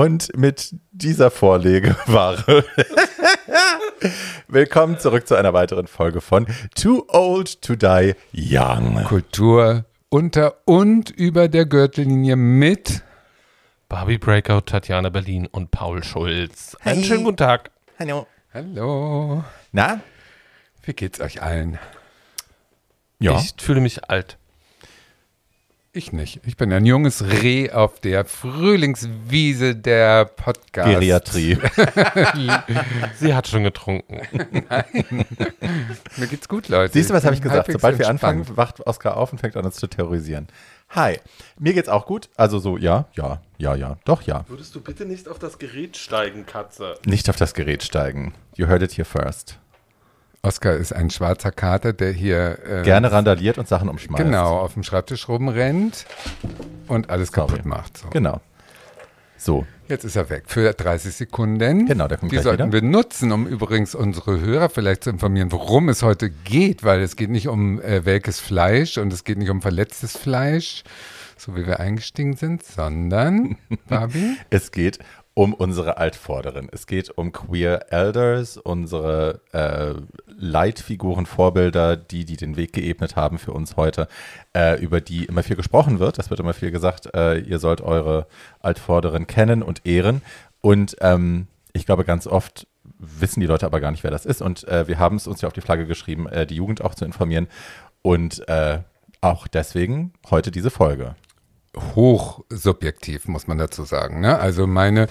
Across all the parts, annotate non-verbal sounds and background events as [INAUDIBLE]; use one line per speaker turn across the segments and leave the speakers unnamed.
Und mit dieser Vorlegeware [LAUGHS] willkommen zurück zu einer weiteren Folge von Too Old to Die Young.
Kultur unter und über der Gürtellinie mit
Barbie Breakout, Tatjana Berlin und Paul Schulz. Einen
Hey.
schönen guten Tag.
Hallo.
Hallo.
Na?
Wie geht's euch allen?
Ja.
Ich fühle mich alt.
Ich nicht. Ich bin ein junges Reh auf der Frühlingswiese der Podcast.
Geriatrie. [LAUGHS]
Sie hat schon getrunken.
Mir geht's gut, Leute.
Siehst du, was habe ich gesagt? Sobald wir
entspannt.
anfangen, wacht Oskar auf und fängt an, uns zu terrorisieren. Hi. Mir geht's auch gut. Also so, ja, ja, ja, ja. Doch, ja.
Würdest du bitte nicht auf das Gerät steigen, Katze?
Nicht auf das Gerät steigen. You heard it here first.
Oskar ist ein schwarzer Kater, der hier äh,
Gerne randaliert und Sachen umschmeißt.
genau auf dem Schreibtisch rumrennt und alles
Sorry.
kaputt macht. So.
Genau. So.
Jetzt ist er weg für 30 Sekunden.
Genau, der kommt
Die sollten
wieder.
wir nutzen, um übrigens unsere Hörer vielleicht zu informieren, worum es heute geht, weil es geht nicht um äh, welkes Fleisch und es geht nicht um verletztes Fleisch, so wie wir eingestiegen sind, sondern, [LAUGHS] Barbie,
Es geht um unsere Altvorderen. Es geht um Queer Elders, unsere äh, Leitfiguren, Vorbilder, die, die den Weg geebnet haben für uns heute, äh, über die immer viel gesprochen wird. Das wird immer viel gesagt. Äh, ihr sollt eure Altvorderen kennen und ehren. Und ähm, ich glaube, ganz oft wissen die Leute aber gar nicht, wer das ist. Und äh, wir haben es uns ja auf die Flagge geschrieben, äh, die Jugend auch zu informieren. Und äh, auch deswegen heute diese Folge.
hochsubjektiv, muss man dazu sagen. Ne? Also meine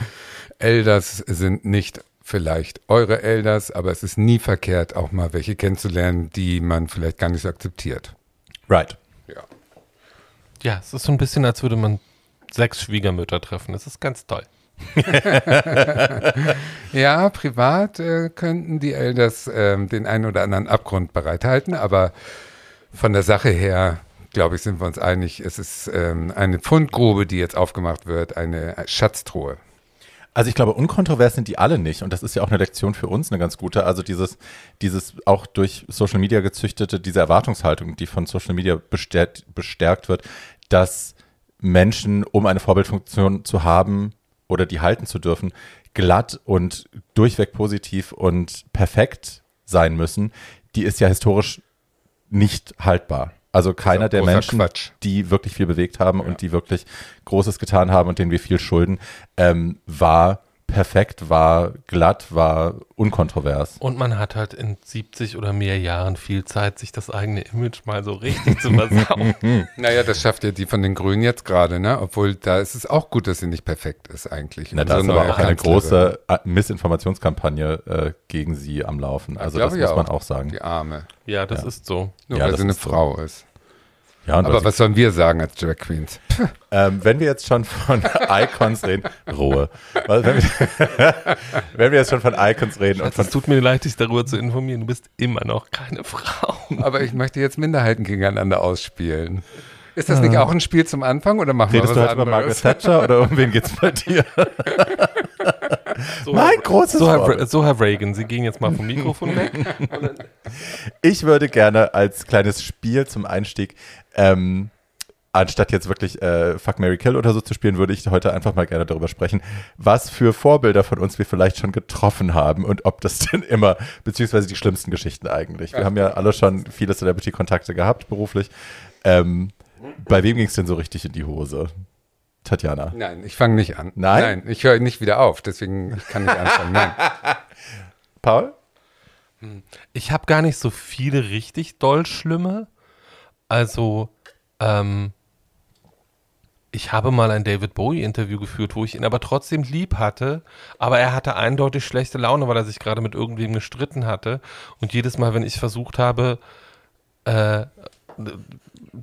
Elders sind nicht vielleicht eure Elders, aber es ist nie verkehrt, auch mal welche kennenzulernen, die man vielleicht gar nicht so akzeptiert.
Right.
Ja.
Ja, es ist so ein bisschen, als würde man sechs Schwiegermütter treffen. Das ist ganz toll. [LAUGHS]
Ja, privat äh, könnten die Elders ähm, den einen oder anderen Abgrund bereithalten, aber von der Sache her, glaube ich, sind wir uns einig, es ist ähm, eine Fundgrube, die jetzt aufgemacht wird, eine Schatztruhe.
Also ich glaube, unkontrovers sind die alle nicht. Und das ist ja auch eine Lektion für uns, eine ganz gute. Also dieses, dieses auch durch Social Media gezüchtete, diese Erwartungshaltung, die von Social Media bestärkt, bestärkt wird, dass Menschen, um eine Vorbildfunktion zu haben oder die halten zu dürfen, glatt und durchweg positiv und perfekt sein müssen, die ist ja historisch nicht haltbar. Also keiner der Menschen,
Quatsch.
die wirklich viel bewegt haben und die wirklich Großes getan haben und denen wir viel schulden, ähm, war perfekt, war glatt, war unkontrovers.
Und man hat halt in 70 oder mehr Jahren viel Zeit, sich das eigene Image mal so richtig zu versauen. [LAUGHS]
Naja, das schafft ja die von den Grünen jetzt gerade, ne? Obwohl da ist es auch gut, dass sie nicht perfekt ist eigentlich.
Na, da ist aber auch eine
Kanzlerin.
große äh, Missinformationskampagne äh, gegen sie am Laufen. Also das muss man auch sagen.
Die Arme.
Ja, das
Ja.
ist so.
Nur
Ja,
weil sie eine
ist so.
Frau ist.
Ja, und
Aber
was,
sollen wir sagen als Drag Queens? [LAUGHS]
ähm, [LAUGHS] [LAUGHS] wenn wir jetzt schon von Icons reden, Ruhe. Wenn wir, wenn wir jetzt schon von Icons reden und von
Es tut mir leid, dich darüber zu informieren. Du bist immer noch keine Frau.
Aber ich möchte jetzt Minderheiten gegeneinander ausspielen. Ist das nicht auch ein Spiel zum Anfang oder machen
Redest du
wir was
heute über Margaret
anderes?
Thatcher oder um wen geht's bei dir?
So,
Mein großes
so Herr, so, Herr Reagan, Sie gehen jetzt mal vom Mikrofon weg. [LAUGHS]
Ich würde gerne als kleines Spiel zum Einstieg, ähm, anstatt jetzt wirklich äh, Fuck Mary Kill oder so zu spielen, würde ich heute einfach mal gerne darüber sprechen, was für Vorbilder von uns wir vielleicht schon getroffen haben und ob das [LAUGHS] denn immer, beziehungsweise die schlimmsten Geschichten eigentlich. Wir haben ja alle schon viele Celebrity-Kontakte gehabt, beruflich. Ähm, bei wem ging es denn so richtig in die Hose? Tatjana.
Nein, ich fange nicht an.
Nein?
Nein, ich höre nicht wieder auf, deswegen ich kann nicht anfangen. Nein. [LAUGHS]
Paul?
Ich habe gar nicht so viele richtig doll schlimme. Also, ähm, ich habe mal ein David Bowie-Interview geführt, wo ich ihn aber trotzdem lieb hatte. Aber er hatte eindeutig schlechte Laune, weil er sich gerade mit irgendwem gestritten hatte. Und jedes Mal, wenn ich versucht habe, äh,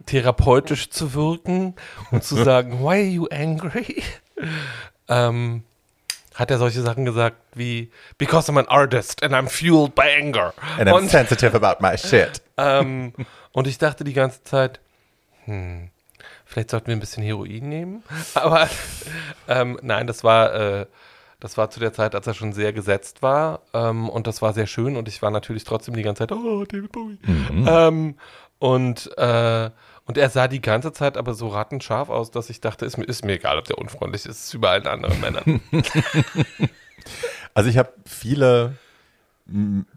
therapeutisch zu wirken und zu [LAUGHS] sagen, why are you angry? ähm, hat er solche Sachen gesagt wie, because I'm an artist and I'm fueled by anger.
And I'm
Und,
sensitive about my shit. [LAUGHS]
ähm, und ich dachte die ganze Zeit, hm, vielleicht sollten wir ein bisschen Heroin nehmen. [LAUGHS] Aber ähm, nein, das war, äh, das war zu der Zeit, als er schon sehr gesetzt war. Ähm, und das war sehr schön. Und ich war natürlich trotzdem die ganze Zeit, oh, David Bowie. Ähm, und, äh, Und er sah die ganze Zeit aber so rattenscharf aus, dass ich dachte, ist mir, ist mir egal, ob der unfreundlich ist, ist über allen anderen Männern. [LAUGHS]
Also ich habe viele,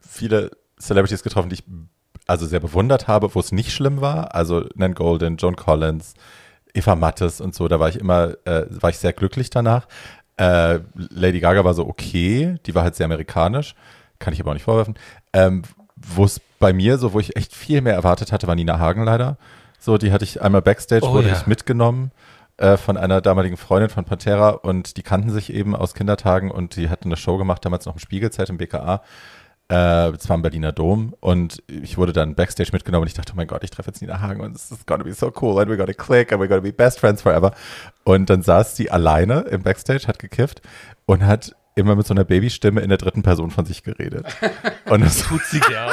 viele Celebrities getroffen, die ich also sehr bewundert habe, wo es nicht schlimm war. Also Nan Golden, Joan Collins, Eva Mattes und so. Da war ich immer, äh, war ich sehr glücklich danach. Äh, Lady Gaga war so okay, die war halt sehr amerikanisch, kann ich aber auch nicht vorwerfen. Ähm, wo es bei mir so, wo ich echt viel mehr erwartet hatte, war Nina Hagen leider. So, die hatte ich einmal Backstage,
Oh
wurde
ja.
ich mitgenommen äh, von einer damaligen Freundin von Pantera und die kannten sich eben aus Kindertagen und die hatten eine Show gemacht, damals noch im Spiegelzeit im BKA. Äh, das war im Berliner Dom und ich wurde dann Backstage mitgenommen und ich dachte, oh mein Gott, ich treffe jetzt Nina Hagen und es ist gonna be so cool and we're gonna click and we're gonna be best friends forever. Und dann saß sie alleine im Backstage, hat gekifft und hat immer mit so einer Babystimme in der dritten Person von sich geredet. [LAUGHS] Und das
Tut sie gern.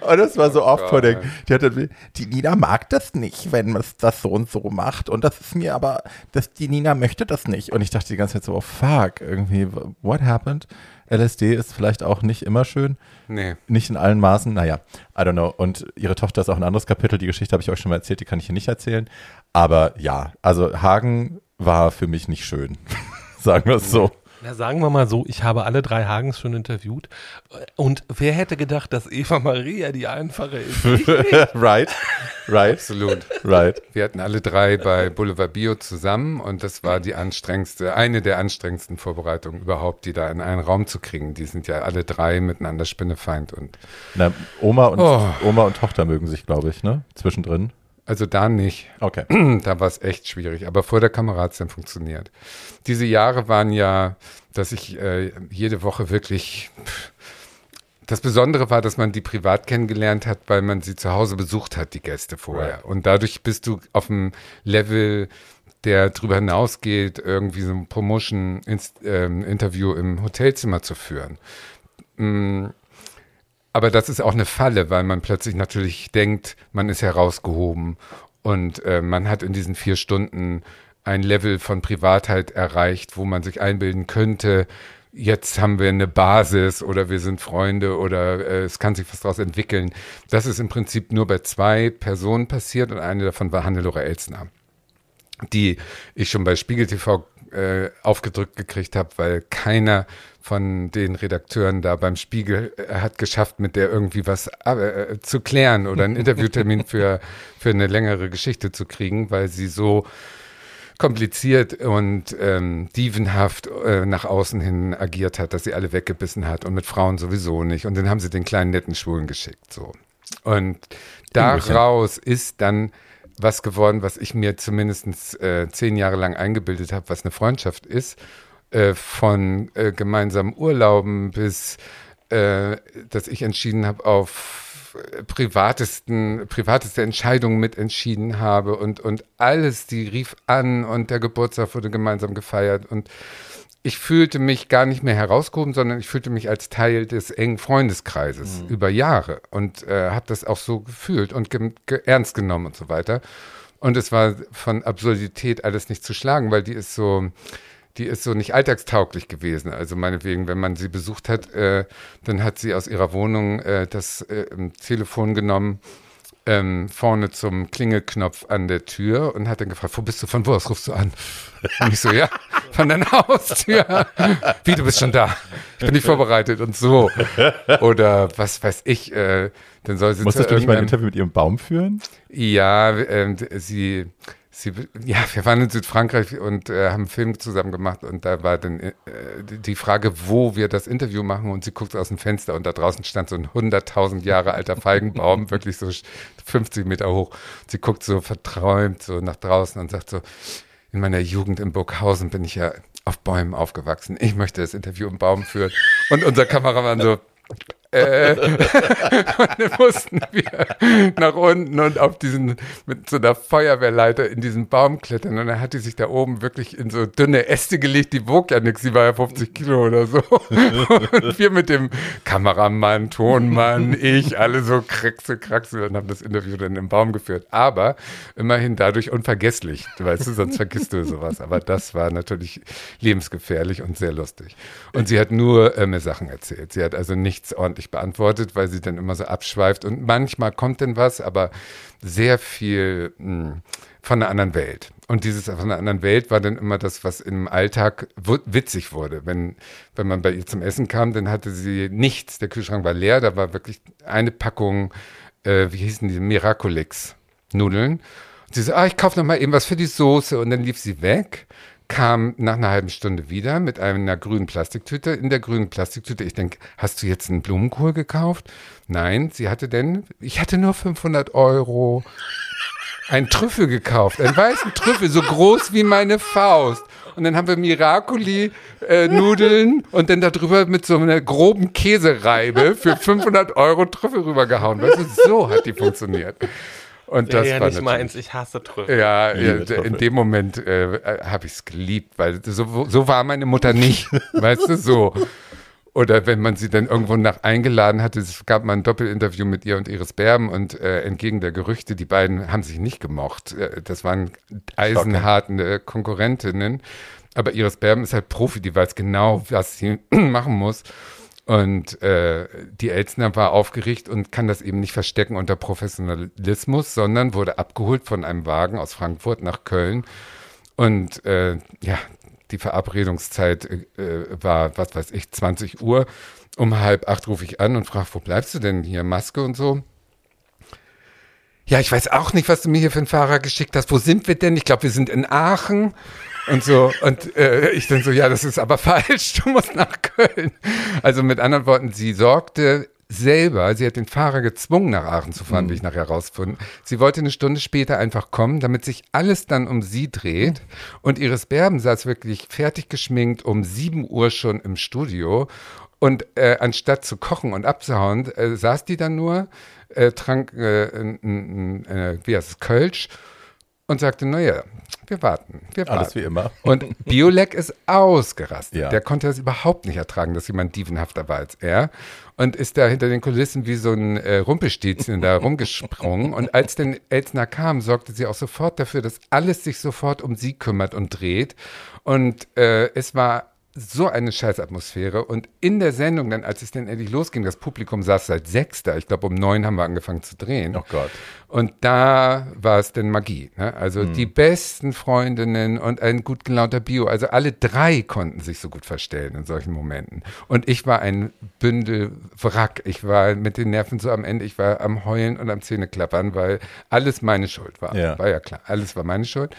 Und das war so off-putting. Die, hatte, die Nina mag das nicht, wenn man das so und so macht. Und das ist mir aber, das, die Nina möchte das nicht. Und ich dachte die ganze Zeit so, oh fuck, irgendwie, what happened? LSD ist vielleicht auch nicht immer schön.
Nee.
Nicht in allen Maßen, naja, I don't know. Und ihre Tochter ist auch ein anderes Kapitel. Die Geschichte habe ich euch schon mal erzählt, die kann ich hier nicht erzählen. Aber ja, also Hagen war für mich nicht schön. [LAUGHS] Sagen wir es so.
Na, sagen wir mal so, ich habe alle drei Hagens schon interviewt. Und wer hätte gedacht, dass Eva Maria die einfache ist? [LAUGHS]
right, right,
Absolut.
right.
Wir hatten alle drei bei Boulevard Bio zusammen und das war die anstrengendste, eine der anstrengendsten Vorbereitungen überhaupt, die da in einen Raum zu kriegen. Die sind ja alle drei miteinander Spinnefeind und
Na, Oma und
Oh.
Oma und Tochter mögen sich, glaube ich, ne? Zwischendrin.
Also da nicht.
Okay. [CLEARS THROAT]
Da war es echt schwierig, aber vor der Kamera hat es dann funktioniert. Diese Jahre waren ja, dass ich äh, jede Woche wirklich. Pff, das Besondere war, dass man die privat kennengelernt hat, weil man sie zu Hause besucht hat, die Gäste vorher.
Right.
Und dadurch bist du auf dem Level, der darüber hinausgeht, irgendwie so ein Promotion-Interview im Hotelzimmer zu führen. Mm, aber das ist auch eine Falle, weil man plötzlich natürlich denkt, man ist herausgehoben und äh, man hat in diesen vier Stunden ein Level von Privatheit erreicht, wo man sich einbilden könnte, jetzt haben wir eine Basis oder wir sind Freunde oder äh, es kann sich was daraus entwickeln. Das ist im Prinzip nur bei zwei Personen passiert und eine davon war Hannelore Elsner die ich schon bei Spiegel TV äh, aufgedrückt gekriegt habe, weil keiner von den Redakteuren da beim Spiegel äh, hat geschafft, mit der irgendwie was äh, zu klären oder einen Interviewtermin für, [LAUGHS] für eine längere Geschichte zu kriegen, weil sie so kompliziert und ähm, dievenhaft äh, nach außen hin agiert hat, dass sie alle weggebissen hat und mit Frauen sowieso nicht. Und dann haben sie den kleinen netten Schwulen geschickt. So. Und daraus ist dann was geworden, was ich mir zumindest äh, zehn Jahre lang eingebildet habe, was eine Freundschaft ist, äh, von äh, gemeinsamen Urlauben bis, äh, dass ich entschieden habe, auf privatesten, privateste Entscheidungen mitentschieden habe und, und alles, die rief an und der Geburtstag wurde gemeinsam gefeiert und ich fühlte mich gar nicht mehr herausgehoben, sondern ich fühlte mich als Teil des engen Freundeskreises über Jahre und äh, habe das auch so gefühlt und ge ge ernst genommen und so weiter. Und es war von Absurdität alles nicht zu schlagen, weil die ist so, die ist so nicht alltagstauglich gewesen. Also meinetwegen, wenn man sie besucht hat, äh, dann hat sie aus ihrer Wohnung äh, das äh, Telefon genommen, ähm, vorne zum Klingelknopf an der Tür und hat dann gefragt, wo bist du, von wo aus rufst du an? [LAUGHS] Und ich so, ja, von deiner Haustür. Wie, du bist schon da. Ich bin nicht vorbereitet und so. Oder was weiß ich, äh, dann soll sie
Musstest du nicht mal ein Interview mit ihrem Baum führen?
ja, ähm, sie, sie, ja, wir waren in Südfrankreich und äh, haben einen Film zusammen gemacht und da war dann äh, die Frage, wo wir das Interview machen und sie guckt aus dem Fenster und da draußen stand so ein 100.000 Jahre alter Feigenbaum, [LAUGHS] wirklich so 50 Meter hoch. Sie guckt so verträumt so nach draußen und sagt so, in meiner Jugend in Burghausen bin ich ja auf Bäumen aufgewachsen. Ich möchte das Interview im Baum führen. Und unser Kameramann so, äh, [LAUGHS] und dann mussten wir nach unten und auf diesen, mit so einer Feuerwehrleiter in diesen Baum klettern. Und dann hat die sich da oben wirklich in so dünne Äste gelegt, die wog ja nichts, die war ja 50 Kilo oder so. Und wir mit dem Kameramann, Tonmann, ich, alle so kraxe, kraxe und haben das Interview dann im Baum geführt. Aber immerhin dadurch unvergesslich, weißt du, sonst vergisst du sowas. Aber das war natürlich lebensgefährlich und sehr lustig. Und sie hat nur äh, mir Sachen erzählt. Sie hat also nichts ordentlich nicht beantwortet, weil sie dann immer so abschweift. Und manchmal kommt denn was, aber sehr viel mh, hm, von einer anderen Welt. Und dieses von einer anderen Welt war dann immer das, was im Alltag witzig wurde. Wenn, wenn man bei ihr zum Essen kam, dann hatte sie nichts. Der Kühlschrank war leer, da war wirklich eine Packung, äh, wie hießen die, Miraculix-Nudeln. Und sie so, ah, ich kaufe noch mal eben was für die Soße. Und dann lief sie weg kam nach einer halben Stunde wieder mit einer grünen Plastiktüte. In der grünen Plastiktüte, ich denke, hast du jetzt einen Blumenkohl gekauft? Nein, sie hatte denn, ich hatte nur 500 Euro. Ein Trüffel gekauft, einen weißen Trüffel, so groß wie meine Faust. Und dann haben wir Miracoli-Nudeln äh, und dann darüber mit so einer groben Käsereibe für 500 Euro Trüffel rübergehauen. Weißt du, so hat die funktioniert. Und das
ja,
war
nicht meins, ich hasse Trüffel.
Ja, ja in dem Moment äh, habe ich es geliebt, weil so, so war meine Mutter nicht, [LAUGHS] weißt du, so. Oder wenn man sie dann irgendwo nach eingeladen hatte, es gab mal ein Doppelinterview mit ihr und Iris Berben und äh, entgegen der Gerüchte, die beiden haben sich nicht gemocht. Äh, das waren eisenharte Konkurrentinnen. Aber Iris Berben ist halt Profi, die weiß genau, was sie [CLEARS THROAT] machen muss. Und äh, die Elsner war aufgeregt und kann das eben nicht verstecken unter Professionalismus, sondern wurde abgeholt von einem Wagen aus Frankfurt nach Köln. Und äh, ja, die Verabredungszeit äh, war, was weiß ich, 20 Uhr. Um halb acht rufe ich an und frage, wo bleibst du denn hier? Maske und so. Ja, ich weiß auch nicht, was du mir hier für einen Fahrer geschickt hast. Wo sind wir denn? Ich glaube, wir sind in Aachen. Und so, und äh, ich dann so, ja, das ist aber [LAUGHS] falsch, du musst nach Köln. Also mit anderen Worten, sie sorgte selber, sie hat den Fahrer gezwungen, nach Aachen zu fahren, mhm. wie ich nachher herausgefunden. Sie wollte eine Stunde später einfach kommen, damit sich alles dann um sie dreht. Und Iris Berben saß wirklich fertig geschminkt um 7 Uhr schon im Studio. Und äh, anstatt zu kochen und abzuhauen, äh, saß die dann nur, äh, trank, äh, äh, wie heißt es, Kölsch und sagte, naja, wir warten, wir warten.
Alles wie immer.
Und Biolek ist ausgerastet. Ja. Der konnte das überhaupt nicht ertragen, dass jemand dievenhafter war als er. Und ist da hinter den Kulissen wie so ein äh, Rumpelstilzchen da [LAUGHS] rumgesprungen. Und als denn Elsner kam, sorgte sie auch sofort dafür, dass alles sich sofort um sie kümmert und dreht. Und äh, es war so eine Scheißatmosphäre. Und in der Sendung, dann, als es dann endlich losging, das Publikum saß seit sechs da. Ich glaube, um neun haben wir angefangen zu drehen.
Oh Gott.
Und da war es dann Magie. Ne? Also hm. die besten Freundinnen und ein gut gelaunter Bio. Also alle drei konnten sich so gut verstellen in solchen Momenten. Und ich war ein Bündel Wrack. Ich war mit den Nerven so am Ende. Ich war am Heulen und am Zähneklappern, weil alles meine Schuld war. Ja. War ja klar. Alles war meine Schuld.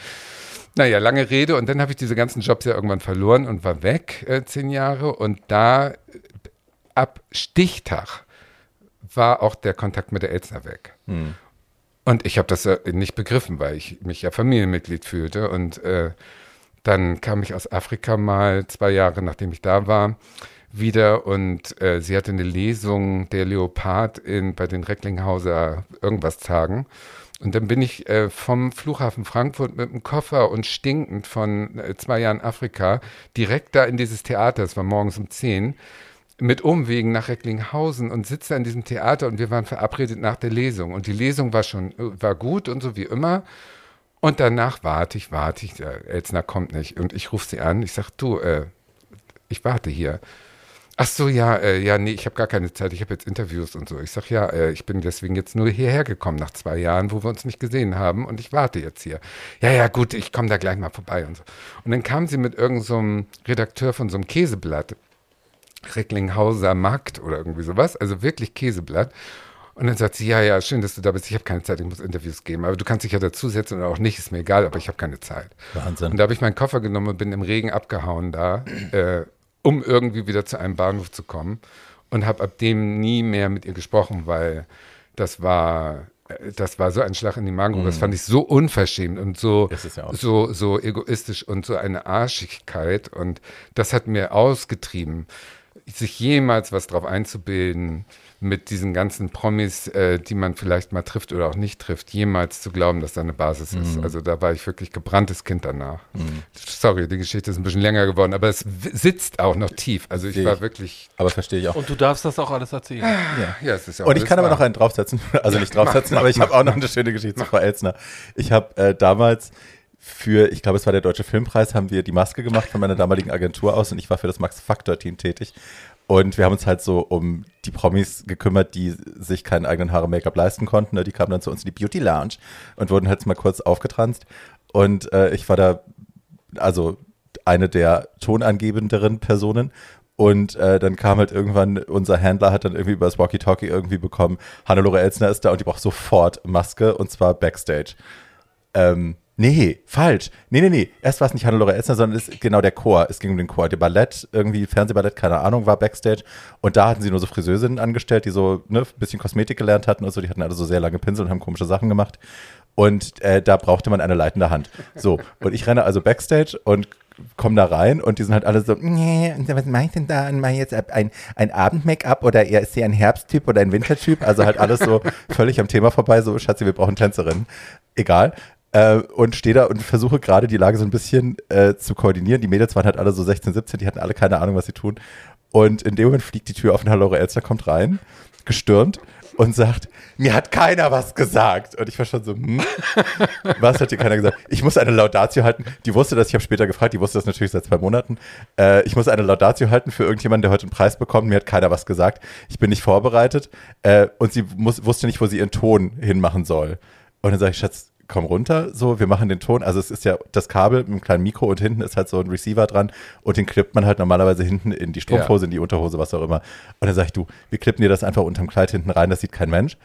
Naja, lange Rede und dann habe ich diese ganzen Jobs ja irgendwann verloren und war weg, äh, zehn Jahre. Und da ab Stichtag war auch der Kontakt mit der Elzner weg. Hm. Und ich habe das ja nicht begriffen, weil ich mich ja Familienmitglied fühlte. Und äh, dann kam ich aus Afrika mal zwei Jahre, nachdem ich da war, wieder und äh, sie hatte eine Lesung der Leopard in, bei den Recklinghauser irgendwas Tagen. Und dann bin ich äh, vom Flughafen Frankfurt mit einem Koffer und stinkend von äh, zwei Jahren Afrika direkt da in dieses Theater, es war morgens um zehn, mit Umwegen nach Recklinghausen und sitze an diesem Theater und wir waren verabredet nach der Lesung. Und die Lesung war schon, äh, war gut und so wie immer. Und danach warte ich, warte ich, äh, Elsner kommt nicht. Und ich rufe sie an, ich sage, du, äh, ich warte hier. Ach so, ja, äh, ja, nee, ich habe gar keine Zeit, ich habe jetzt Interviews und so. Ich sag ja, äh, ich bin deswegen jetzt nur hierher gekommen nach zwei Jahren, wo wir uns nicht gesehen haben und ich warte jetzt hier. Ja, ja, gut, ich komme da gleich mal vorbei und so. Und dann kam sie mit irgendeinem so Redakteur von so einem Käseblatt, Recklinghauser Markt oder irgendwie sowas, also wirklich Käseblatt. Und dann sagt sie, ja, ja, schön, dass du da bist. Ich habe keine Zeit, ich muss Interviews geben. Aber du kannst dich ja dazusetzen oder auch nicht, ist mir egal, aber ich habe keine Zeit.
Wahnsinn.
Und da habe ich meinen Koffer genommen und bin im Regen abgehauen da. Äh, um irgendwie wieder zu einem Bahnhof zu kommen. Und habe ab dem nie mehr mit ihr gesprochen, weil das war, das war so ein Schlag in die Magen. Mhm. Das fand ich so unverschämt und so, ja so, so egoistisch und so eine Arschigkeit. Und das hat mir ausgetrieben, sich jemals was drauf einzubilden mit diesen ganzen Promis, äh, die man vielleicht mal trifft oder auch nicht trifft, jemals zu glauben, dass da eine Basis mhm. ist. Also da war ich wirklich gebranntes Kind danach. Mhm. Sorry, die Geschichte ist ein bisschen länger geworden, aber es sitzt auch noch tief. Also ich war wirklich.
Aber verstehe ich auch.
Und du darfst das auch alles erzählen.
ja, ja, es ist ja
auch Und ich kann aber noch einen draufsetzen. [LAUGHS] Also nicht draufsetzen, mach, aber ich habe auch noch eine schöne Geschichte zu Frau Elsner. Ich habe äh, damals für, ich glaube, es war der Deutsche Filmpreis, haben wir die Maske gemacht von meiner damaligen Agentur aus und ich war für das Max Factor Team tätig. Und wir haben uns halt so um die Promis gekümmert, die sich keinen eigenen Haare Make-up leisten konnten. Ne? Die kamen dann zu uns in die Beauty Lounge und wurden halt mal kurz aufgetranst. Und äh, ich war da, also eine der tonangebenderen Personen. Und äh, dann kam halt irgendwann, unser Händler hat dann irgendwie über das Walkie-Talkie irgendwie bekommen, Hannelore Elsner ist da und die braucht sofort Maske und zwar Backstage. Ähm, nee, falsch. Nee, nee, nee. Erst war es nicht Hannelore Elsner, sondern es ist genau der Chor. Es ging um den Chor. Der Ballett, irgendwie Fernsehballett, keine Ahnung, war Backstage. Und da hatten sie nur so Friseusinnen angestellt, die so ne, ein bisschen Kosmetik gelernt hatten und so. Die hatten alle so sehr lange Pinsel und haben komische Sachen gemacht. Und äh, da brauchte man eine leitende Hand. So, und ich renne also Backstage und komme da rein und die sind halt alle so, nee, was ich denn da? Ich jetzt ein, ein Abend-Make-up oder eher ist sie ein Herbsttyp oder ein Wintertyp? Also halt alles so völlig am Thema vorbei, so, Schatzi, wir brauchen Tänzerinnen. Egal. Äh, und stehe da und versuche gerade die Lage so ein bisschen äh, zu koordinieren. Die Mädels waren halt alle so 16, 17, die hatten alle keine Ahnung, was sie tun. Und in dem Moment fliegt die Tür auf und Hallore Elster kommt rein, gestürmt und sagt, mir hat keiner was gesagt. Und ich war schon so, hm, [LAUGHS] was hat dir keiner gesagt? Ich muss eine Laudatio halten. Die wusste das, ich habe später gefragt, die wusste das natürlich seit zwei Monaten. Äh, ich muss eine Laudatio halten für irgendjemanden, der heute einen Preis bekommt. Mir hat keiner was gesagt. Ich bin nicht vorbereitet. Äh, und sie muss, wusste nicht, wo sie ihren Ton hinmachen soll. Und dann sage ich, Schatz, komm runter, so, wir machen den Ton. Also es ist ja das Kabel mit einem kleinen Mikro und hinten ist halt so ein Receiver dran und den klippt man halt normalerweise hinten in die Strumpfhose, in die Unterhose, was auch immer. Und dann sag ich, du, wir klippen dir das einfach unterm Kleid hinten rein, das sieht kein Mensch.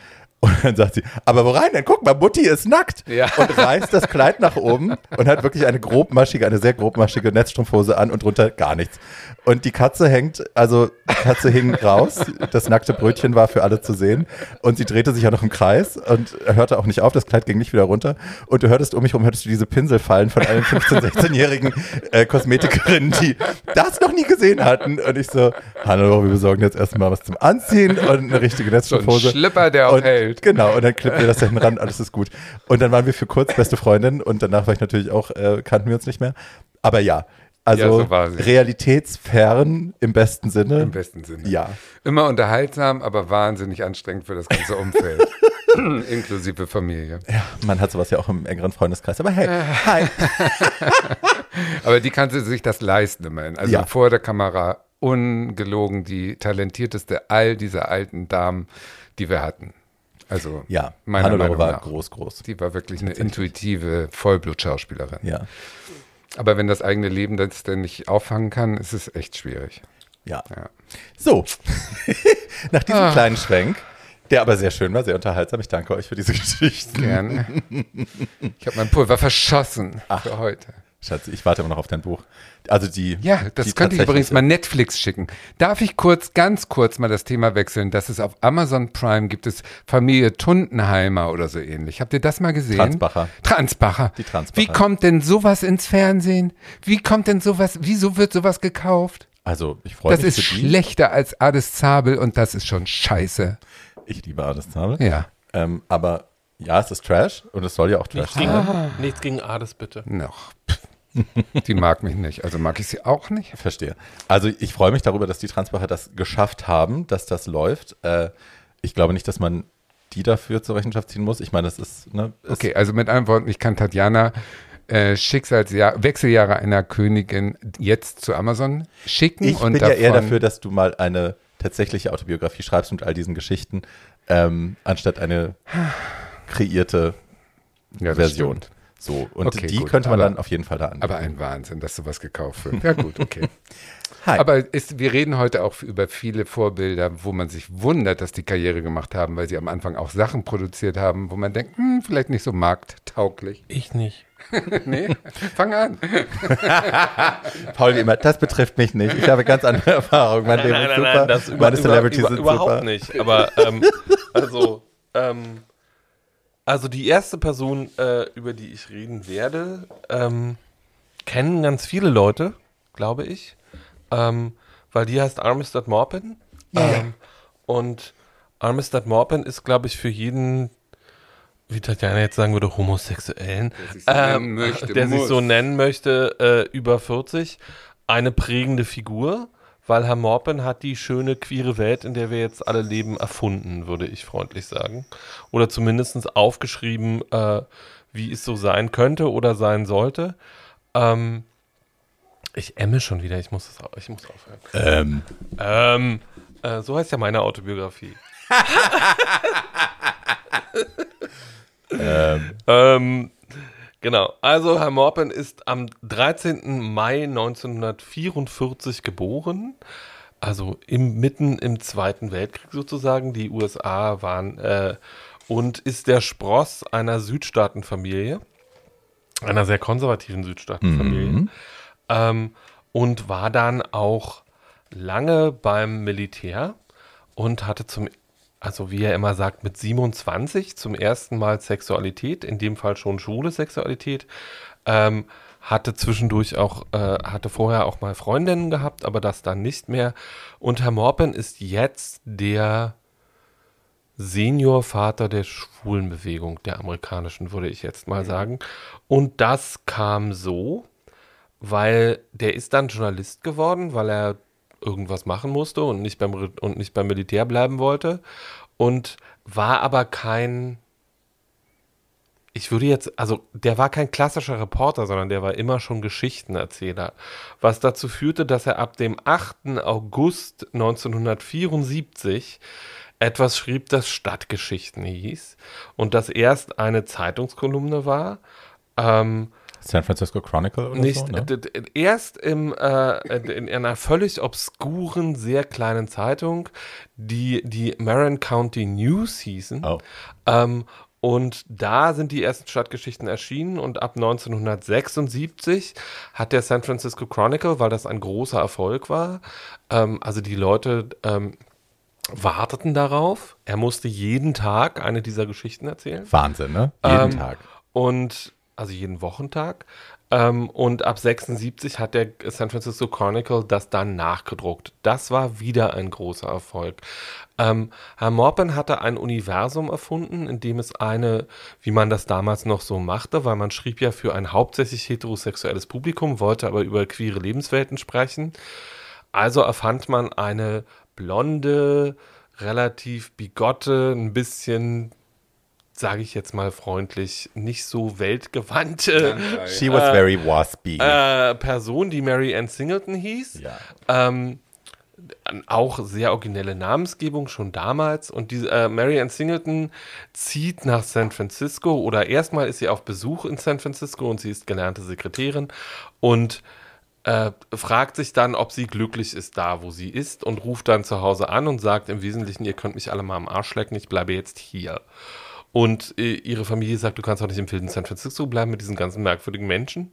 Und dann sagt sie, aber wo rein denn? Guck mal, Mutti ist nackt.
Ja.
Und reißt das Kleid nach oben und hat wirklich eine grobmaschige, eine sehr grobmaschige Netzstrumpfhose an und drunter gar nichts. Und die Katze hängt, also die Katze hing raus, das nackte Brötchen war für alle zu sehen und sie drehte sich ja noch im Kreis und hörte auch nicht auf, das Kleid ging nicht wieder runter und du hörtest um mich herum, hörtest du diese Pinsel fallen von allen 15-, 16-jährigen äh, Kosmetikerinnen, die das noch nie gesehen hatten und ich so, hallo, wir besorgen jetzt erstmal was zum Anziehen und eine richtige
So ein
Netzstrumpfhose.
Schlipper, der auch
Und-
hält.
Genau, und dann klippen wir das da hinten ran, alles ist gut. Und dann waren wir für kurz beste Freundinnen und danach war ich natürlich auch, äh, kannten wir uns nicht mehr. Aber ja, also
Ja, so
realitätsfern im besten Sinne.
Im besten Sinne.
Ja.
Immer unterhaltsam, aber wahnsinnig anstrengend für das ganze Umfeld. [LAUGHS] Inklusive Familie.
ja, man hat sowas ja auch im engeren Freundeskreis. Aber hey, hi. [LAUGHS]
Aber die kann sich das leisten immerhin. Also
Ja.
vor der Kamera ungelogen die talentierteste all dieser alten Damen, die wir hatten. Also
Ja,
meiner
Hannelore
Meinung
war
nach.
groß, groß.
Die war wirklich eine intuitive Vollblutschauspielerin.
Ja,
Aber wenn das eigene Leben das denn nicht auffangen kann, ist es echt schwierig.
ja.
Ja.
So, [LAUGHS] nach diesem
Ah.
kleinen Schwenk, der aber sehr schön war, sehr unterhaltsam. Ich danke euch für diese [LAUGHS] Geschichten.
Gerne. Ich habe mein Pulver verschossen für heute.
Schatz, ich warte immer noch auf dein Buch. Also die.
Ja, das
die
könnte ich übrigens mal Netflix schicken. Darf ich kurz, ganz kurz mal das Thema wechseln, dass es auf Amazon Prime gibt es Familie Tundenheimer oder so ähnlich. Habt ihr das mal gesehen?
Transbacher.
Transbacher.
Die Transbacher.
Wie kommt denn sowas ins Fernsehen? Wie kommt denn sowas, wieso wird sowas gekauft?
Also, ich freue
Das
mich
ist
für die.
schlechter als Ades Zabel und das ist schon scheiße.
Ich liebe Ades Zabel.
Ja.
Ähm, aber ja, es ist Trash und es soll ja auch Trash
Nichts gegen,
sein.
nichts gegen Ades, bitte.
Noch. Die mag mich nicht. Also mag ich sie auch nicht.
Verstehe. Also ich freue mich darüber, dass die Transbacher das geschafft haben, dass das läuft. Äh, ich glaube nicht, dass man die dafür zur Rechenschaft ziehen muss. Ich meine, das ist, ne, ist
Okay, also mit anderen Worten, ich kann Tatjana äh, Schicksalsjahr, Wechseljahre einer Königin jetzt zu Amazon schicken.
Ich bin ja eher dafür, dass du mal eine tatsächliche Autobiografie schreibst mit all diesen Geschichten, ähm, anstatt eine kreierte
ja,
Version.
stimmt.
So, und
Okay,
die
gut,
könnte man
aber-
dann auf jeden Fall da an.
Aber ein Wahnsinn, dass sowas gekauft wird. Ja gut, okay. [LAUGHS]
Hi.
Aber ist, wir reden heute auch über viele Vorbilder, wo man sich wundert, dass die Karriere gemacht haben, weil sie am Anfang auch Sachen produziert haben, wo man denkt, hm, vielleicht nicht so markttauglich.
Ich nicht. [LAUGHS]
Nee, fang an. [LAUGHS]
Paul wie immer, das betrifft mich nicht. Ich habe ganz andere Erfahrungen. Mein Leben ist super.
das über,
Meine
über,
Celebrities
über,
sind
überhaupt
super.
nicht. Aber ähm, also, ähm, also die erste Person, äh, über die ich reden werde, ähm, kennen ganz viele Leute, glaube ich, ähm, weil die heißt Armistead Maupin. Ähm, und Armistead Maupin ist, glaube ich, für jeden, wie Tatjana jetzt sagen würde, Homosexuellen,
sich so nennen möchte,
der so nennen möchte, äh, über 40, eine prägende Figur, weil Herr Morpen hat die schöne queere Welt, in der wir jetzt alle leben, erfunden, würde ich freundlich sagen. Oder zumindest aufgeschrieben, äh, wie es so sein könnte oder sein sollte. Ähm, Ich emme schon wieder, ich muss, das, ich muss aufhören.
Ähm,
Ähm, äh, so heißt ja meine Autobiografie. [LAUGHS] ähm, genau, also Herr Morpen ist am 13. Mai 1944 geboren, also im, mitten im Zweiten Weltkrieg sozusagen. Die USA waren äh, und ist der Spross einer Südstaatenfamilie, einer sehr konservativen Südstaatenfamilie. Ähm, und war dann auch lange beim Militär und hatte zum, also wie er immer sagt, mit 27 zum ersten Mal Sexualität, in dem Fall schon schwule Sexualität. Ähm, hatte zwischendurch auch, äh, hatte vorher auch mal Freundinnen gehabt, aber das dann nicht mehr. Und Herr Morpen ist jetzt der Seniorvater der Schwulenbewegung, der amerikanischen, würde ich jetzt mal sagen. Und das kam so, weil der ist dann Journalist geworden, weil er irgendwas machen musste und nicht beim, und nicht beim Militär bleiben wollte. Und war aber kein, ich würde jetzt, also der war kein klassischer Reporter, sondern der war immer schon Geschichtenerzähler. Was dazu führte, dass er ab dem 8. August 1974 etwas schrieb, das Stadtgeschichten hieß und das erst eine Zeitungskolumne war. Ähm,
San Francisco Chronicle oder
nicht,
so, ne?
erst im, äh, in einer völlig obskuren, sehr kleinen Zeitung, die die Marin County News hießen.
Oh.
Ähm, und da sind die ersten Stadtgeschichten erschienen und ab 1976 hat der San Francisco Chronicle, weil das ein großer Erfolg war, ähm, also die Leute ähm, warteten darauf. Er musste jeden Tag eine dieser Geschichten erzählen.
Wahnsinn, ne? Jeden
Ähm,
Tag.
Und also jeden Wochentag. Ähm, und ab 76 hat der San Francisco Chronicle das dann nachgedruckt. Das war wieder ein großer Erfolg. Ähm, Herr Morpen hatte ein Universum erfunden, in dem es eine, wie man das damals noch so machte, weil man schrieb ja für ein hauptsächlich heterosexuelles Publikum, wollte aber über queere Lebenswelten sprechen. Also erfand man eine blonde, relativ bigotte, ein bisschen, sage ich jetzt mal freundlich, nicht so weltgewandte [LAUGHS]
She was very waspy.
äh, Person, die Mary Ann Singleton hieß.
ja.
Ähm, auch sehr originelle Namensgebung schon damals. Und diese äh, Mary Ann Singleton zieht nach San Francisco oder erstmal ist sie auf Besuch in San Francisco und sie ist gelernte Sekretärin und äh, fragt sich dann, ob sie glücklich ist da, wo sie ist und ruft dann zu Hause an und sagt im Wesentlichen, ihr könnt mich alle mal am Arsch lecken, ich bleibe jetzt hier. Und äh, ihre Familie sagt, du kannst auch nicht im wilden San Francisco bleiben mit diesen ganzen merkwürdigen Menschen.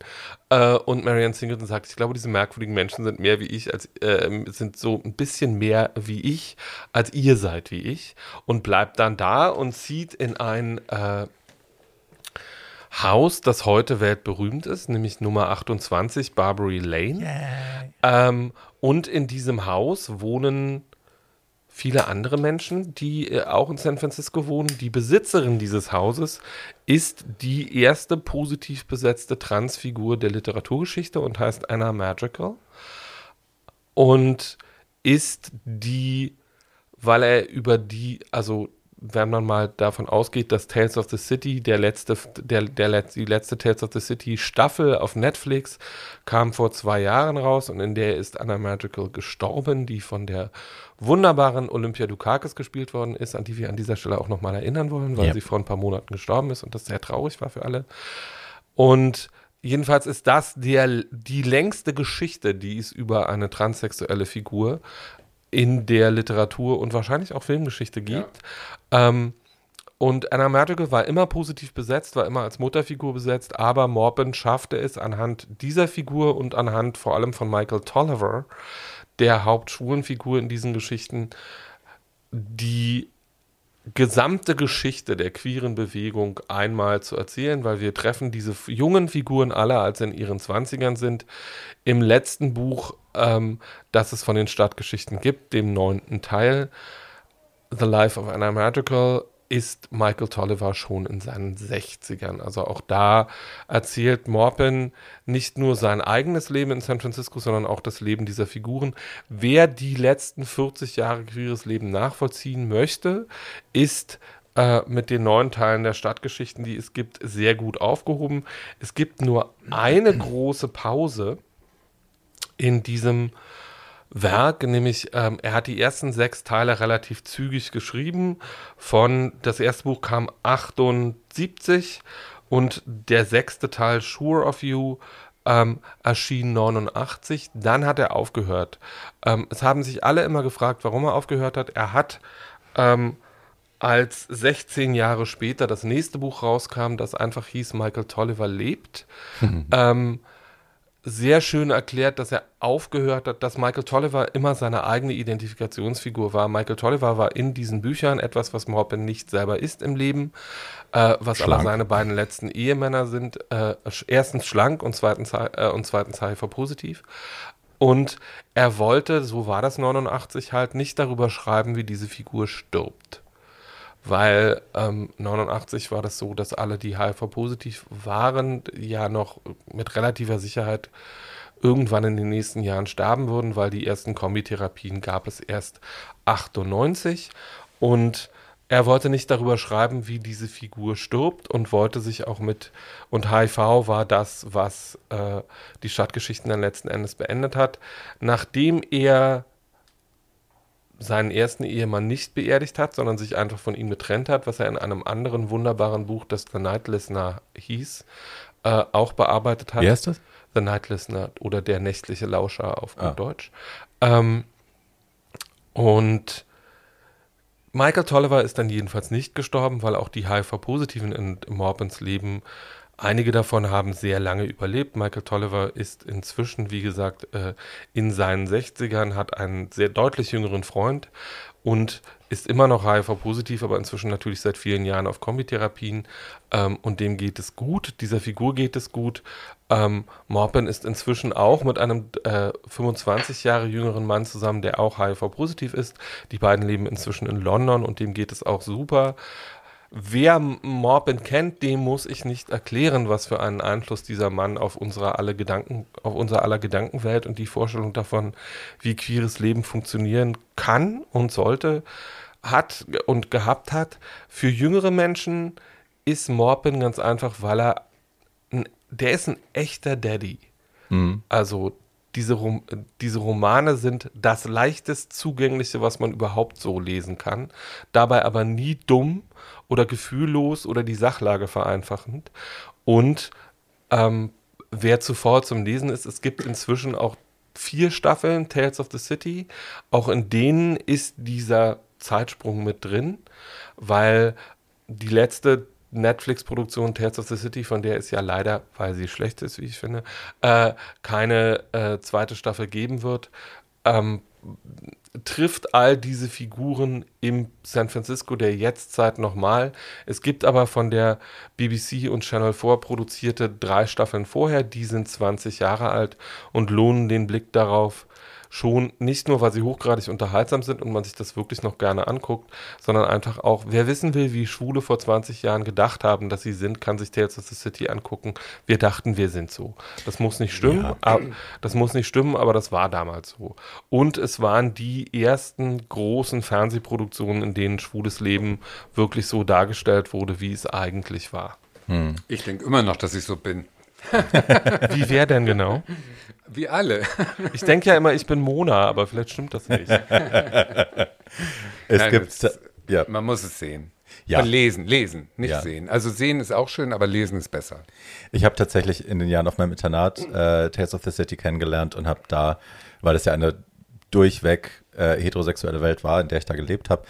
Äh, und Marianne Singleton sagt, ich glaube, diese merkwürdigen Menschen sind mehr wie ich, als äh, sind so ein bisschen mehr wie ich, als ihr seid wie ich. Und bleibt dann da und zieht in ein äh, Haus, das heute weltberühmt ist, nämlich Nummer 28, Barbary Lane. Ähm, und in diesem Haus wohnen viele andere Menschen, die äh, auch in San Francisco wohnen. Die Besitzerin dieses Hauses ist die erste positiv besetzte Transfigur der Literaturgeschichte und heißt Anna Magical. Und ist die, weil er über die, also wenn man mal davon ausgeht, dass Tales of the City, der letzte, der, der, die letzte Tales of the City Staffel auf Netflix kam vor zwei Jahren raus und in der ist Anna Magical gestorben, die von der wunderbaren Olympia Dukakis gespielt worden ist, an die wir an dieser Stelle auch nochmal erinnern wollen, weil
Ja.
sie vor ein paar Monaten gestorben ist und das sehr traurig war für alle. Und jedenfalls ist das der, die längste Geschichte, die es über eine transsexuelle Figur in der Literatur und wahrscheinlich auch Filmgeschichte gibt. Ähm, und Anna Magical war immer positiv besetzt, war immer als Mutterfigur besetzt, aber Morpen schaffte es anhand dieser Figur und anhand vor allem von Michael Tolliver, der Hauptschwulenfigur in diesen Geschichten, die gesamte Geschichte der queeren Bewegung einmal zu erzählen, weil wir treffen diese jungen Figuren alle, als sie in ihren Zwanzigern sind, im letzten Buch, ähm, das es von den Stadtgeschichten gibt, dem neunten Teil, The Life of Anna Magical, ist Michael Tolliver schon in seinen 60ern. Also auch da erzählt Morpen nicht nur sein eigenes Leben in San Francisco, sondern auch das Leben dieser Figuren. Wer die letzten 40 Jahre queeres Leben nachvollziehen möchte, ist äh, mit den neuen Teilen der Stadtgeschichten, die es gibt, sehr gut aufgehoben. Es gibt nur eine große Pause in diesem Werk, nämlich ähm, er hat die ersten sechs Teile relativ zügig geschrieben. Von das erste Buch kam 78 und der sechste Teil Sure of You ähm, erschien 89. Dann hat er aufgehört. Ähm, es haben sich alle immer gefragt, warum er aufgehört hat. Er hat ähm, als 16 Jahre später das nächste Buch rauskam, das einfach hieß Michael Tolliver lebt. ähm, sehr schön erklärt, dass er aufgehört hat, dass Michael Tolliver immer seine eigene Identifikationsfigur war. Michael Tolliver war in diesen Büchern etwas, was Morpin nicht selber ist im Leben, äh, was schlank. aber seine beiden letzten Ehemänner sind. Äh, erstens schlank und zweitens, äh, und zweitens HIV-positiv. Und er wollte, so war das 89 halt, nicht darüber schreiben, wie diese Figur stirbt weil ähm, 89 war das so, dass alle, die HIV-positiv waren, ja noch mit relativer Sicherheit irgendwann in den nächsten Jahren sterben würden, weil die ersten Kombitherapien gab es erst 98 und er wollte nicht darüber schreiben, wie diese Figur stirbt und wollte sich auch mit, und HIV war das, was äh, die Stadtgeschichten dann letzten Endes beendet hat. Nachdem er seinen ersten Ehemann nicht beerdigt hat, sondern sich einfach von ihm getrennt hat, was er in einem anderen wunderbaren Buch, das The Night Listener hieß, äh, auch bearbeitet hat.
Wie heißt das?
The Night Listener oder Der nächtliche Lauscher auf ah. Deutsch. Ähm, und Michael Tolliver ist dann jedenfalls nicht gestorben, weil auch die HIV-Positiven in Morbins Leben Einige davon haben sehr lange überlebt. Michael Tolliver ist inzwischen, wie gesagt, äh, in seinen 60ern, hat einen sehr deutlich jüngeren Freund und ist immer noch HIV-positiv, aber inzwischen natürlich seit vielen Jahren auf Kombitherapien. Ähm, und dem geht es gut, dieser Figur geht es gut. Ähm, Morpen ist inzwischen auch mit einem äh, 25 Jahre jüngeren Mann zusammen, der auch HIV-positiv ist. Die beiden leben inzwischen in London und dem geht es auch super. Wer Morbin kennt, dem muss ich nicht erklären, was für einen Einfluss dieser Mann auf unsere alle Gedanken, auf unser aller Gedankenwelt und die Vorstellung davon, wie queeres Leben funktionieren kann und sollte, hat und gehabt hat. Für jüngere Menschen ist Morbin ganz einfach, weil er, ein, der ist ein echter Daddy. Mhm. Also diese, Rom diese Romane sind das leichtest zugängliche, was man überhaupt so lesen kann, dabei aber nie dumm oder gefühllos oder die Sachlage vereinfachend. Und ähm, wer zuvor zum Lesen ist, es gibt inzwischen auch vier Staffeln Tales of the City. Auch in denen ist dieser Zeitsprung mit drin, weil die letzte Netflix-Produktion Tales of the City, von der es ja leider, weil sie schlecht ist, wie ich finde, äh, keine äh, zweite Staffel geben wird, ähm, trifft all diese Figuren im San Francisco der Jetztzeit nochmal. Es gibt aber von der BBC und Channel 4 produzierte drei Staffeln vorher, die sind 20 Jahre alt und lohnen den Blick darauf, schon nicht nur, weil sie hochgradig unterhaltsam sind und man sich das wirklich noch gerne anguckt, sondern einfach auch, wer wissen will, wie Schwule vor 20 Jahren gedacht haben, dass sie sind, kann sich Tales of the City angucken. Wir dachten, wir sind so. Das muss nicht stimmen, ja. aber, das muss nicht stimmen, aber das war damals so. Und es waren die ersten großen Fernsehproduktionen, in denen schwules Leben wirklich so dargestellt wurde, wie es eigentlich war.
Hm. Ich denke immer noch, dass ich so bin.
Wie wer denn genau? [LAUGHS]
Wie alle. [LAUGHS]
Ich denke ja immer, ich bin Mona, aber vielleicht stimmt das nicht. [LAUGHS] es
Nein, gibt, es, ja. Man muss es sehen. Ja. Und lesen, lesen, nicht ja. sehen. Also sehen ist auch schön, aber lesen ist besser.
Ich habe tatsächlich in den Jahren auf meinem Internat äh, Tales of the City kennengelernt und habe da, weil es ja eine durchweg äh, heterosexuelle Welt war, in der ich da gelebt habe,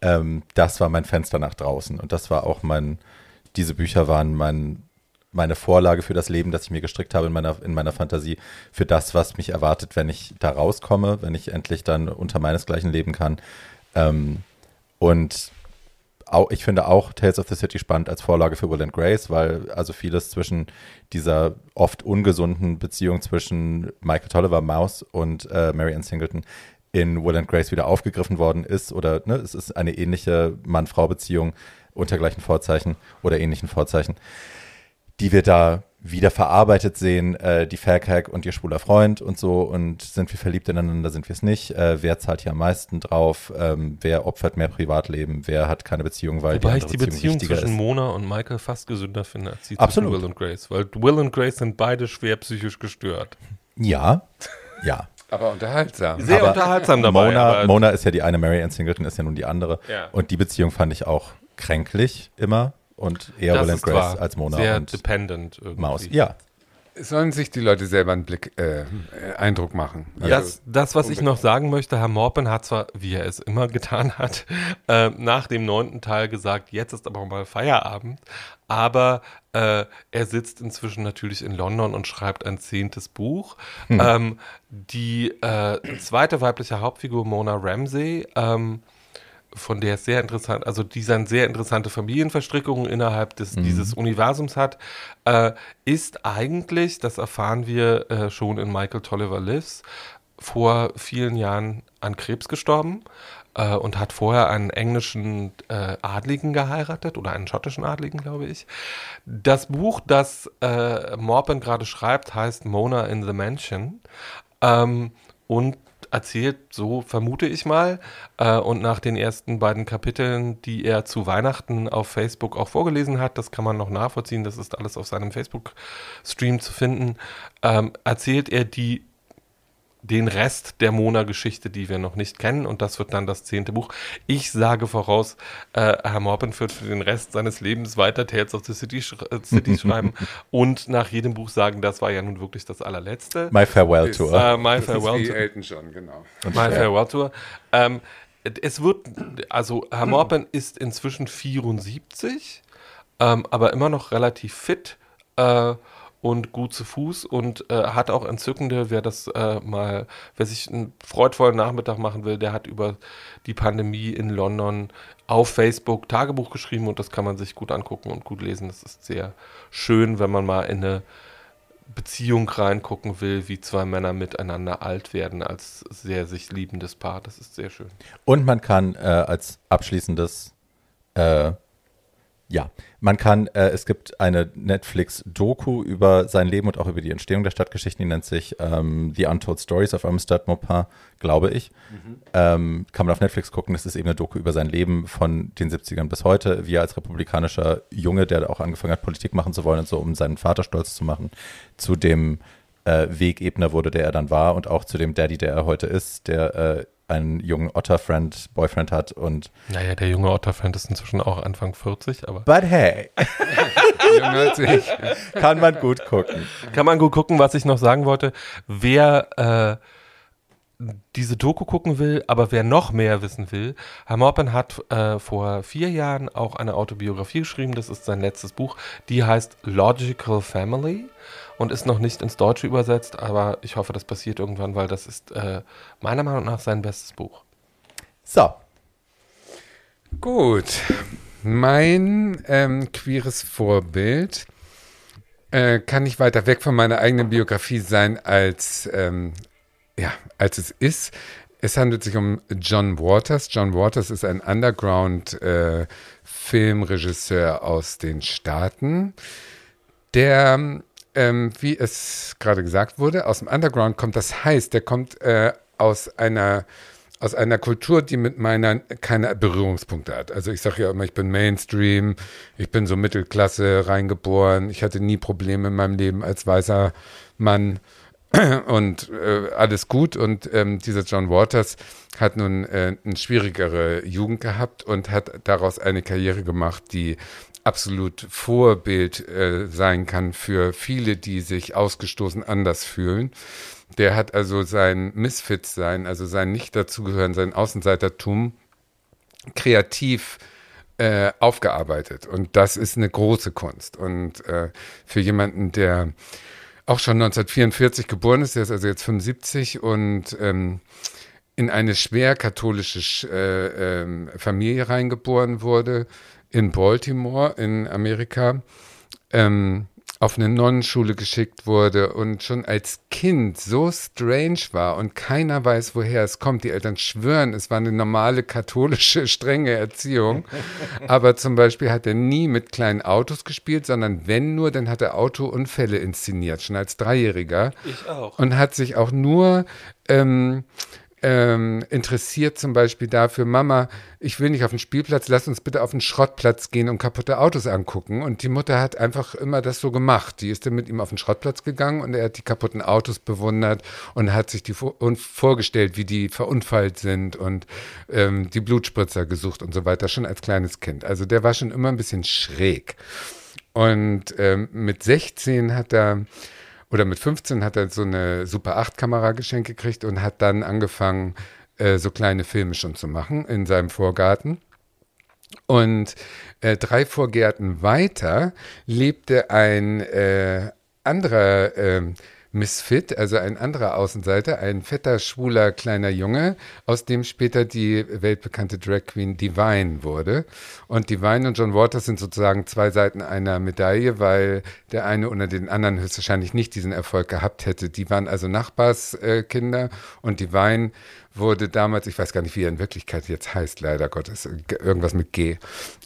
ähm, das war mein Fenster nach draußen. Und das war auch mein, diese Bücher waren mein meine Vorlage für das Leben, das ich mir gestrickt habe in meiner, in meiner Fantasie, für das, was mich erwartet, wenn ich da rauskomme, wenn ich endlich dann unter meinesgleichen leben kann. Ähm, und auch, ich finde auch Tales of the City spannend als Vorlage für Will and Grace, weil also vieles zwischen dieser oft ungesunden Beziehung zwischen Michael Tolliver, Mouse und äh, Mary Ann Singleton in Will and Grace wieder aufgegriffen worden ist oder ne, es ist eine ähnliche Mann-Frau-Beziehung unter gleichen Vorzeichen oder ähnlichen Vorzeichen die wir da wieder verarbeitet sehen, äh, die Fairhack und ihr schwuler Freund und so und sind wir verliebt ineinander, sind wir es nicht, äh, wer zahlt hier am meisten drauf, ähm, wer opfert mehr Privatleben, wer hat keine Beziehung, weil
Wobei die ich die Beziehung, Beziehung zwischen ist. Mona und Michael fast gesünder finde als die Absolut. zwischen Will und Grace, weil Will und Grace sind beide schwer psychisch gestört.
Ja, Ja. [LAUGHS]
Aber unterhaltsam.
Sehr
Aber
unterhaltsam dabei.
Mona,
aber
Mona ist ja die eine, Mary Ann Singleton ist ja nun die andere.
Ja.
Und die Beziehung fand ich auch kränklich immer und eher
das
Will Grace als Mona
Sehr
und
dependent irgendwie.
Maus. Ja.
Sollen sich die Leute selber einen Blick, äh, äh, Eindruck machen. Also,
Das, das, was ich noch sagen möchte, Herr Morpen hat zwar, wie er es immer [LAUGHS] getan hat, äh, nach dem neunten Teil gesagt, jetzt ist aber mal Feierabend, aber äh, er sitzt inzwischen natürlich in London und schreibt ein zehntes Buch. Ähm, die äh, zweite weibliche Hauptfigur, Mona Ramsey, ähm, von der es sehr interessant, also die dann sehr interessante Familienverstrickungen innerhalb des, dieses Universums hat, äh, ist eigentlich, das erfahren wir äh, schon in Michael Tolliver Lives, vor vielen Jahren an Krebs gestorben äh, und hat vorher einen englischen äh, Adligen geheiratet oder einen schottischen Adligen, glaube ich. Das Buch, das äh, Morpen gerade schreibt, heißt Mona in the Mansion ähm, und erzählt, so vermute ich mal, äh, und nach den ersten beiden Kapiteln, die er zu Weihnachten auf Facebook auch vorgelesen hat, das kann man noch nachvollziehen, das ist alles auf seinem Facebook-Stream zu finden, ähm, erzählt er die den Rest der Mona-Geschichte, die wir noch nicht kennen. Und das wird dann das zehnte Buch. Ich sage voraus, äh, Herr Morpen wird für den Rest seines Lebens weiter Tales of the City, sch äh, City [LAUGHS] schreiben und nach jedem Buch sagen, das war ja nun wirklich das allerletzte.
My Farewell
Ist,
Tour.
Äh, My
das ist
Farewell
wie
to
Elton John, genau.
Und
My
schwer.
Farewell Tour. Ähm, es wird, also Herr Morpen ist inzwischen 74, ähm, aber immer noch relativ fit äh, und gut zu Fuß und äh, hat auch entzückende, wer das äh, mal, wer sich einen freudvollen Nachmittag machen will, der hat über die Pandemie in London auf Facebook Tagebuch geschrieben und das kann man sich gut angucken und gut lesen. Das ist sehr schön, wenn man mal in eine Beziehung reingucken will, wie zwei Männer miteinander alt werden als sehr sich liebendes Paar. Das ist sehr schön.
Und man kann äh, als abschließendes, äh, ja, man kann, äh, es gibt eine Netflix-Doku über sein Leben und auch über die Entstehung der Stadtgeschichten, die nennt sich ähm, The Untold Stories of Amistad Maupin, glaube ich. Ähm, kann man auf Netflix gucken, das ist eben eine Doku über sein Leben von den 70ern bis heute, wie er als republikanischer Junge, der auch angefangen hat, Politik machen zu wollen und so, um seinen Vater stolz zu machen, zu dem äh, Wegebner wurde, der er dann war und auch zu dem Daddy, der er heute ist, der äh, einen jungen Otter-Friend, Boyfriend hat und
Naja, der junge Otter-Fan ist inzwischen auch Anfang 40, aber
But hey, [LAUGHS]
Jünger als ich.
kann man gut gucken.
kann man gut gucken, was ich noch sagen wollte. Wer äh, diese Doku gucken will, aber wer noch mehr wissen will, Herr Morpen hat äh, vor vier Jahren auch eine Autobiografie geschrieben, das ist sein letztes Buch, die heißt Logical Family und ist noch nicht ins Deutsche übersetzt, aber ich hoffe, das passiert irgendwann, weil das ist äh, meiner Meinung nach sein bestes Buch.
So,
Gut. Mein ähm, queeres Vorbild äh, kann nicht weiter weg von meiner eigenen Biografie sein, als, ähm, ja, als es ist. Es handelt sich um John Waters. John Waters ist ein Underground-Filmregisseur aus den Staaten, der, ähm, wie es gerade gesagt wurde, aus dem Underground kommt. Das heißt, der kommt äh, aus einer aus einer Kultur, die mit meiner keine Berührungspunkte hat. Also ich sage ja immer, ich bin Mainstream, ich bin so Mittelklasse reingeboren, ich hatte nie Probleme in meinem Leben als weißer Mann [CLEARS THROAT] und äh, alles gut. Und ähm, dieser John Waters hat nun äh, eine schwierigere Jugend gehabt und hat daraus eine Karriere gemacht, die absolut Vorbild äh, sein kann für viele, die sich ausgestoßen anders fühlen. Der hat also sein Misfit-Sein, also sein Nicht-Dazugehören, sein Außenseitertum kreativ äh, aufgearbeitet. Und das ist eine große Kunst. Und äh, für jemanden, der auch schon 1944 geboren ist, der ist also jetzt 75 und ähm, in eine schwer katholische Sch- äh, ähm, Familie reingeboren wurde, in Baltimore in Amerika, ähm, auf eine Nonnenschule geschickt wurde und schon als Kind so strange war und keiner weiß, woher es kommt. Die Eltern schwören, es war eine normale katholische, strenge Erziehung. [LAUGHS] Aber zum Beispiel hat er nie mit kleinen Autos gespielt, sondern wenn nur, dann hat er Autounfälle inszeniert, schon als Dreijähriger
Ich auch.
und hat sich auch nur ähm, ähm, interessiert zum Beispiel dafür, Mama, ich will nicht auf den Spielplatz, lass uns bitte auf den Schrottplatz gehen und kaputte Autos angucken. Und die Mutter hat einfach immer das so gemacht. Die ist dann mit ihm auf den Schrottplatz gegangen und er hat die kaputten Autos bewundert und hat sich die vor vorgestellt, wie die verunfallt sind und ähm, die Blutspritzer gesucht und so weiter, schon als kleines Kind. Also der war schon immer ein bisschen schräg. Und ähm, mit 16 hat er oder mit 15 hat er so eine Super 8 Kamera geschenkt gekriegt und hat dann angefangen, äh, so kleine Filme schon zu machen in seinem Vorgarten. Und äh, drei Vorgärten weiter lebte ein äh, anderer äh, Misfit, also ein anderer Außenseiter, ein fetter, schwuler, kleiner Junge, aus dem später die weltbekannte Drag Queen Divine wurde. Und Divine und John Waters sind sozusagen zwei Seiten einer Medaille, weil der eine oder den anderen höchstwahrscheinlich nicht diesen Erfolg gehabt hätte. Die waren also Nachbarskinder und Divine wurde damals, ich weiß gar nicht, wie er in Wirklichkeit jetzt heißt, leider Gottes, irgendwas mit G.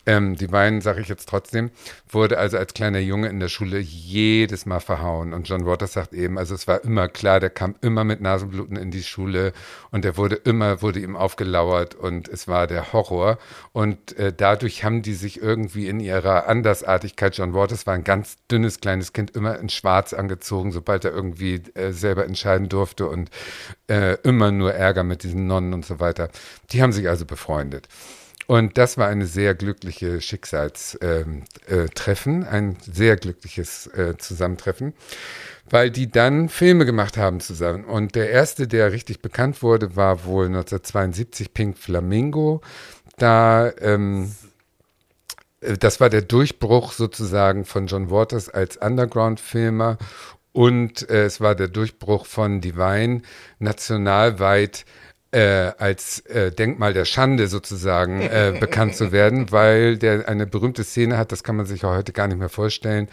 Ähm, die Wein, sage ich jetzt trotzdem, wurde also als kleiner Junge in der Schule jedes Mal verhauen. Und John Waters sagt eben, also es war immer klar, der kam immer mit Nasenbluten in die Schule und er wurde immer, wurde ihm aufgelauert und es war der Horror. Und äh, dadurch haben die sich irgendwie in ihrer Andersartigkeit, John Waters war ein ganz dünnes kleines Kind, immer in schwarz angezogen, sobald er irgendwie äh, selber entscheiden durfte und äh, immer nur Ärger mit diesen Nonnen und so weiter. Die haben sich also befreundet. Und das war eine sehr glückliche Schicksalstreffen, äh, ein sehr glückliches äh, Zusammentreffen, weil die dann Filme gemacht haben zusammen. Und der erste, der richtig bekannt wurde, war wohl 1972 Pink Flamingo. Da ähm, äh, das war der Durchbruch sozusagen von John Waters als Underground-Filmer und äh, es war der Durchbruch von Divine nationalweit äh, als äh, Denkmal der Schande sozusagen äh, bekannt zu werden, [LAUGHS] weil der eine berühmte Szene hat, das kann man sich auch heute gar nicht mehr vorstellen.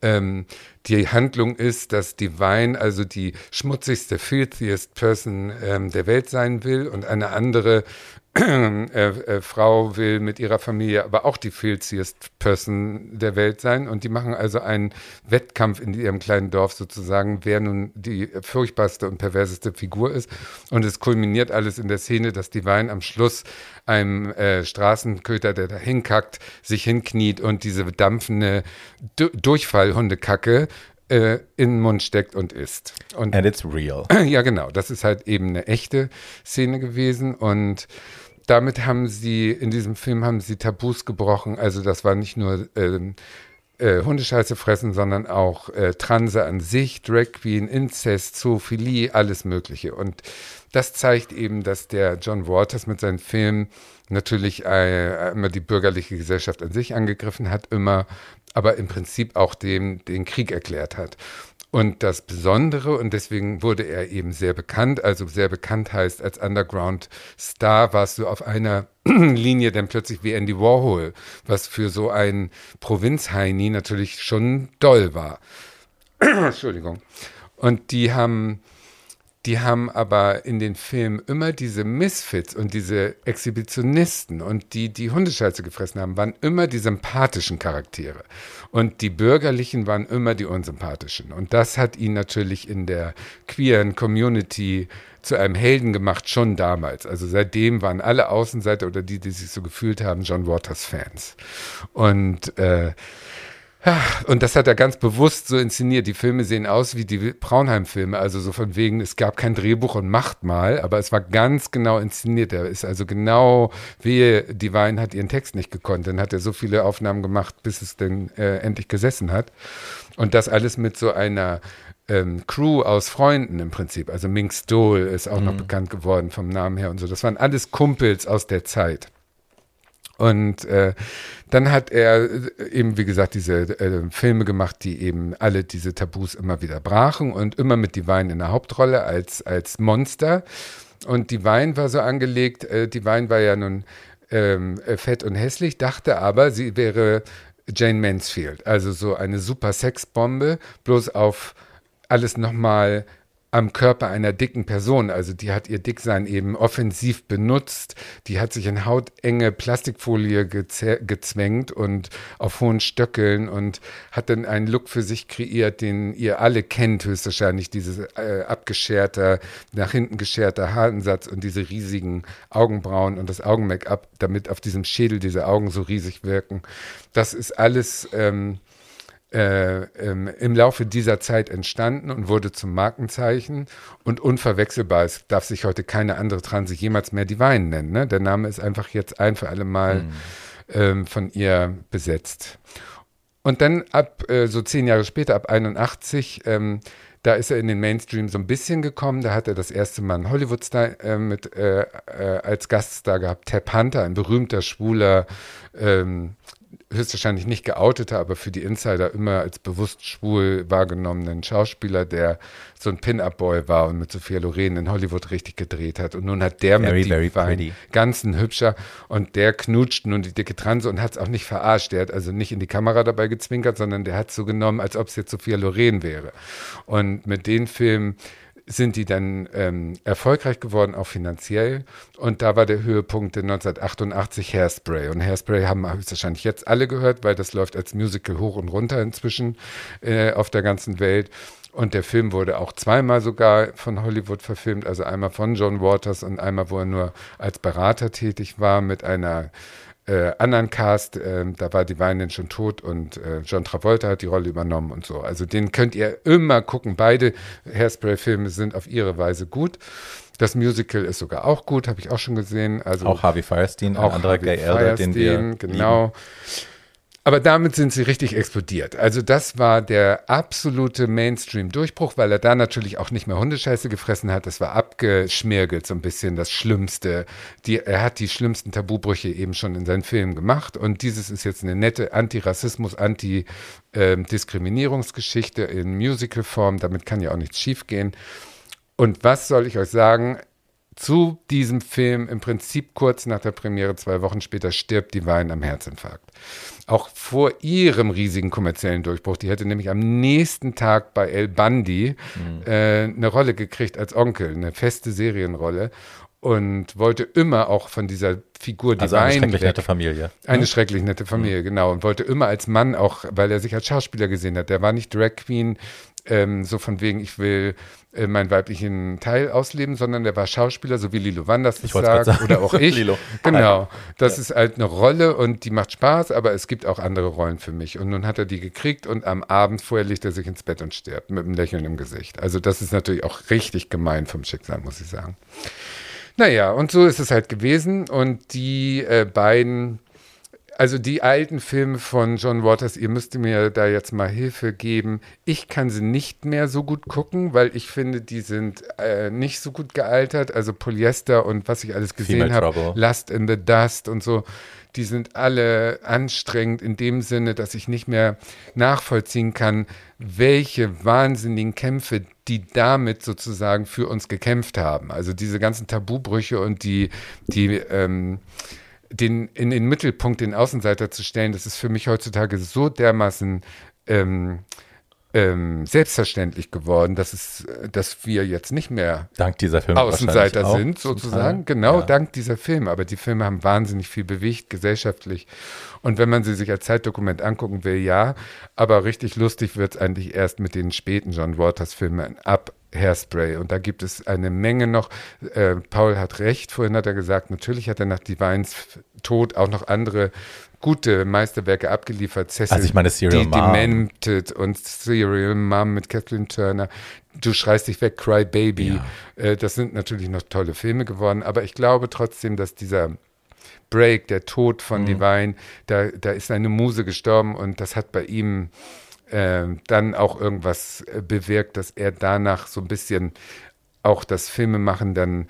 Ähm, die Handlung ist, dass Divine also die schmutzigste, filthiest Person ähm, der Welt sein will und eine andere [CLEARS THROAT] äh, äh, Frau will mit ihrer Familie aber auch die filziest Person der Welt sein. Und die machen also einen Wettkampf in ihrem kleinen Dorf sozusagen, wer nun die furchtbarste und perverseste Figur ist. Und es kulminiert alles in der Szene, dass die Wein am Schluss einem äh, Straßenköter, der da hinkackt, sich hinkniet und diese dampfende D Durchfallhundekacke äh, in den Mund steckt und isst. Und,
And it's real. [CLEARS THROAT]
Ja, genau. Das ist halt eben eine echte Szene gewesen und damit haben sie, in diesem Film haben sie Tabus gebrochen. Also das war nicht nur ähm, äh, Hundescheiße fressen, sondern auch äh, Transe an sich, Drag Queen, Inzest, Zoophilie, alles Mögliche. Und das zeigt eben, dass der John Waters mit seinen Filmen natürlich äh, immer die bürgerliche Gesellschaft an sich angegriffen hat, immer, aber im Prinzip auch dem den Krieg erklärt hat. Und das Besondere, und deswegen wurde er eben sehr bekannt, also sehr bekannt heißt als Underground-Star, warst du auf einer [CLEARS THROAT] Linie dann plötzlich wie Andy Warhol, was für so ein Provinzheini natürlich schon doll war. [CLEARS THROAT] Entschuldigung. Und die haben die haben aber in den Filmen immer diese Misfits und diese Exhibitionisten und die, die Hundescheiße gefressen haben, waren immer die sympathischen Charaktere. Und die Bürgerlichen waren immer die unsympathischen. Und das hat ihn natürlich in der queeren Community zu einem Helden gemacht, schon damals. Also seitdem waren alle Außenseiter oder die, die sich so gefühlt haben, John Waters Fans. Und äh, und das hat er ganz bewusst so inszeniert. Die Filme sehen aus wie die Braunheim-Filme, also so von wegen, es gab kein Drehbuch und macht mal, aber es war ganz genau inszeniert. Er ist also genau, wie Divine hat ihren Text nicht gekonnt. Dann hat er so viele Aufnahmen gemacht, bis es dann äh, endlich gesessen hat. Und das alles mit so einer ähm, Crew aus Freunden im Prinzip. Also Mink Stoll ist auch mhm. noch bekannt geworden vom Namen her und so. Das waren alles Kumpels aus der Zeit. Und äh, dann hat er äh, eben, wie gesagt, diese äh, Filme gemacht, die eben alle diese Tabus immer wieder brachen und immer mit Divine in der Hauptrolle als, als Monster. Und Divine war so angelegt, äh, Divine war ja nun ähm, äh, fett und hässlich, dachte aber, sie wäre Jane Mansfield. Also so eine super Sexbombe, bloß auf alles nochmal am Körper einer dicken Person. Also die hat ihr Dicksein eben offensiv benutzt. Die hat sich in hautenge Plastikfolie gezwängt und auf hohen Stöckeln und hat dann einen Look für sich kreiert, den ihr alle kennt, höchstwahrscheinlich. Dieses äh, abgescherter, nach hinten gescherter Haarensatz und diese riesigen Augenbrauen und das Augen-Make-up, damit auf diesem Schädel diese Augen so riesig wirken. Das ist alles ähm, äh, ähm, im Laufe dieser Zeit entstanden und wurde zum Markenzeichen und unverwechselbar. Es darf sich heute keine andere Transe jemals mehr Divine nennen. Ne? Der Name ist einfach jetzt ein für alle Mal mhm. ähm, von ihr besetzt. Und dann ab äh, so zehn Jahre später, ab 81, ähm, da ist er in den Mainstream so ein bisschen gekommen. Da hat er das erste Mal einen Hollywood-Star äh, mit äh, äh, als Gaststar gehabt. Tab Hunter, ein berühmter schwuler ähm, höchstwahrscheinlich nicht geouteter, aber für die Insider immer als bewusst schwul wahrgenommenen Schauspieler, der so ein Pin-Up-Boy war und mit Sophia Loren in Hollywood richtig gedreht hat. Und nun hat der very, mit die Wein ganz ein hübscher und der knutscht nun die dicke Transe und hat es auch nicht verarscht. Der hat also nicht in die Kamera dabei gezwinkert, sondern der hat es so genommen, als ob es jetzt Sophia Loren wäre. Und mit den Filmen sind die dann ähm, erfolgreich geworden, auch finanziell. Und da war der Höhepunkt in 1988 Hairspray. Und Hairspray haben wahrscheinlich jetzt alle gehört, weil das läuft als Musical hoch und runter inzwischen äh, auf der ganzen Welt. Und der Film wurde auch zweimal sogar von Hollywood verfilmt, also einmal von John Waters und einmal, wo er nur als Berater tätig war, mit einer äh, anderen Cast, äh, da war die Weinin schon tot und äh, John Travolta hat die Rolle übernommen und so. Also den könnt ihr immer gucken. Beide Hairspray-Filme sind auf ihre Weise gut. Das Musical ist sogar auch gut, habe ich auch schon gesehen. Also
auch Harvey Firestein, ein anderer Gay Elder, den wir
genau. Lieben. Aber damit sind sie richtig explodiert. Also das war der absolute Mainstream-Durchbruch, weil er da natürlich auch nicht mehr Hundescheiße gefressen hat. Das war abgeschmirgelt so ein bisschen das Schlimmste. Die, er hat die schlimmsten Tabubrüche eben schon in seinen Filmen gemacht. Und dieses ist jetzt eine nette Antirassismus, Anti-Diskriminierungsgeschichte in Musical-Form. Damit kann ja auch nichts schiefgehen. Und was soll ich euch sagen? Zu diesem Film im Prinzip kurz nach der Premiere, zwei Wochen später, stirbt die Wein am Herzinfarkt. Auch vor ihrem riesigen kommerziellen Durchbruch. Die hätte nämlich am nächsten Tag bei El Bandi mhm. äh, eine Rolle gekriegt als Onkel, eine feste Serienrolle und wollte immer auch von dieser Figur
die also eine schrecklich weg. nette Familie.
Eine schrecklich nette Familie, mhm. genau. Und wollte immer als Mann auch, weil er sich als Schauspieler gesehen hat. Der war nicht Drag Queen, ähm, so von wegen, ich will äh, meinen weiblichen Teil ausleben, sondern der war Schauspieler, so wie Lilo Wanders das sagt, oder auch [LAUGHS] ich. Lilo. Genau, das ja. ist halt eine Rolle und die macht Spaß, aber es gibt auch andere Rollen für mich. Und nun hat er die gekriegt und am Abend vorher legt er sich ins Bett und stirbt mit einem Lächeln im Gesicht. Also das ist natürlich auch richtig gemein vom Schicksal, muss ich sagen. Naja, und so ist es halt gewesen und die äh, beiden also die alten Filme von John Waters, ihr müsst mir da jetzt mal Hilfe geben. Ich kann sie nicht mehr so gut gucken, weil ich finde, die sind äh, nicht so gut gealtert. Also Polyester und was ich alles gesehen habe, Lust in the Dust und so, die sind alle anstrengend in dem Sinne, dass ich nicht mehr nachvollziehen kann, welche wahnsinnigen Kämpfe die damit sozusagen für uns gekämpft haben. Also diese ganzen Tabubrüche und die, die ähm, den, in den Mittelpunkt den Außenseiter zu stellen, das ist für mich heutzutage so dermaßen ähm, ähm, selbstverständlich geworden, dass es, dass wir jetzt nicht mehr
dank dieser Filme
Außenseiter sind, sozusagen. Genau, ja. dank dieser Filme. Aber die Filme haben wahnsinnig viel bewegt, gesellschaftlich. Und wenn man sie sich als Zeitdokument angucken will, ja. Aber richtig lustig wird es eigentlich erst mit den späten John Waters-Filmen ab Hairspray. Und da gibt es eine Menge noch. Äh, Paul hat recht, vorhin hat er gesagt, natürlich hat er nach Divines Tod auch noch andere gute Meisterwerke abgeliefert.
Cecil, also ich meine Serial
die Mom. Demented und Serial Mom mit Kathleen Turner. Du schreist dich weg, Cry Baby. Ja. Äh, das sind natürlich noch tolle Filme geworden, aber ich glaube trotzdem, dass dieser Break, der Tod von mhm. Divine, da, da ist eine Muse gestorben und das hat bei ihm äh, dann auch irgendwas äh, bewirkt, dass er danach so ein bisschen auch das Filmemachen dann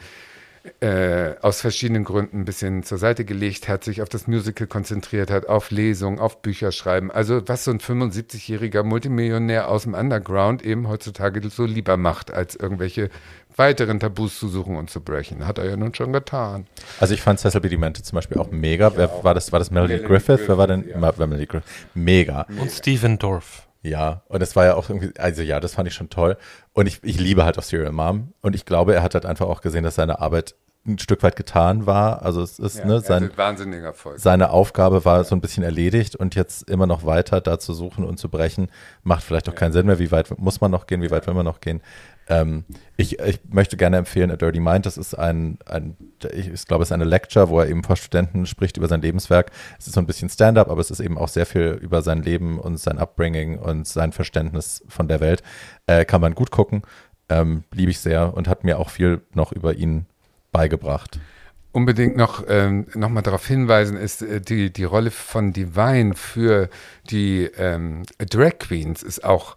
äh, aus verschiedenen Gründen ein bisschen zur Seite gelegt hat, sich auf das Musical konzentriert hat, auf Lesungen, auf Bücher schreiben. Also was so ein 75-jähriger Multimillionär aus dem Underground eben heutzutage so lieber macht, als irgendwelche weiteren Tabus zu suchen und zu brechen. Hat er ja nun schon getan.
Also ich fand Cecil B. Demented zum Beispiel auch mega. Wer, war das, war das Melody, Melody Griffith? Griffith? Wer war denn? Ja. Melody Griffith. Mega.
Und Stephen Dorff.
Ja, und es war ja auch irgendwie, also ja, das fand ich schon toll. Und ich, ich liebe halt auch Serial Mom. Und ich glaube, er hat halt einfach auch gesehen, dass seine Arbeit ein Stück weit getan war. Also es ist,
Ja,
ne, sein,
wahnsinniger Erfolg.
seine Aufgabe war so ein bisschen erledigt und jetzt immer noch weiter da zu suchen und zu brechen, macht vielleicht auch keinen Sinn mehr. Wie weit muss man noch gehen? Wie weit will man noch gehen? Ähm, ich, ich möchte gerne empfehlen A Dirty Mind. Das ist ein, ein ich, ich glaube, es ist eine Lecture, wo er eben vor Studenten spricht über sein Lebenswerk. Es ist so ein bisschen Stand-up, aber es ist eben auch sehr viel über sein Leben und sein Upbringing und sein Verständnis von der Welt. Äh, kann man gut gucken. Ähm, Liebe ich sehr und hat mir auch viel noch über ihn beigebracht.
unbedingt noch, ähm, noch mal darauf hinweisen, ist äh, die, die Rolle von Divine für die ähm, Drag Queens ist auch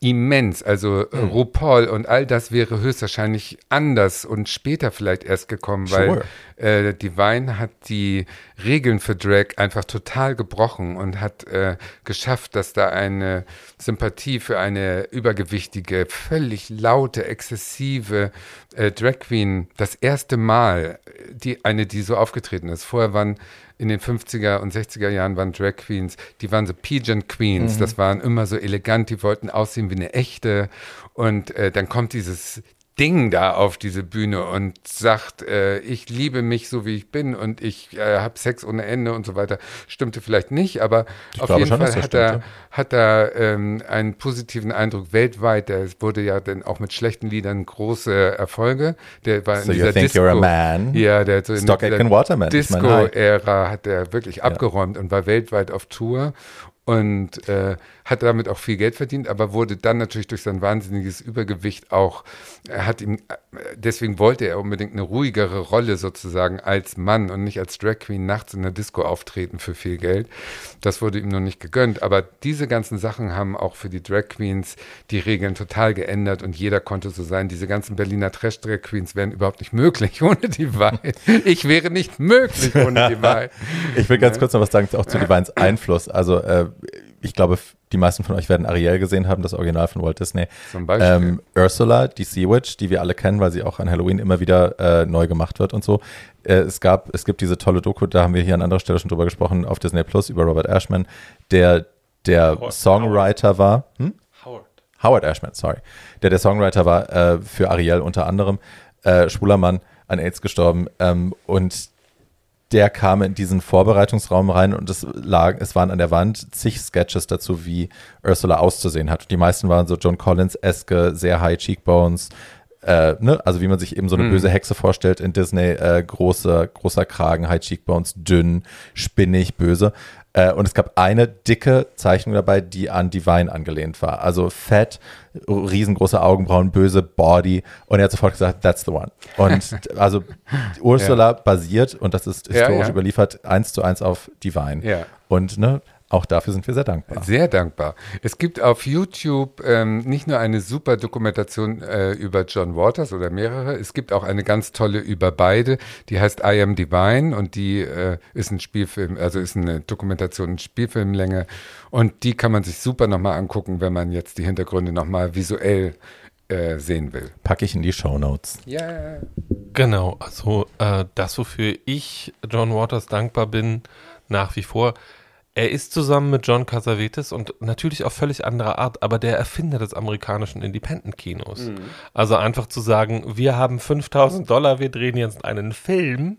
immens. Also äh,
Hm.
RuPaul und all das wäre höchstwahrscheinlich anders und später vielleicht erst gekommen,
Sure.
weil äh, Divine hat die Regeln für Drag einfach total gebrochen und hat äh, geschafft, dass da eine Sympathie für eine übergewichtige, völlig laute, exzessive äh, Drag Queen das erste Mal, die eine, die so aufgetreten ist. Vorher waren in den 50er und 60er Jahren waren Drag Queens, die waren so Pigeon Queens, das waren immer so elegant, die wollten aussehen wie eine echte. Und äh, dann kommt dieses Ding da auf diese Bühne und sagt, äh, ich liebe mich so wie ich bin und ich äh, habe Sex ohne Ende und so weiter. Stimmte vielleicht nicht, aber
Ich
auf jeden
schon,
Fall hat er, hat er ähm, einen positiven Eindruck weltweit. Der wurde ja dann auch mit schlechten Liedern große Erfolge. Der war
So
in
you
dieser
think
Disco.
you're a man?
Ja, der so in
Stock Waterman.
Disco-Ära hat er wirklich abgeräumt und war weltweit auf Tour und äh, hat damit auch viel Geld verdient, aber wurde dann natürlich durch sein wahnsinniges Übergewicht auch, er hat ihm, äh, deswegen wollte er unbedingt eine ruhigere Rolle sozusagen als Mann und nicht als Drag Queen nachts in der Disco auftreten für viel Geld. Das wurde ihm noch nicht gegönnt, aber diese ganzen Sachen haben auch für die Drag Queens die Regeln total geändert und jeder konnte so sein. Diese ganzen Berliner Trash-Drag Queens wären überhaupt nicht möglich [LAUGHS] ohne die Wahrheit. Ich wäre nicht möglich ohne die [LAUGHS] Wahrheit.
Ich will ganz kurz noch was sagen, auch zu Divines Einfluss. Also äh, ich glaube, die meisten von euch werden Ariel gesehen haben, das Original von Walt Disney.
Zum Beispiel.
Ähm, Ursula, die Sea Witch, die wir alle kennen, weil sie auch an Halloween immer wieder äh, neu gemacht wird und so. Äh, es gab, es gibt diese tolle Doku, da haben wir hier an anderer Stelle schon drüber gesprochen, auf Disney Plus über Robert Ashman, der der
Howard-
Songwriter war. Hm?
Howard.
Howard Ashman, sorry, der der Songwriter war äh, für Ariel unter anderem, äh, schwuler Mann, an AIDS gestorben ähm, und der kam in diesen Vorbereitungsraum rein und es lag, es waren an der Wand zig Sketches dazu, wie Ursula auszusehen hat. Die meisten waren so John Collins-eske, sehr high cheekbones, äh, ne? also wie man sich eben so eine böse Hexe vorstellt in Disney, äh, große, großer Kragen, high cheekbones, dünn, spinnig, böse. Äh, und es gab eine dicke Zeichnung dabei, die an Divine angelehnt war. Also fett, riesengroße Augenbrauen, böse Body. Und er hat sofort gesagt, that's the one. Und [LAUGHS] also Ursula basiert, und das ist
Ja,
historisch
ja.
überliefert, eins zu eins auf Divine.
Ja.
Und ne, auch dafür sind wir sehr dankbar.
Sehr dankbar. Es gibt auf YouTube ähm, nicht nur eine super Dokumentation äh, über John Waters oder mehrere, es gibt auch eine ganz tolle über beide, die heißt I Am Divine und die äh, ist ein Spielfilm, also ist eine Dokumentation in Spielfilmlänge und die kann man sich super nochmal angucken, wenn man jetzt die Hintergründe nochmal visuell äh, sehen will.
Packe ich in die Show Notes.
Ja.
Genau, also äh, das, wofür ich John Waters dankbar bin, nach wie vor. Er ist zusammen mit John Cassavetes und natürlich auf völlig anderer Art, aber der Erfinder des amerikanischen Independent-Kinos. Also einfach zu sagen, wir haben 5000 Dollar, wir drehen jetzt einen Film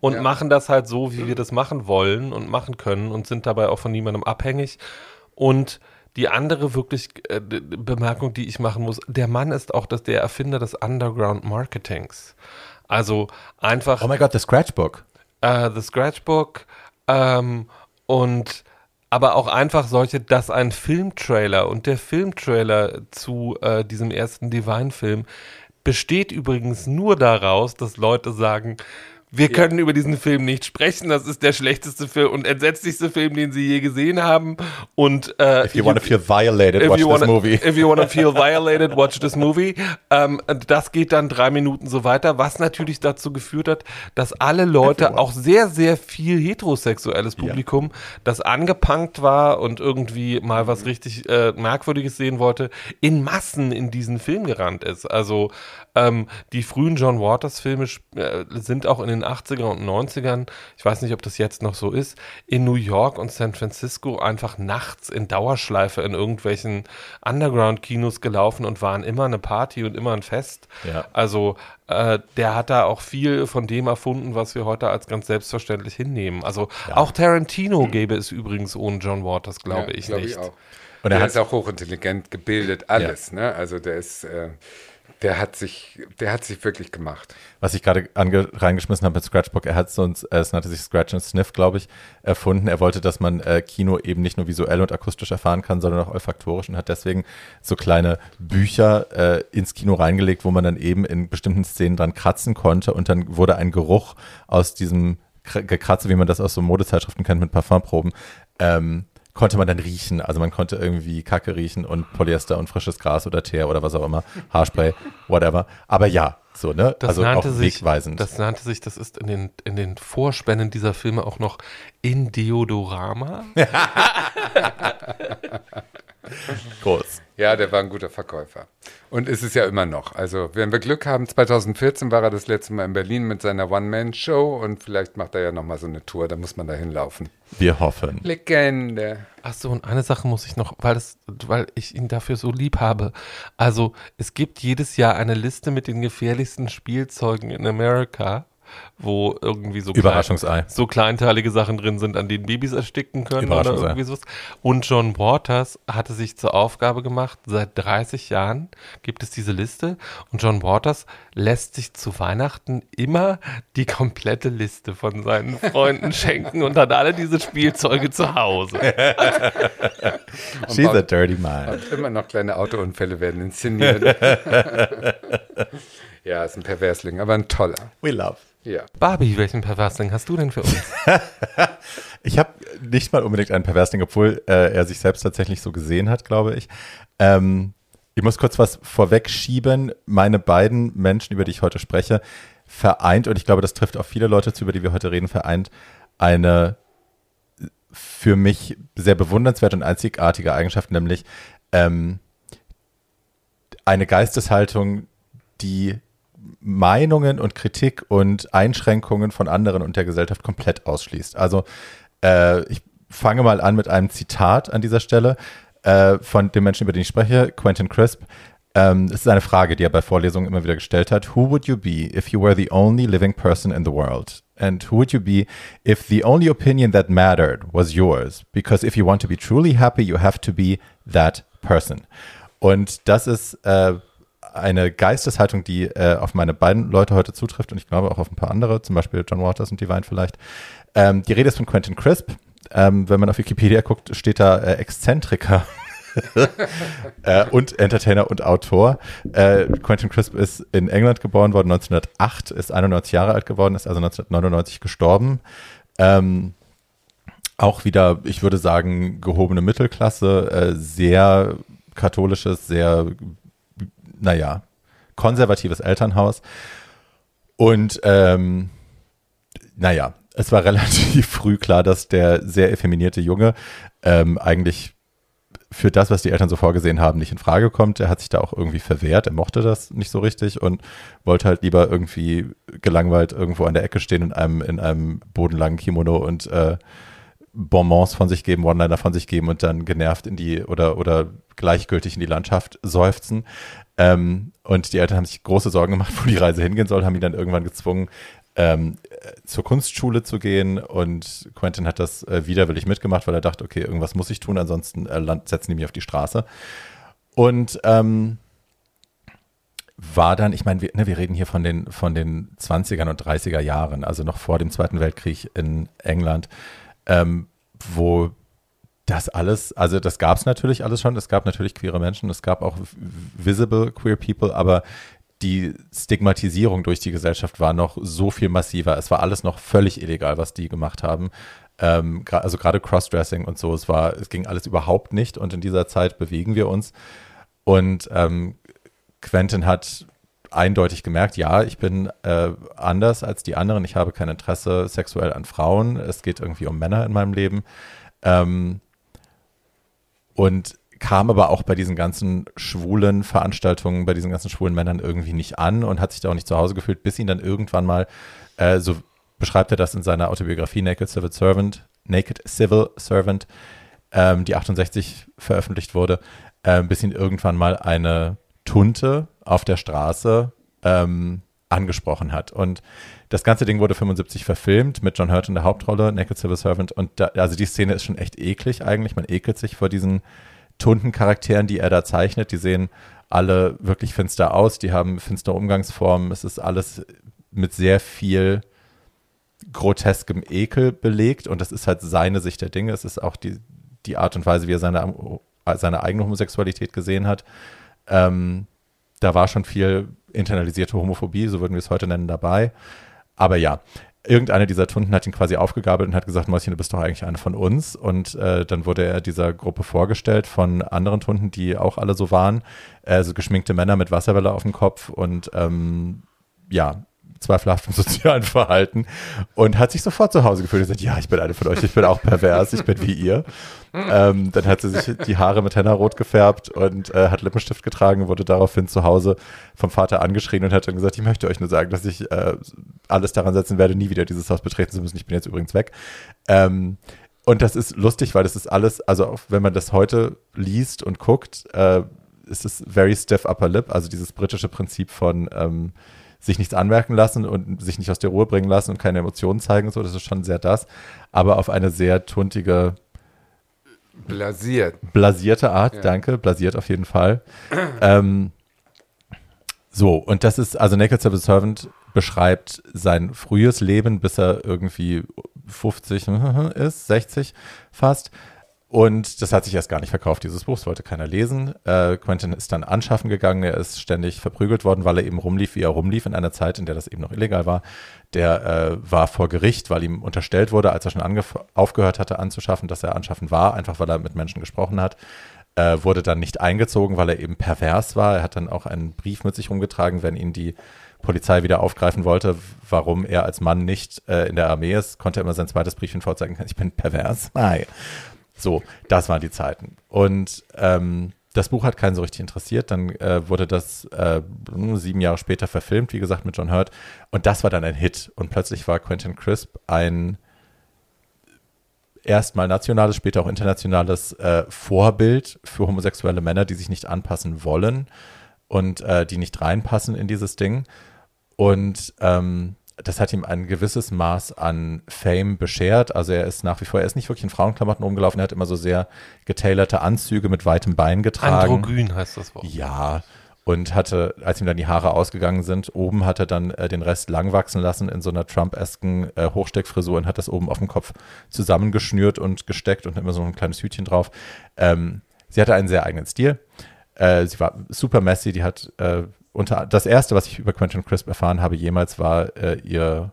und
Ja.
machen das halt so, wie wir das machen wollen und machen können und sind dabei auch von niemandem abhängig. Und die andere wirklich äh, Bemerkung, die ich machen muss, der Mann ist auch das, der Erfinder des Underground-Marketings. Also einfach
Oh mein Gott, das Scratchbook.
äh, The Scratchbook ähm, und aber auch einfach solche, dass ein Filmtrailer und der Filmtrailer zu äh, diesem ersten Divine-Film besteht übrigens nur daraus, dass Leute sagen, wir können über diesen Film nicht sprechen, das ist der schlechteste Film und entsetzlichste Film, den sie je gesehen haben. Und äh,
If you want to feel violated, watch
you
this
wanna,
movie.
If you want to feel [LAUGHS] violated, watch this movie. Ähm, das geht dann drei Minuten so weiter, was natürlich dazu geführt hat, dass alle Leute,
Everyone.
auch sehr, sehr viel heterosexuelles Publikum, das angepunkt war und irgendwie mal was richtig äh, Merkwürdiges sehen wollte, in Massen in diesen Film gerannt ist. Also ähm, die frühen John Waters Filme äh, sind auch in den den 80er und 90ern, ich weiß nicht, ob das jetzt noch so ist, in New York und San Francisco einfach nachts in Dauerschleife in irgendwelchen Underground-Kinos gelaufen und waren immer eine Party und immer ein Fest.
Ja.
Also äh, der hat da auch viel von dem erfunden, was wir heute als ganz selbstverständlich hinnehmen. Also auch Tarantino gäbe es übrigens ohne John Waters, glaube
Ja,
ich
glaub
nicht.
auch.
Und er
ist auch hochintelligent, gebildet, alles. Ne? Also der ist, äh, der hat sich, der hat sich wirklich gemacht.
was ich gerade reingeschmissen habe mit Scratchbook, er hat so äh, es nannte sich Scratch and Sniff, glaube ich, erfunden. Er wollte, dass man äh, Kino eben nicht nur visuell und akustisch erfahren kann, sondern auch olfaktorisch und hat deswegen so kleine Bücher äh, ins Kino reingelegt, wo man dann eben in bestimmten Szenen dran kratzen konnte und dann wurde ein Geruch aus diesem Kr- Gekratze, wie man das aus so Modezeitschriften kennt mit Parfumproben, ähm, konnte man dann riechen. Also man konnte irgendwie Kacke riechen und Polyester und frisches Gras oder Teer oder was auch immer, Haarspray, whatever. Aber ja, so, ne?
Das
also
nannte
auch
sich,
wegweisend.
Das nannte sich, das ist in den, in den Vorspänen dieser Filme auch noch Indeodorama. [LAUGHS]
groß.
Ja, der war ein guter Verkäufer. Und ist es ja immer noch. Also, wenn wir Glück haben, 2014 war er das letzte Mal in Berlin mit seiner One-Man-Show und vielleicht macht er ja nochmal so eine Tour, da muss man da hinlaufen.
Wir hoffen.
Legende.
Ach so, und eine Sache muss ich noch, weil, das, weil ich ihn dafür so lieb habe. Also, es gibt jedes Jahr eine Liste mit den gefährlichsten Spielzeugen in Amerika, wo irgendwie so,
Überraschungsei.
Klein, so kleinteilige Sachen drin sind, an denen Babys ersticken können oder irgendwie sowas. Und John Waters hatte sich zur Aufgabe gemacht, seit 30 Jahren gibt es diese Liste und John Waters lässt sich zu Weihnachten immer die komplette Liste von seinen Freunden [LAUGHS] schenken und hat alle diese Spielzeuge zu Hause. [LAUGHS]
She's a dirty man.
Und immer noch kleine Autounfälle werden inszeniert. [LAUGHS] ja, ist ein Perversling, aber ein toller.
We love.
Ja.
Barbie, welchen Perversling hast du denn für uns? [LAUGHS]
Ich habe nicht mal unbedingt einen Perversling, obwohl äh, er sich selbst tatsächlich so gesehen hat, glaube ich. Ähm, ich muss kurz was vorwegschieben. Meine beiden Menschen, über die ich heute spreche, vereint, und ich glaube, das trifft auf viele Leute zu, über die wir heute reden, vereint eine für mich sehr bewundernswerte und einzigartige Eigenschaft, nämlich ähm, eine Geisteshaltung, die Meinungen und Kritik und Einschränkungen von anderen und der Gesellschaft komplett ausschließt. Also äh, ich fange mal an mit einem Zitat an dieser Stelle äh, von dem Menschen, über den ich spreche, Quentin Crisp. Ähm, es ist eine Frage, die er bei Vorlesungen immer wieder gestellt hat. Who would you be if you were the only living person in the world? And who would you be if the only opinion that mattered was yours? Because if you want to be truly happy, you have to be that person. Und das ist äh, eine Geisteshaltung, die äh, auf meine beiden Leute heute zutrifft und ich glaube auch auf ein paar andere, zum Beispiel John Waters und Divine vielleicht. Ähm, die Rede ist von Quentin Crisp. Ähm, wenn man auf Wikipedia guckt, steht da äh, Exzentriker. [LAUGHS] äh, und Entertainer und Autor. Äh, Quentin Crisp ist in England geboren worden, 1908, ist 91 Jahre alt geworden, ist also 1999 gestorben. Ähm, auch wieder, ich würde sagen, gehobene Mittelklasse, äh, sehr katholisches, sehr, naja, konservatives Elternhaus. Und ähm, naja, es war [LAUGHS] relativ früh klar, dass der sehr effeminierte Junge ähm, eigentlich für das, was die Eltern so vorgesehen haben, nicht in Frage kommt. Er hat sich da auch irgendwie verwehrt. Er mochte das nicht so richtig und wollte halt lieber irgendwie gelangweilt irgendwo an der Ecke stehen in einem, in einem bodenlangen Kimono und äh, Bonbons von sich geben, One-Liner von sich geben und dann genervt in die oder, oder gleichgültig in die Landschaft seufzen. Ähm, und die Eltern haben sich große Sorgen gemacht, [LAUGHS] wo die Reise hingehen soll, haben ihn dann irgendwann gezwungen, ähm, zur Kunstschule zu gehen und Quentin hat das äh, widerwillig mitgemacht, weil er dachte, okay, irgendwas muss ich tun, ansonsten äh, setzen die mich auf die Straße. Und ähm, war dann, ich meine, wir, ne, wir reden hier von den, von den 20er und 30er Jahren, also noch vor dem Zweiten Weltkrieg in England, ähm, wo das alles, also das gab es natürlich alles schon, es gab natürlich queere Menschen, es gab auch visible queer people, aber die Stigmatisierung durch die Gesellschaft war noch so viel massiver. Es war alles noch völlig illegal, was die gemacht haben. Ähm, also gerade Crossdressing und so, es war, es ging alles überhaupt nicht und in dieser Zeit bewegen wir uns. Und ähm, Quentin hat eindeutig gemerkt, ja, ich bin äh, anders als die anderen, ich habe kein Interesse sexuell an Frauen, es geht irgendwie um Männer in meinem Leben. Ähm, und kam aber auch bei diesen ganzen schwulen Veranstaltungen, bei diesen ganzen schwulen Männern irgendwie nicht an und hat sich da auch nicht zu Hause gefühlt, bis ihn dann irgendwann mal, äh, so beschreibt er das in seiner Autobiografie Naked Civil Servant, Naked Civil Servant, ähm, die 68 veröffentlicht wurde, äh, bis ihn irgendwann mal eine Tunte auf der Straße ähm, angesprochen hat. Und das ganze Ding wurde 75 verfilmt mit John Hurt in der Hauptrolle, Naked Civil Servant. Und da, also die Szene ist schon echt eklig eigentlich. Man ekelt sich vor diesen Tunten-Charakteren, die er da zeichnet. Die sehen alle wirklich finster aus, die haben finstere Umgangsformen. Es ist alles mit sehr viel groteskem Ekel belegt und das ist halt seine Sicht der Dinge. Es ist auch die, die Art und Weise, wie er seine, seine eigene Homosexualität gesehen hat. Ähm, da war schon viel internalisierte Homophobie, so würden wir es heute nennen, dabei. Aber ja, irgendeine dieser Tunden hat ihn quasi aufgegabelt und hat gesagt, Mäuschen, du bist doch eigentlich eine von uns. Und äh, dann wurde er dieser Gruppe vorgestellt von anderen Tunden, die auch alle so waren. Äh, so geschminkte Männer mit Wasserwelle auf dem Kopf und ähm, ja, zweifelhaftem sozialen Verhalten und hat sich sofort zu Hause gefühlt und gesagt, ja, ich bin eine von euch, ich bin auch pervers, ich bin wie ihr. Ähm, dann hat sie sich die Haare mit Henna rot gefärbt und äh, hat Lippenstift getragen, wurde daraufhin zu Hause vom Vater angeschrien und hat dann gesagt, ich möchte euch nur sagen, dass ich äh, alles daran setzen werde, nie wieder dieses Haus betreten zu müssen. Ich bin jetzt übrigens weg. Ähm, und das ist lustig, weil das ist alles, also auch wenn man das heute liest und guckt, äh, ist es very stiff upper lip, also dieses britische Prinzip von ähm, sich nichts anmerken lassen und sich nicht aus der Ruhe bringen lassen und keine Emotionen zeigen und so, das ist schon sehr das, aber auf eine sehr tuntige,
blasiert.
blasierte Art, ja. danke, blasiert auf jeden Fall. ähm, so, und das ist, also Naked Civil Servant beschreibt sein frühes Leben, bis er irgendwie 50 [LAUGHS] ist, 60 fast. Und das hat sich erst gar nicht verkauft, dieses Buch, das wollte keiner lesen. Äh, Quentin ist dann anschaffen gegangen, er ist ständig verprügelt worden, weil er eben rumlief, wie er rumlief, in einer Zeit, in der das eben noch illegal war. Der äh, war vor Gericht, weil ihm unterstellt wurde, als er schon aufgehört hatte anzuschaffen, dass er anschaffen war, einfach weil er mit Menschen gesprochen hat. Äh, wurde dann nicht eingezogen, weil er eben pervers war. Er hat dann auch einen Brief mit sich rumgetragen, wenn ihn die Polizei wieder aufgreifen wollte, warum er als Mann nicht äh, in der Armee ist, konnte er immer sein zweites Briefchen vorzeigen. Ich bin pervers. Nein. So, das waren die Zeiten. Und ähm, das Buch hat keinen so richtig interessiert. Dann äh, wurde das äh, sieben Jahre später verfilmt, wie gesagt, mit John Hurt. Und das war dann ein Hit. Und plötzlich war Quentin Crisp ein erstmal nationales, später auch internationales äh, Vorbild für homosexuelle Männer, die sich nicht anpassen wollen und äh, die nicht reinpassen in dieses Ding. Und ähm, das hat ihm ein gewisses Maß an Fame beschert. Also er ist nach wie vor, er ist nicht wirklich in Frauenklamotten rumgelaufen, er hat immer so sehr getailerte Anzüge mit weitem Bein getragen.
Androgyn heißt das Wort.
Ja. Und hatte, als ihm dann die Haare ausgegangen sind, oben hat er dann äh, den Rest lang wachsen lassen in so einer Trump-esken äh, Hochsteckfrisur und hat das oben auf dem Kopf zusammengeschnürt und gesteckt und immer so ein kleines Hütchen drauf. Ähm, sie hatte einen sehr eigenen Stil. Äh, sie war super messy, die hat äh, unter, das erste, was ich über Quentin Crisp erfahren habe jemals, war äh, ihr,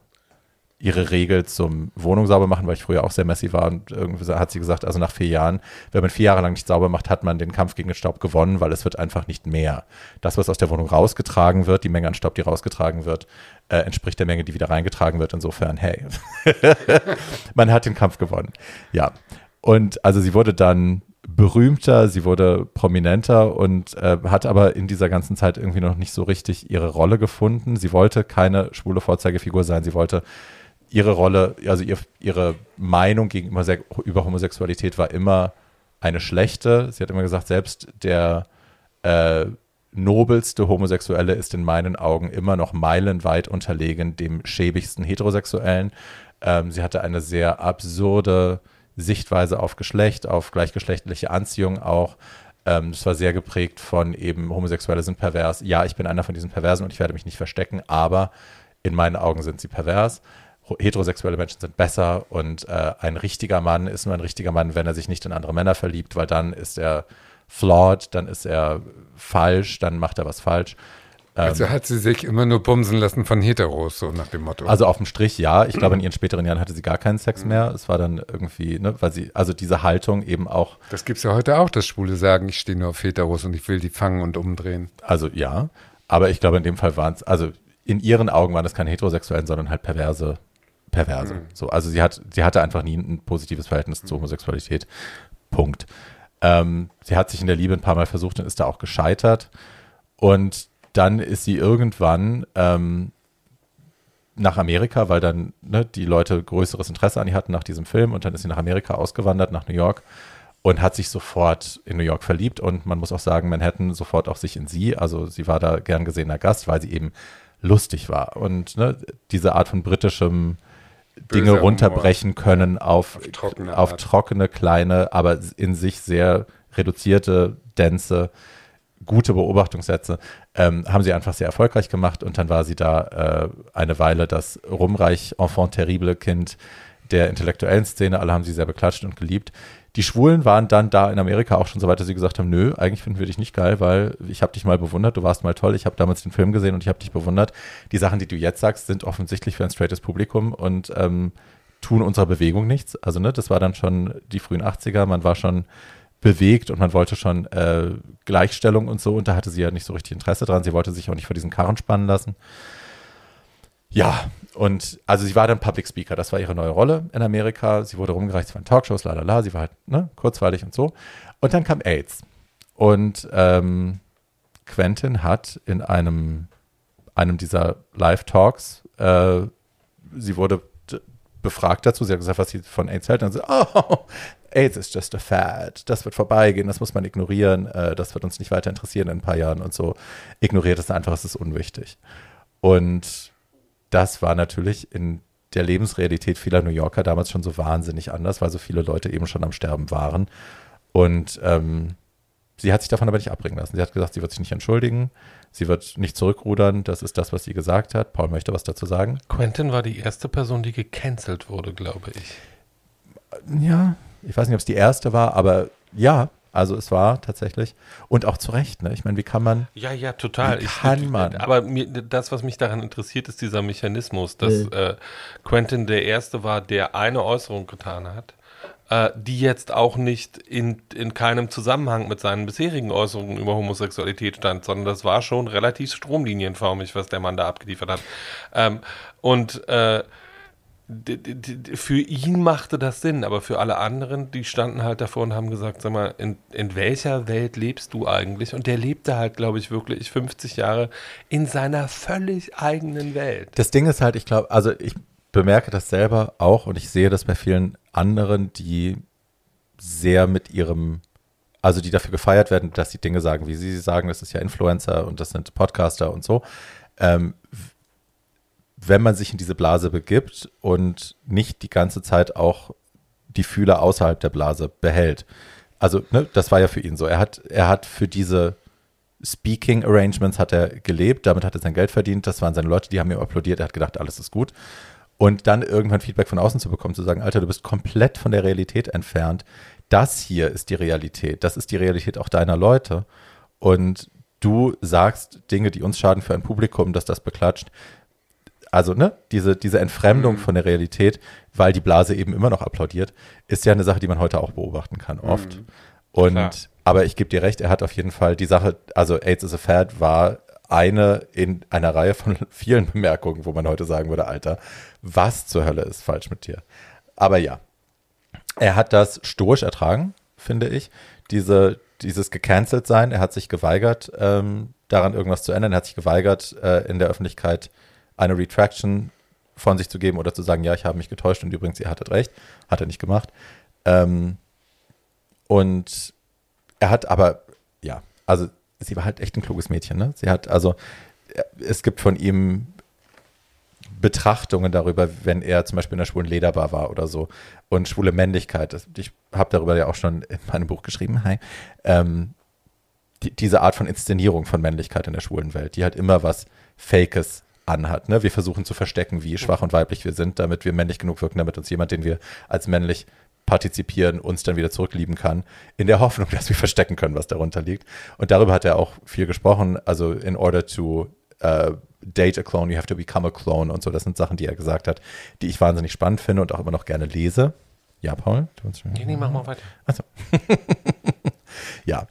ihre Regel zum Wohnung sauber machen, weil ich früher auch sehr messy war und irgendwie hat sie gesagt, also nach vier Jahren, wenn man vier Jahre lang nicht sauber macht, hat man den Kampf gegen den Staub gewonnen, weil es wird einfach nicht mehr. Das, was aus der Wohnung rausgetragen wird, die Menge an Staub, die rausgetragen wird, äh, entspricht der Menge, die wieder reingetragen wird. Insofern, hey, [LAUGHS] man hat den Kampf gewonnen. Ja. Und also sie wurde dann berühmter, sie wurde prominenter und äh, hat aber in dieser ganzen Zeit irgendwie noch nicht so richtig ihre Rolle gefunden. Sie wollte keine schwule Vorzeigefigur sein, sie wollte ihre Rolle, also ihr, ihre Meinung gegenüber über Homosexualität war immer eine schlechte. Sie hat immer gesagt, selbst der äh, nobelste Homosexuelle ist in meinen Augen immer noch meilenweit unterlegen dem schäbigsten Heterosexuellen. Ähm, sie hatte eine sehr absurde Sichtweise auf Geschlecht, auf gleichgeschlechtliche Anziehung auch. Ähm, das war sehr geprägt von eben Homosexuelle sind pervers. Ja, ich bin einer von diesen Perversen und ich werde mich nicht verstecken, aber in meinen Augen sind sie pervers. Heterosexuelle Menschen sind besser und äh, ein richtiger Mann ist nur ein richtiger Mann, wenn er sich nicht in andere Männer verliebt, weil dann ist er flawed, dann ist er falsch, dann macht er was falsch.
Also ähm, hat sie sich immer nur bumsen lassen von Heteros, so nach dem Motto.
Also auf dem Strich ja. Ich glaube, in ihren späteren Jahren hatte sie gar keinen Sex mehr. Es war dann irgendwie, ne, weil sie, also diese Haltung eben auch.
Das gibt es ja heute auch, dass Schwule sagen, ich stehe nur auf Heteros und ich will die fangen und umdrehen.
Also ja. Aber ich glaube, in dem Fall waren es, also in ihren Augen waren es keine Heterosexuellen, sondern halt perverse, perverse. Mhm. So, also sie hat, sie hatte einfach nie ein positives Verhältnis mhm. zur Homosexualität. Punkt. Ähm, sie hat sich in der Liebe ein paar Mal versucht und ist da auch gescheitert. Und dann ist sie irgendwann ähm, nach Amerika, weil dann ne, die Leute größeres Interesse an ihr hatten nach diesem Film und dann ist sie nach Amerika ausgewandert, nach New York und hat sich sofort in New York verliebt und man muss auch sagen, Manhattan sofort auch sich in sie, also sie war da gern gesehener Gast, weil sie eben lustig war und ne, diese Art von britischem Dinge
Böser
runterbrechen können auf,
Auf trockene
auf trockene, kleine, aber in sich sehr reduzierte, dense, gute Beobachtungssätze, ähm, haben sie einfach sehr erfolgreich gemacht und dann war sie da äh, eine Weile das rumreich Enfant terrible Kind der intellektuellen Szene. Alle haben sie sehr beklatscht und geliebt. Die Schwulen waren dann da in Amerika auch schon so weit, dass sie gesagt haben, nö, eigentlich finden wir dich nicht geil, weil ich habe dich mal bewundert, du warst mal toll, ich habe damals den Film gesehen und ich habe dich bewundert. Die Sachen, die du jetzt sagst, sind offensichtlich für ein straightes Publikum und ähm, tun unserer Bewegung nichts. Also ne, das war dann schon die frühen 80er, man war schon bewegt und man wollte schon äh, Gleichstellung und so und da hatte sie ja nicht so richtig Interesse dran. Sie wollte sich auch nicht vor diesen Karren spannen lassen. Ja, und also sie war dann Public Speaker, das war ihre neue Rolle in Amerika. Sie wurde rumgereicht, sie war in Talkshows, la la la, sie war halt ne, kurzweilig und so. Und dann kam AIDS. Und ähm, Quentin hat in einem, einem dieser Live-Talks, äh, sie wurde befragt dazu, sie hat gesagt, was sie von AIDS hält. Und dann so, oh, AIDS is just a fad. Das wird vorbeigehen, das muss man ignorieren, äh, das wird uns nicht weiter interessieren in ein paar Jahren und so. Ignoriert es einfach, es ist unwichtig. Und das war natürlich in der Lebensrealität vieler New Yorker damals schon so wahnsinnig anders, weil so viele Leute eben schon am Sterben waren. Und ähm, sie hat sich davon aber nicht abbringen lassen. Sie hat gesagt, sie wird sich nicht entschuldigen, sie wird nicht zurückrudern. Das ist das, was sie gesagt hat. Paul möchte was dazu sagen.
Quentin war die erste Person, die gecancelt wurde, glaube ich.
Ja, ich weiß nicht, ob es die erste war, aber ja, also es war tatsächlich. Und auch zu Recht, ne? Ich meine, wie kann man.
Ja, ja, total.
Wie kann man?
Aber mir, das, was mich daran interessiert, ist dieser Mechanismus, dass äh, Quentin der Erste war, der eine Äußerung getan hat, die jetzt auch nicht in, in keinem Zusammenhang mit seinen bisherigen Äußerungen über Homosexualität stand, sondern das war schon relativ stromlinienförmig, was der Mann da abgeliefert hat. Ähm, und äh, für ihn machte das Sinn, aber für alle anderen, die standen halt davor und haben gesagt, sag mal, in, in welcher Welt lebst du eigentlich? Und der lebte halt, glaube ich, wirklich 50 Jahre in seiner völlig eigenen Welt.
Das Ding ist halt, ich glaube, also ich bemerke das selber auch und ich sehe das bei vielen anderen, die sehr mit ihrem, also die dafür gefeiert werden, dass sie Dinge sagen, wie sie sagen, das ist ja Influencer und das sind Podcaster und so. Ähm, wenn man sich in diese Blase begibt und nicht die ganze Zeit auch die Fühler außerhalb der Blase behält. Also, ne, das war ja für ihn so. Er hat, er hat für diese Speaking Arrangements hat er gelebt, damit hat er sein Geld verdient, das waren seine Leute, die haben ihm applaudiert, er hat gedacht, alles ist gut. Und dann irgendwann Feedback von außen zu bekommen, zu sagen, Alter, du bist komplett von der Realität entfernt. Das hier ist die Realität, das ist die Realität auch deiner Leute. Und du sagst Dinge, die uns schaden für ein Publikum, das das beklatscht. Also, ne, diese, diese Entfremdung von der Realität, weil die Blase eben immer noch applaudiert, ist ja eine Sache, die man heute auch beobachten kann, oft. Und,
Klar.
aber ich gebe dir recht, er hat auf jeden Fall die Sache, also AIDS is a Fad war eine in einer Reihe von [LAUGHS] vielen Bemerkungen, wo man heute sagen würde, Alter, was zur Hölle ist falsch mit dir? Aber ja, er hat das stoisch ertragen, finde ich. Diese, dieses gecancelt sein, er hat sich geweigert, ähm, daran irgendwas zu ändern. Er hat sich geweigert, äh, in der Öffentlichkeit eine Retraction von sich zu geben oder zu sagen, ja, ich habe mich getäuscht und übrigens, ihr hattet recht. Hat er nicht gemacht. Ähm, und er hat aber, ja, also sie war halt echt ein kluges Mädchen, ne? Sie hat, also, äh, es gibt von ihm Betrachtungen darüber, wenn er zum Beispiel in der schwulen Lederbar war oder so. Und schwule Männlichkeit, ich habe darüber ja auch schon in meinem Buch geschrieben, hi, ähm, die, diese Art von Inszenierung von Männlichkeit in der schwulen Welt, die halt immer was Fakes anhat. Ne? Wir versuchen zu verstecken, wie schwach und weiblich wir sind, damit wir männlich genug wirken, damit uns jemand, den wir als männlich partizipieren, uns dann wieder zurücklieben kann, in der Hoffnung, dass wir verstecken können, was darunter liegt. Und darüber hat er auch viel gesprochen. Also in order to uh, date a clone, you have to become a clone und so. Das sind Sachen, die er gesagt hat, die ich wahnsinnig spannend finde und auch immer noch gerne lese. Ja, Paul? Du
Nee, nee, mach mal weiter. [LAUGHS]
Ja.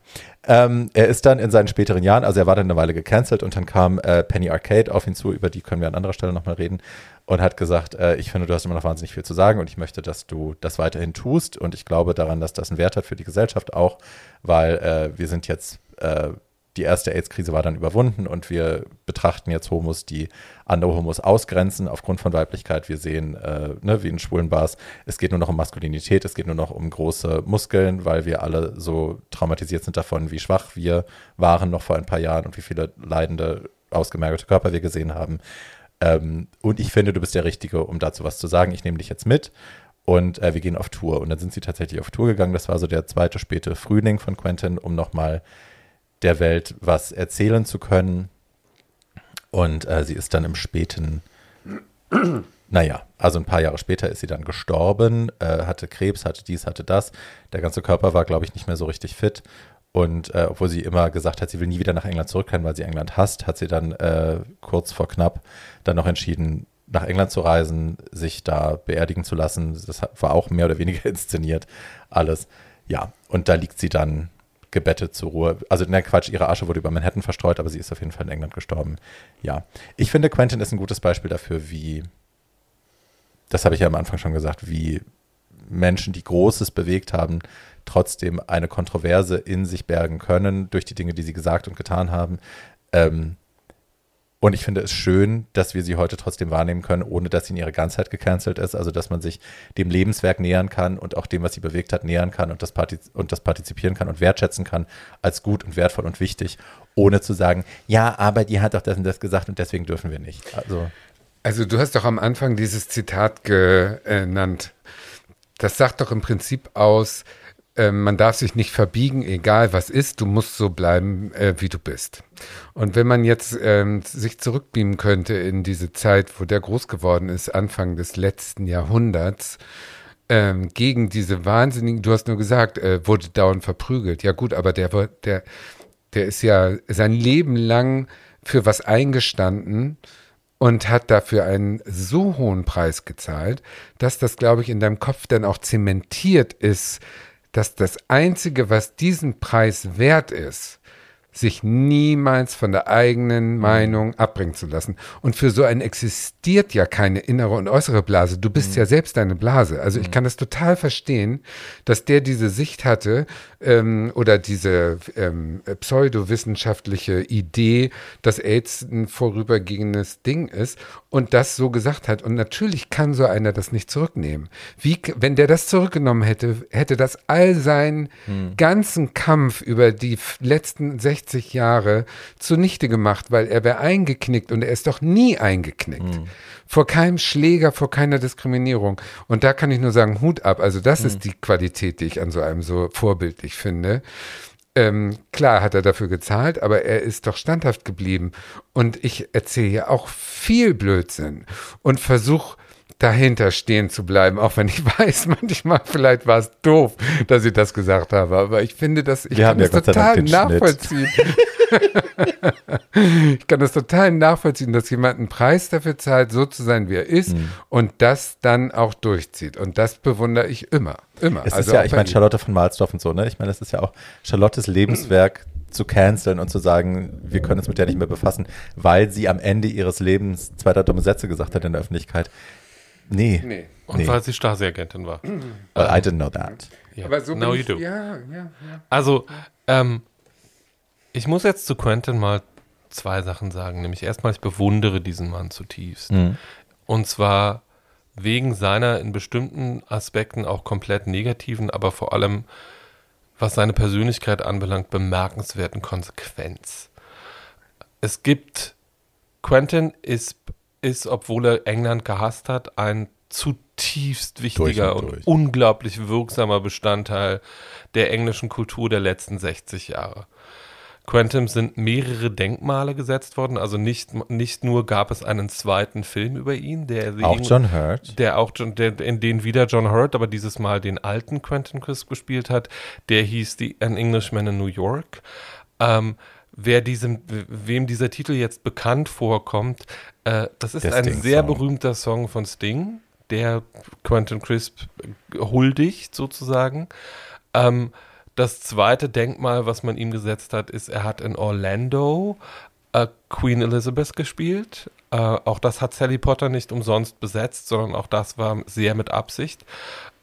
Ähm, er ist dann in seinen späteren Jahren, also er war dann eine Weile gecancelt und dann kam äh, Penny Arcade auf ihn zu, über die können wir an anderer Stelle nochmal reden und hat gesagt, äh, ich finde, du hast immer noch wahnsinnig viel zu sagen und ich möchte, dass du das weiterhin tust und ich glaube daran, dass das einen Wert hat für die Gesellschaft auch, weil äh, wir sind jetzt äh, die erste AIDS-Krise war dann überwunden und wir betrachten jetzt Homos, die andere Homos ausgrenzen aufgrund von Weiblichkeit. Wir sehen, äh, ne, wie in schwulen Bars, es geht nur noch um Maskulinität, es geht nur noch um große Muskeln, weil wir alle so traumatisiert sind davon, wie schwach wir waren noch vor ein paar Jahren und wie viele leidende, ausgemergelte Körper wir gesehen haben. Ähm, und ich finde, du bist der Richtige, um dazu was zu sagen. Ich nehme dich jetzt mit und äh, wir gehen auf Tour. Und dann sind sie tatsächlich auf Tour gegangen. Das war so der zweite späte Frühling von Quentin, um nochmal der Welt was erzählen zu können. Und äh, sie ist dann im späten, [CLEARS THROAT] naja, also ein paar Jahre später ist sie dann gestorben, äh, hatte Krebs, hatte dies, hatte das. Der ganze Körper war, glaube ich, nicht mehr so richtig fit. Und äh, obwohl sie immer gesagt hat, sie will nie wieder nach England zurückkehren, weil sie England hasst, hat sie dann äh, kurz vor knapp dann noch entschieden, nach England zu reisen, sich da beerdigen zu lassen. Das war auch mehr oder weniger [LAUGHS] inszeniert, alles. Ja, und da liegt sie dann gebettet zur Ruhe. Also, ne, Quatsch, ihre Asche wurde über Manhattan verstreut, aber sie ist auf jeden Fall in England gestorben. Ja. Ich finde, Quentin ist ein gutes Beispiel dafür, wie, das habe ich ja am Anfang schon gesagt, wie Menschen, die Großes bewegt haben, trotzdem eine Kontroverse in sich bergen können durch die Dinge, die sie gesagt und getan haben. Ähm, und ich finde es schön, dass wir sie heute trotzdem wahrnehmen können, ohne dass sie in ihrer Ganzheit gecancelt ist. Also, dass man sich dem Lebenswerk nähern kann und auch dem, was sie bewegt hat, nähern kann und das, partiz und das partizipieren kann und wertschätzen kann als gut und wertvoll und wichtig, ohne zu sagen, ja, aber die hat doch das und das gesagt und deswegen dürfen wir nicht. Also,
also du hast doch am Anfang dieses Zitat genannt. Das sagt doch im Prinzip aus, man darf sich nicht verbiegen, egal was ist, du musst so bleiben, äh, wie du bist. Und wenn man jetzt ähm, sich zurückbeamen könnte in diese Zeit, wo der groß geworden ist, Anfang des letzten Jahrhunderts, ähm, gegen diese wahnsinnigen, du hast nur gesagt, äh, wurde dauernd verprügelt. Ja gut, aber der, der, der ist ja sein Leben lang für was eingestanden und hat dafür einen so hohen Preis gezahlt, dass das, glaube ich, in deinem Kopf dann auch zementiert ist, dass das Einzige, was diesen Preis wert ist, sich niemals von der eigenen mhm. Meinung abbringen zu lassen. Und für so einen existiert ja keine innere und äußere Blase. Du bist mhm. ja selbst deine Blase. Also ich mhm. kann das total verstehen, dass der diese Sicht hatte ähm, oder diese ähm, pseudowissenschaftliche Idee, dass AIDS ein vorübergehendes Ding ist und das so gesagt hat. Und natürlich kann so einer das nicht zurücknehmen. Wie, wenn der das zurückgenommen hätte, hätte das all seinen mhm. ganzen Kampf über die letzten 60 60 Jahre zunichte gemacht, weil er wäre eingeknickt und er ist doch nie eingeknickt. Mhm. Vor keinem Schläger, vor keiner Diskriminierung. Und da kann ich nur sagen, Hut ab. Also das mhm. ist die Qualität, die ich an so einem so vorbildlich finde. Ähm, klar hat er dafür gezahlt, aber er ist doch standhaft geblieben. Und ich erzähle ja auch viel Blödsinn und versuche dahinter stehen zu bleiben, auch wenn ich [LAUGHS] weiß, manchmal vielleicht war es doof, dass ich das gesagt habe, aber ich finde das, ich Wir kann das ja total nachvollziehen. [LAUGHS] ich kann das total nachvollziehen, dass jemand einen Preis dafür zahlt, so zu sein, wie er ist mhm. und das dann auch durchzieht. Und das bewundere ich immer, immer.
Es also ist ja, ich meine, Charlotte von Malsdorf und so, ne? Ich meine, das ist ja auch Charlottes Lebenswerk zu canceln und zu sagen, wir können uns mit der nicht mehr befassen, weil sie am Ende ihres Lebens zwei, drei dumme Sätze gesagt hat in der Öffentlichkeit. Nee. nee.
Und nee. weil sie Stasi-Agentin war.
Well, I didn't know that.
Yeah. Aber so Now
you do. Ja, ja, ja. Also, ähm, ich muss jetzt zu Quentin mal zwei Sachen sagen. Nämlich erstmal, ich bewundere diesen Mann zutiefst. Mhm. Und zwar wegen seiner in bestimmten Aspekten auch komplett negativen, aber vor allem, was seine Persönlichkeit anbelangt, bemerkenswerten Konsequenz. Es gibt, Quentin ist ist, obwohl er England gehasst hat, ein zutiefst wichtiger und, und unglaublich wirksamer Bestandteil der englischen Kultur der letzten 60 Jahre. Quantum sind mehrere Denkmale gesetzt worden, also nicht, nicht nur gab es einen zweiten Film über ihn, der
auch John Hurt,
der auch der, in den wieder John Hurt, aber dieses Mal den alten Quentin Crisp gespielt hat, der hieß die, An Englishman in New York. Ähm, wer diesem, wem dieser Titel jetzt bekannt vorkommt, äh, das ist der ein sehr berühmter Song von Sting, der Quentin Crisp huldigt sozusagen. Ähm, das zweite Denkmal, was man ihm gesetzt hat, ist, er hat in Orlando äh, Queen Elizabeth gespielt. Äh, auch das hat Sally Potter nicht umsonst besetzt, sondern auch das war sehr mit Absicht.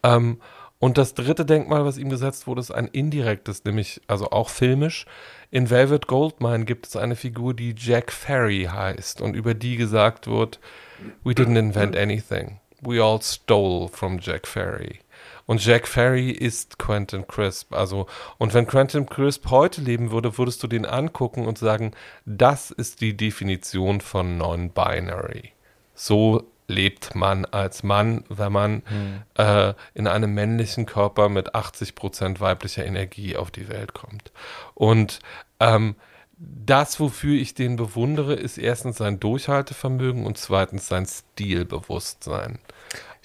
Ähm, Und das dritte Denkmal, was ihm gesetzt wurde, ist ein indirektes, nämlich also auch filmisch. In Velvet Goldmine gibt es eine Figur, die Jack Ferry heißt und über die gesagt wird, we didn't invent anything. We all stole from Jack Ferry. Und Jack Ferry ist Quentin Crisp. Also, und wenn Quentin Crisp heute leben würde, würdest du den angucken und sagen, das ist die Definition von Non-Binary. So lebt man als Mann, wenn man hm. äh, in einem männlichen Körper mit 80 Prozent weiblicher Energie auf die Welt kommt. Und ähm, das, wofür ich den bewundere, ist erstens sein Durchhaltevermögen und zweitens sein Stilbewusstsein.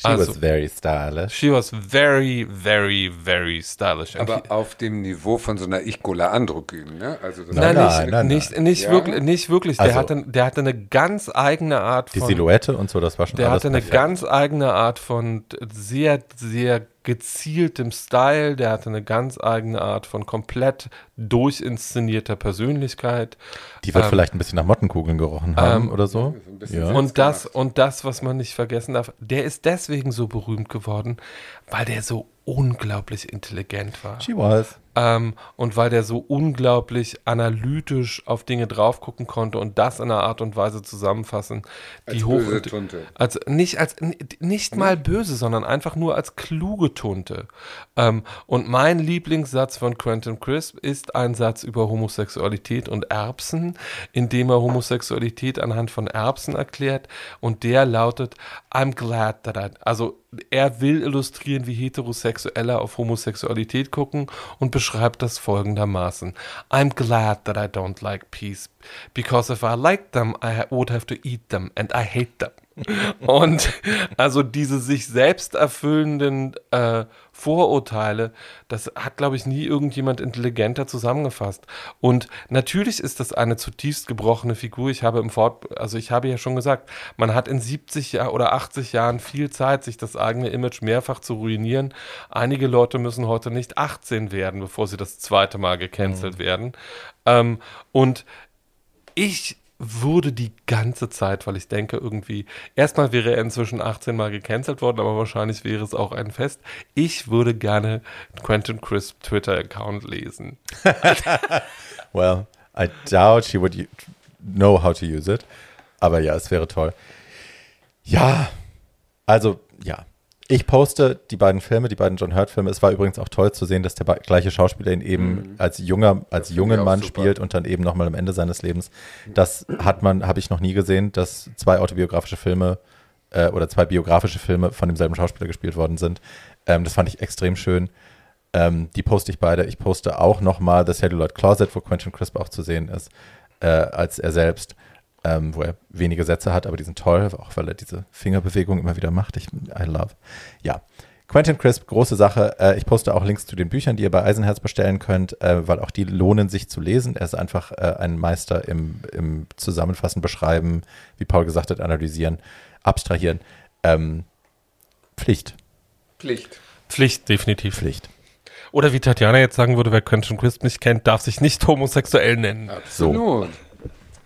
She also, was very stylish.
She was very, very, very stylish.
Aber auf dem Niveau von so einer Ichgola Androgyn, ne?
Also das nein, nein, nein, nicht, nein. nicht, ja? wirklich, nicht wirklich. Der, also, hatte, der hatte eine ganz eigene Art
von. Die Silhouette und so, das war schon
Der hatte eine perfekt. ganz eigene Art von sehr, sehr gezieltem Style, der hatte eine ganz eigene Art von komplett durchinszenierter Persönlichkeit.
Die wird ähm, vielleicht ein bisschen nach Mottenkugeln gerochen haben ähm, oder so.
Ja. Und das und das, was man nicht vergessen darf, der ist deswegen so berühmt geworden, weil der so unglaublich intelligent war.
She was.
Ähm, und weil der so unglaublich analytisch auf Dinge drauf gucken konnte und das in einer Art und Weise zusammenfassen, die als hoch böse Tunte. als nicht als nicht mal böse, sondern einfach nur als kluge Tunte. Ähm, und mein Lieblingssatz von Quentin Crisp ist ein Satz über Homosexualität und Erbsen, in dem er Homosexualität anhand von Erbsen erklärt und der lautet I'm glad that I also er will illustrieren, wie Heterosexuelle auf Homosexualität gucken und beschreibt das folgendermaßen. I'm glad that I don't like peace, because if I liked them, I would have to eat them and I hate them. Und also diese sich selbst erfüllenden äh, Vorurteile, das hat, glaube ich, nie irgendjemand intelligenter zusammengefasst. Und natürlich ist das eine zutiefst gebrochene Figur. Ich habe im Fort, also ich habe ja schon gesagt, man hat in 70 Jahr oder 80 Jahren viel Zeit, sich das eigene Image mehrfach zu ruinieren. Einige Leute müssen heute nicht 18 werden, bevor sie das zweite Mal gecancelt mhm. werden. Ähm, und ich würde die ganze Zeit, weil ich denke irgendwie, erstmal wäre er inzwischen 18 Mal gecancelt worden, aber wahrscheinlich wäre es auch ein Fest. Ich würde gerne Quentin Crisp Twitter-Account lesen. [LAUGHS]
well, I doubt she would know how to use it. Aber ja, es wäre toll. Ja, also ja, ich poste die beiden Filme, die beiden John Hurt-Filme. Es war übrigens auch toll zu sehen, dass der gleiche Schauspieler ihn eben mhm. als junger, als jungen Mann spielt und dann eben nochmal am Ende seines Lebens. Das hat man, habe ich noch nie gesehen, dass zwei autobiografische Filme äh, oder zwei biografische Filme von demselben Schauspieler gespielt worden sind. Ähm, das fand ich extrem schön. Ähm, die poste ich beide. Ich poste auch nochmal The Celluloid Closet, wo Quentin Crisp auch zu sehen ist, äh, als er selbst ähm, wo er wenige Sätze hat, aber die sind toll, auch weil er diese Fingerbewegung immer wieder macht. Ich, I love. Ja. Quentin Crisp, große Sache. Äh, ich poste auch Links zu den Büchern, die ihr bei Eisenherz bestellen könnt, äh, weil auch die lohnen sich zu lesen. Er ist einfach äh, ein Meister im, im Zusammenfassen, Beschreiben, wie Paul gesagt hat, analysieren, abstrahieren. Ähm, Pflicht.
Pflicht. Pflicht, definitiv.
Pflicht.
Oder wie Tatjana jetzt sagen würde, wer Quentin Crisp nicht kennt, darf sich nicht homosexuell nennen.
Absolut. So.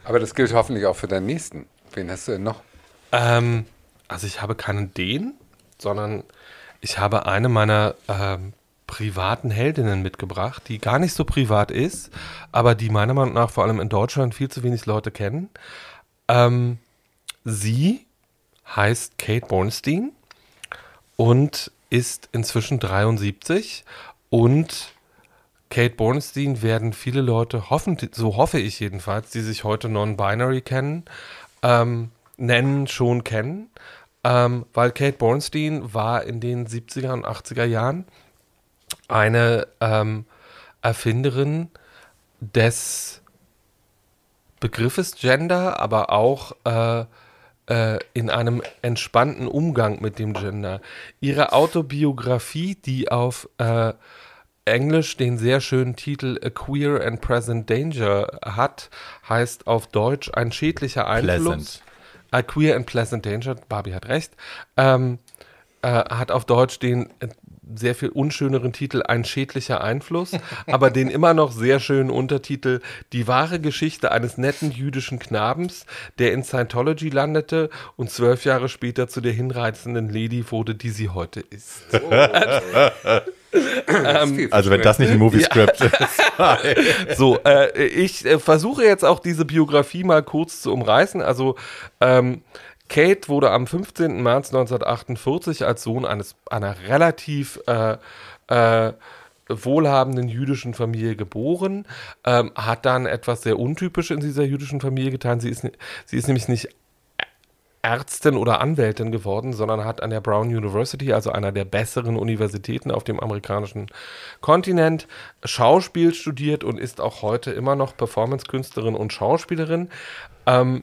Aber das gilt hoffentlich auch für deinen nächsten. Wen hast du denn noch?
Ähm, also ich habe keinen den, sondern ich habe eine meiner ähm, privaten Heldinnen mitgebracht, die gar nicht so privat ist, aber die meiner Meinung nach vor allem in Deutschland viel zu wenig Leute kennen. Ähm, sie heißt Kate Bornstein und ist inzwischen 73 und Kate Bornstein werden viele Leute, hoffen, so hoffe ich jedenfalls, die sich heute non-binary kennen, ähm, nennen, schon kennen. Ähm, weil Kate Bornstein war in den 70er und 80er Jahren eine ähm, Erfinderin des Begriffes Gender, aber auch äh, äh, in einem entspannten Umgang mit dem Gender. Ihre Autobiografie, die auf äh, Englisch den sehr schönen Titel A Queer and Present Danger hat, heißt auf Deutsch ein schädlicher Einfluss. Pleasant. A Queer and Pleasant Danger, Barbie hat recht, ähm, äh, hat auf Deutsch den sehr viel unschöneren Titel Ein schädlicher Einfluss, [LAUGHS] aber den immer noch sehr schönen Untertitel Die wahre Geschichte eines netten jüdischen Knabens, der in Scientology landete und zwölf Jahre später zu der hinreizenden Lady wurde, die sie heute ist. Oh. [LAUGHS] [LAUGHS]
ähm, also wenn das nicht ein Movie-Script ja.
ist. [LAUGHS] [LAUGHS] so, äh, ich äh, versuche jetzt auch diese Biografie mal kurz zu umreißen. Also ähm, Kate wurde am 15. März 1948 als Sohn eines einer relativ äh, äh, wohlhabenden jüdischen Familie geboren, ähm, hat dann etwas sehr Untypisches in dieser jüdischen Familie getan. Sie ist, sie ist nämlich nicht Ärztin oder Anwältin geworden, sondern hat an der Brown University, also einer der besseren Universitäten auf dem amerikanischen Kontinent, Schauspiel studiert und ist auch heute immer noch Performance-Künstlerin und Schauspielerin. Ähm,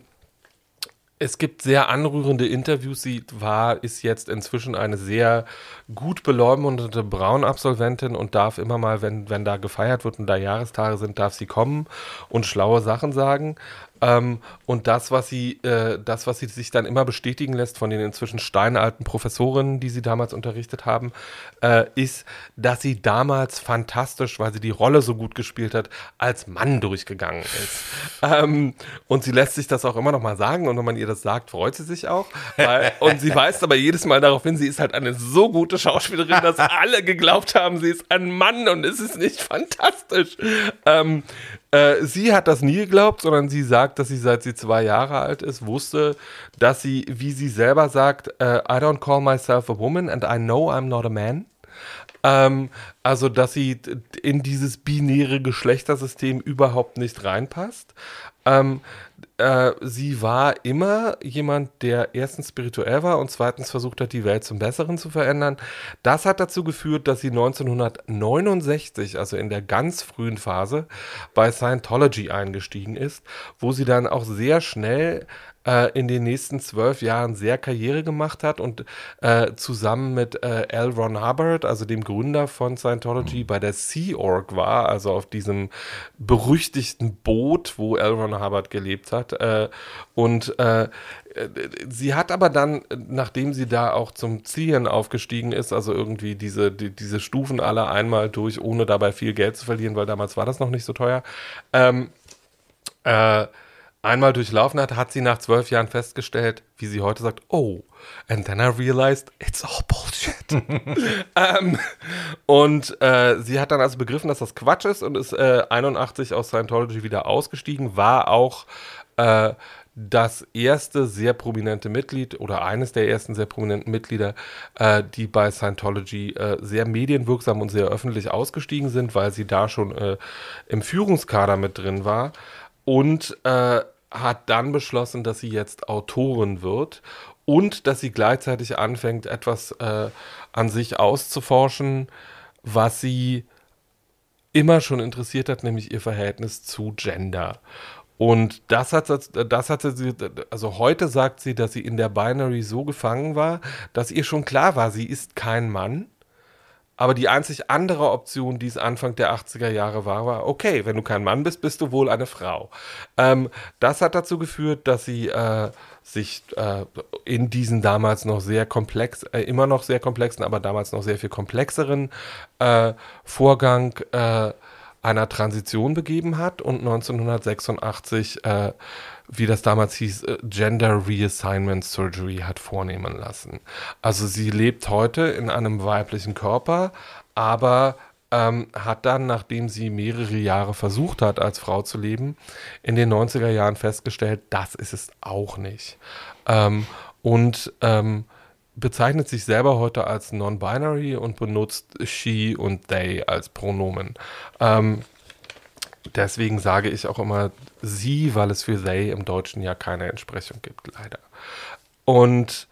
es gibt sehr anrührende Interviews. Sie war, ist jetzt inzwischen eine sehr gut beleumundete Braun-Absolventin und darf immer mal, wenn, wenn da gefeiert wird und da Jahrestage sind, darf sie kommen und schlaue Sachen sagen. Ähm, und das, was sie, äh, das, was sie sich dann immer bestätigen lässt von den inzwischen steinalten Professorinnen, die sie damals unterrichtet haben, äh, ist, dass sie damals fantastisch, weil sie die Rolle so gut gespielt hat, als Mann durchgegangen ist. [LAUGHS] ähm, und sie lässt sich das auch immer noch mal sagen und wenn man ihr das sagt, freut sie sich auch. Weil, und sie weist aber jedes Mal darauf hin, sie ist halt eine so gute Schauspielerin, dass [LAUGHS] alle geglaubt haben, sie ist ein Mann und es ist nicht fantastisch. Ähm, äh, sie hat das nie geglaubt, sondern sie sagt, dass sie seit sie zwei Jahre alt ist, wusste, dass sie, wie sie selber sagt, uh, I don't call myself a woman and I know I'm not a man. Ähm, also, dass sie in dieses binäre Geschlechtersystem überhaupt nicht reinpasst. Ähm, äh, sie war immer jemand, der erstens spirituell war und zweitens versucht hat, die Welt zum Besseren zu verändern. Das hat dazu geführt, dass sie 1969, also in der ganz frühen Phase, bei Scientology eingestiegen ist, wo sie dann auch sehr schnell äh, in den nächsten zwölf Jahren sehr Karriere gemacht hat und äh, zusammen mit äh, L. Ron Hubbard, also dem Gründer von Scientology, mhm. bei der Sea Org war, also auf diesem berüchtigten Boot, wo L. Ron Hubbard gelebt hat. Äh, und äh, sie hat aber dann, nachdem sie da auch zum Ziehen aufgestiegen ist, also irgendwie diese, die, diese Stufen alle einmal durch, ohne dabei viel Geld zu verlieren, weil damals war das noch nicht so teuer, ähm, äh, einmal durchlaufen hat, hat sie nach zwölf Jahren festgestellt, wie sie heute sagt, oh, and then I realized it's all bullshit. [LAUGHS] ähm, und äh, sie hat dann also begriffen, dass das Quatsch ist und ist äh, 81 aus Scientology wieder ausgestiegen, war auch äh, das erste sehr prominente Mitglied oder eines der ersten sehr prominenten Mitglieder, äh, die bei Scientology äh, sehr medienwirksam und sehr öffentlich ausgestiegen sind, weil sie da schon äh, im Führungskader mit drin war. Und äh, hat dann beschlossen, dass sie jetzt Autorin wird und dass sie gleichzeitig anfängt, etwas äh, an sich auszuforschen, was sie immer schon interessiert hat, nämlich ihr Verhältnis zu Gender. Und das hat, das hatte sie, also heute sagt sie, dass sie in der Binary so gefangen war, dass ihr schon klar war, sie ist kein Mann aber die einzig andere Option, die es Anfang der 80er Jahre war, war, okay, wenn du kein Mann bist, bist du wohl eine Frau. Ähm, das hat dazu geführt, dass sie äh, sich äh, in diesen damals noch sehr komplex, äh, immer noch sehr komplexen, aber damals noch sehr viel komplexeren äh, Vorgang äh, einer Transition begeben hat und 1986 äh, wie das damals hieß, äh, Gender Reassignment Surgery hat vornehmen lassen. Also sie lebt heute in einem weiblichen Körper, aber ähm, hat dann, nachdem sie mehrere Jahre versucht hat, als Frau zu leben, in den 90er Jahren festgestellt, das ist es auch nicht. Ähm, und ähm, bezeichnet sich selber heute als non-binary und benutzt she und they als Pronomen. Ähm, deswegen sage ich auch immer sie, weil es für they im Deutschen ja keine Entsprechung gibt, leider. Und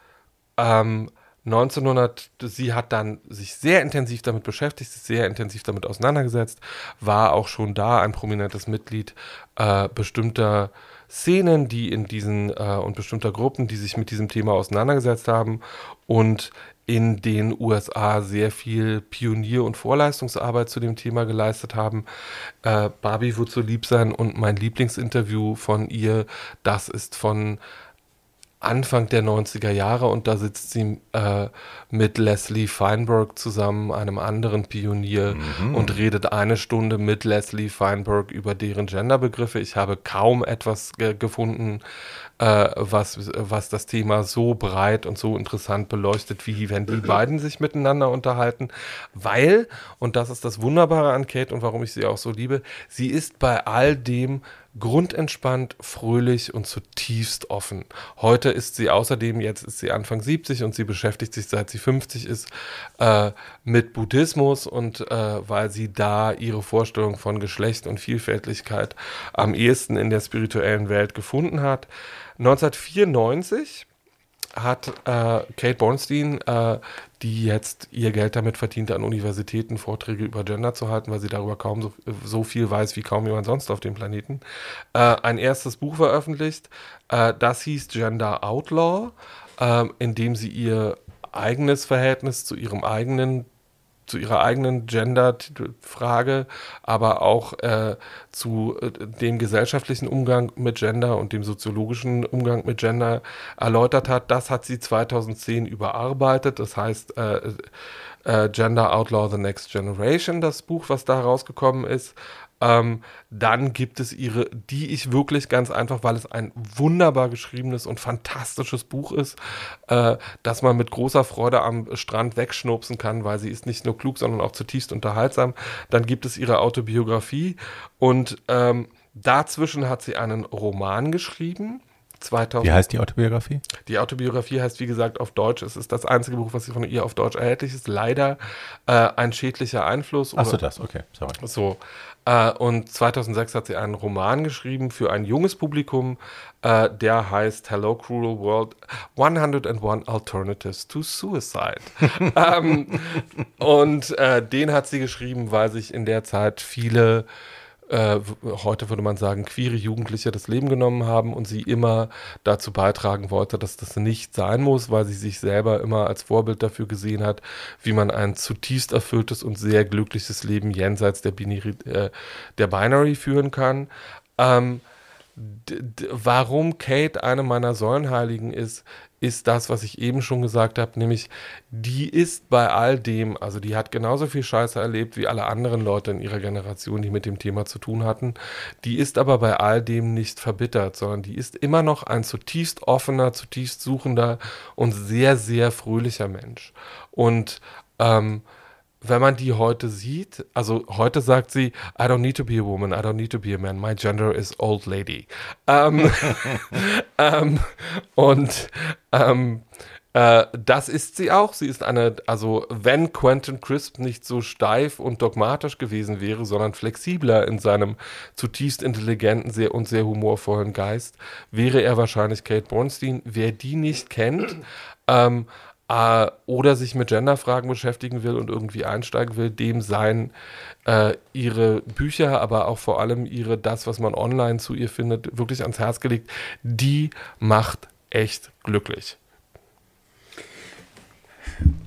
ähm, 1900, sie hat dann sich sehr intensiv damit beschäftigt, sich sehr intensiv damit auseinandergesetzt, war auch schon da ein prominentes Mitglied äh, bestimmter Szenen, die in diesen äh, und bestimmter Gruppen, die sich mit diesem Thema auseinandergesetzt haben und in den USA sehr viel Pionier- und Vorleistungsarbeit zu dem Thema geleistet haben. Äh, Barbie wird so lieb sein und mein Lieblingsinterview von ihr, das ist von Anfang der 90er Jahre und da sitzt sie äh, mit Leslie Feinberg zusammen, einem anderen Pionier, mhm. und redet eine Stunde mit Leslie Feinberg über deren Genderbegriffe. Ich habe kaum etwas ge gefunden, äh, was, was das Thema so breit und so interessant beleuchtet, wie wenn die beiden sich miteinander unterhalten, weil, und das ist das Wunderbare an Kate und warum ich sie auch so liebe, sie ist bei all dem grundentspannt, fröhlich und zutiefst offen. Heute ist sie außerdem, jetzt ist sie Anfang 70 und sie beschäftigt sich, seit sie 50 ist, äh, mit Buddhismus und äh, weil sie da ihre Vorstellung von Geschlecht und Vielfältigkeit am ehesten in der spirituellen Welt gefunden hat. 1994 hat äh, Kate Bornstein, äh, die jetzt ihr Geld damit verdient, an Universitäten Vorträge über Gender zu halten, weil sie darüber kaum so, so viel weiß wie kaum jemand sonst auf dem Planeten, äh, ein erstes Buch veröffentlicht. Äh, das hieß Gender Outlaw, ähm, in dem sie ihr eigenes Verhältnis zu ihrem eigenen zu ihrer eigenen Gender-Frage, aber auch äh, zu äh, dem gesellschaftlichen Umgang mit Gender und dem soziologischen Umgang mit Gender erläutert hat. Das hat sie 2010 überarbeitet. Das heißt, äh, äh, Gender Outlaw the Next Generation, das Buch, was da rausgekommen ist. Ähm, dann gibt es ihre, die ich wirklich ganz einfach, weil es ein wunderbar geschriebenes und fantastisches Buch ist, äh, dass man mit großer Freude am Strand wegschnupsen kann, weil sie ist nicht nur klug, sondern auch zutiefst unterhaltsam. Dann gibt es ihre Autobiografie und ähm, dazwischen hat sie einen Roman geschrieben 2000.
Wie heißt die Autobiografie?
Die Autobiografie heißt, wie gesagt, auf Deutsch. Es ist das einzige Buch, was von ihr auf Deutsch erhältlich ist. Leider äh, ein schädlicher Einfluss.
Achso, das, okay.
Sorry. So. Äh, und 2006 hat sie einen Roman geschrieben für ein junges Publikum, äh, der heißt Hello Cruel World 101 Alternatives to Suicide. [LAUGHS] ähm, und äh, den hat sie geschrieben, weil sich in der Zeit viele äh, heute würde man sagen, queere Jugendliche das Leben genommen haben und sie immer dazu beitragen wollte, dass das nicht sein muss, weil sie sich selber immer als Vorbild dafür gesehen hat, wie man ein zutiefst erfülltes und sehr glückliches Leben jenseits der Binary, äh, der Binary führen kann. Ähm, warum Kate eine meiner Säulenheiligen ist, ist das, was ich eben schon gesagt habe, nämlich die ist bei all dem, also die hat genauso viel Scheiße erlebt wie alle anderen Leute in ihrer Generation, die mit dem Thema zu tun hatten. Die ist aber bei all dem nicht verbittert, sondern die ist immer noch ein zutiefst offener, zutiefst suchender und sehr, sehr fröhlicher Mensch. Und ähm, wenn man die heute sieht, also heute sagt sie, I don't need to be a woman, I don't need to be a man, my gender is old lady. Ähm, [LAUGHS] ähm, und ähm, äh, das ist sie auch. Sie ist eine, also wenn Quentin Crisp nicht so steif und dogmatisch gewesen wäre, sondern flexibler in seinem zutiefst intelligenten sehr, und sehr humorvollen Geist, wäre er wahrscheinlich Kate Bornstein. Wer die nicht kennt, ähm, äh, oder sich mit Genderfragen beschäftigen will und irgendwie einsteigen will, dem seien äh, ihre Bücher, aber auch vor allem ihre, das, was man online zu ihr findet, wirklich ans Herz gelegt. Die macht echt glücklich.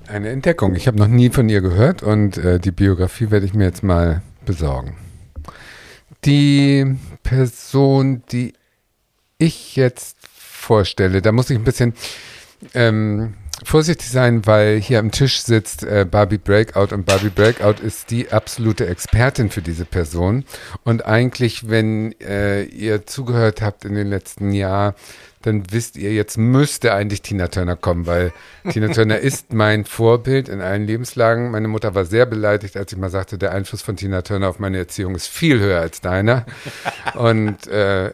Eine Entdeckung. Ich habe noch nie von ihr gehört und äh, die Biografie werde ich mir jetzt mal besorgen. Die Person, die ich jetzt vorstelle, da muss ich ein bisschen ähm, vorsichtig sein, weil hier am Tisch sitzt äh, Barbie Breakout und Barbie Breakout ist die absolute Expertin für diese Person. Und eigentlich, wenn äh, ihr zugehört habt in den letzten Jahren, dann wisst ihr, jetzt müsste eigentlich Tina Turner kommen, weil Tina Turner [LAUGHS] ist mein Vorbild in allen Lebenslagen. Meine Mutter war sehr beleidigt, als ich mal sagte, der Einfluss von Tina Turner auf meine Erziehung ist viel höher als deiner. [LAUGHS] Und äh,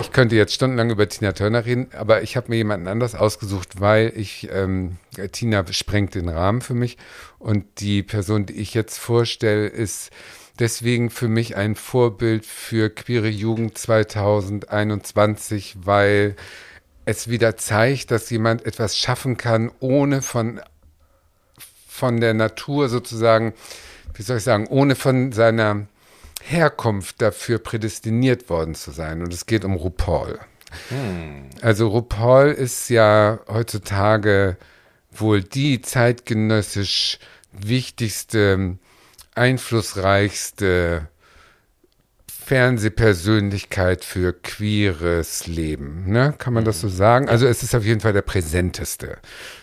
ich könnte jetzt stundenlang über Tina Turner reden, aber ich habe mir jemanden anders ausgesucht, weil ich, ähm, Tina sprengt den Rahmen für mich. Und die Person, die ich jetzt vorstelle, ist deswegen für mich ein Vorbild für queere Jugend 2021, weil es wieder zeigt, dass jemand etwas schaffen kann, ohne von, von der Natur sozusagen, wie soll ich sagen, ohne von seiner Herkunft dafür prädestiniert worden zu sein. Und es geht um RuPaul. Hm. Also RuPaul ist ja heutzutage wohl die zeitgenössisch wichtigste, einflussreichste Fernsehpersönlichkeit für queeres Leben, ne? Kann man das so sagen? Also es ist auf jeden Fall der präsenteste.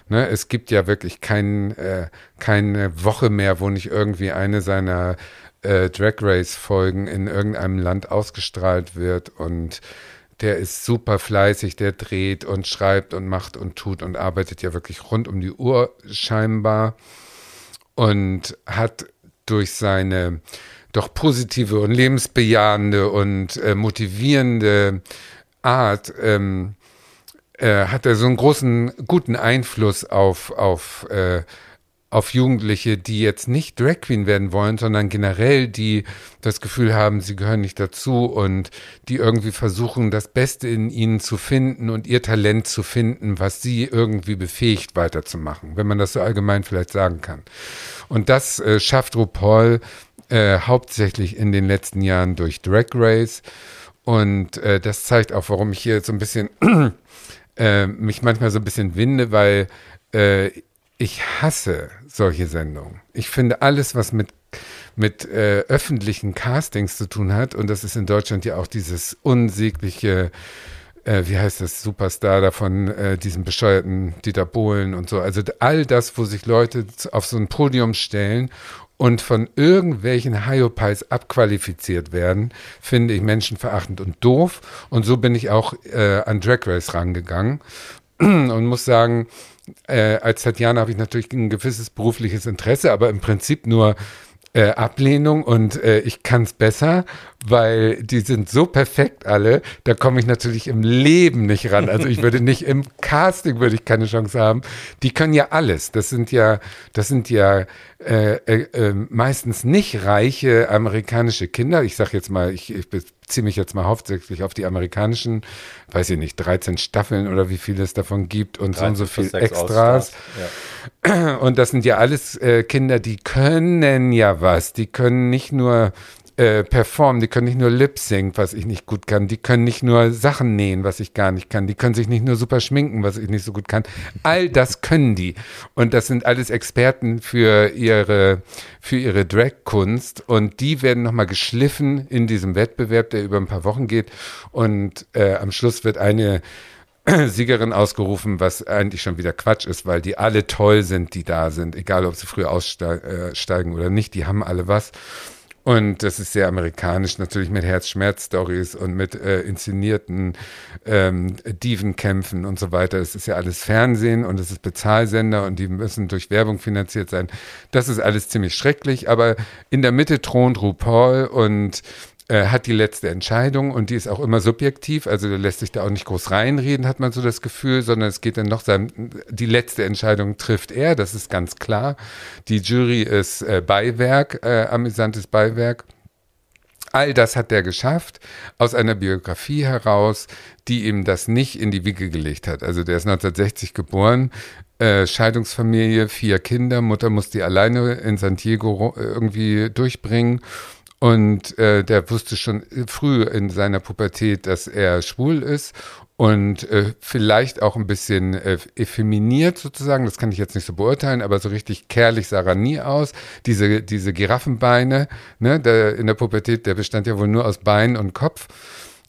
Ne? Es gibt ja wirklich kein, äh, keine Woche mehr, wo nicht irgendwie eine seiner äh, Drag Race Folgen in irgendeinem Land ausgestrahlt wird und der ist super fleißig, der dreht und schreibt und macht und tut und arbeitet ja wirklich rund um die Uhr scheinbar und hat durch seine doch positive und lebensbejahende und äh, motivierende Art ähm, äh, hat er so einen großen, guten Einfluss auf, auf, äh, auf Jugendliche, die jetzt nicht Drag Queen werden wollen, sondern generell, die das Gefühl haben, sie gehören nicht dazu und die irgendwie versuchen, das Beste in ihnen zu finden und ihr Talent zu finden, was sie irgendwie befähigt, weiterzumachen, wenn man das so allgemein vielleicht sagen kann. Und das äh, schafft RuPaul äh, hauptsächlich in den letzten Jahren durch Drag Race. Und äh, das zeigt auch, warum ich hier so ein bisschen [CLEARS THROAT] äh, mich manchmal so ein bisschen winde, weil äh, ich hasse solche Sendungen. Ich finde alles, was mit mit äh, öffentlichen Castings zu tun hat, und das ist in Deutschland ja auch dieses unsägliche äh, wie heißt das, Superstar da von äh, diesem bescheuerten Dieter Bohlen und so. Also all das, wo sich Leute auf so ein Podium stellen und von irgendwelchen Hyopies abqualifiziert werden, finde ich menschenverachtend und doof. Und so bin ich auch äh, an Drag Race rangegangen [CLEARS THROAT] und muss sagen, äh, als Tatjana habe ich natürlich ein gewisses berufliches Interesse, aber im Prinzip nur äh, Ablehnung und äh, ich kann es besser, weil die sind so perfekt alle, da komme ich natürlich im Leben nicht ran. Also ich würde nicht im Casting würde ich keine Chance haben. Die können ja alles. Das sind ja, das sind ja äh, äh, äh meistens nicht reiche amerikanische Kinder. Ich sage jetzt mal, ich, ich beziehe mich jetzt mal hauptsächlich auf die amerikanischen, weiß ich nicht, 13 Staffeln oder wie viel es davon gibt und so und so viel Extras. Ja. Und das sind ja alles äh, Kinder, die können ja was. Die können nicht nur äh, performen, die können nicht nur lip sync, was ich nicht gut kann, die können nicht nur Sachen nähen, was ich gar nicht kann, die können sich nicht nur super schminken, was ich nicht so gut kann. All das können die. Und das sind alles Experten für ihre, für ihre Drag-Kunst. Und die werden nochmal geschliffen in diesem Wettbewerb, der über ein paar Wochen geht. Und äh, am Schluss wird eine [CLEARS THROAT] Siegerin ausgerufen, was eigentlich schon wieder Quatsch ist, weil die alle toll sind, die da sind, egal ob sie früher aussteigen äh, oder nicht, die haben alle was. Und das ist sehr amerikanisch, natürlich mit Herzschmerz-Stories und mit äh, inszenierten ähm, Dievenkämpfen und so weiter. Es ist ja alles Fernsehen und es ist Bezahlsender und die müssen durch Werbung finanziert sein. Das ist alles ziemlich schrecklich, aber in der Mitte thront RuPaul und äh, hat die letzte Entscheidung und die ist auch immer subjektiv, also lässt sich da auch nicht groß reinreden, hat man so das Gefühl, sondern es geht dann noch sein, die letzte Entscheidung trifft er, das ist ganz klar. Die Jury ist äh, Beiwerk, äh, amüsantes Beiwerk. All das hat er geschafft aus einer Biografie heraus, die ihm das nicht in die Wiege gelegt hat. Also der ist 1960 geboren, äh, Scheidungsfamilie, vier Kinder, Mutter muss die alleine in San Diego irgendwie durchbringen und äh, der wusste schon früh in seiner Pubertät, dass er schwul ist und äh, vielleicht auch ein bisschen äh, effeminiert sozusagen, das kann ich jetzt nicht so beurteilen, aber so richtig kerlich sah er nie aus. Diese, diese Giraffenbeine, ne, der, in der Pubertät, der bestand ja wohl nur aus Bein und Kopf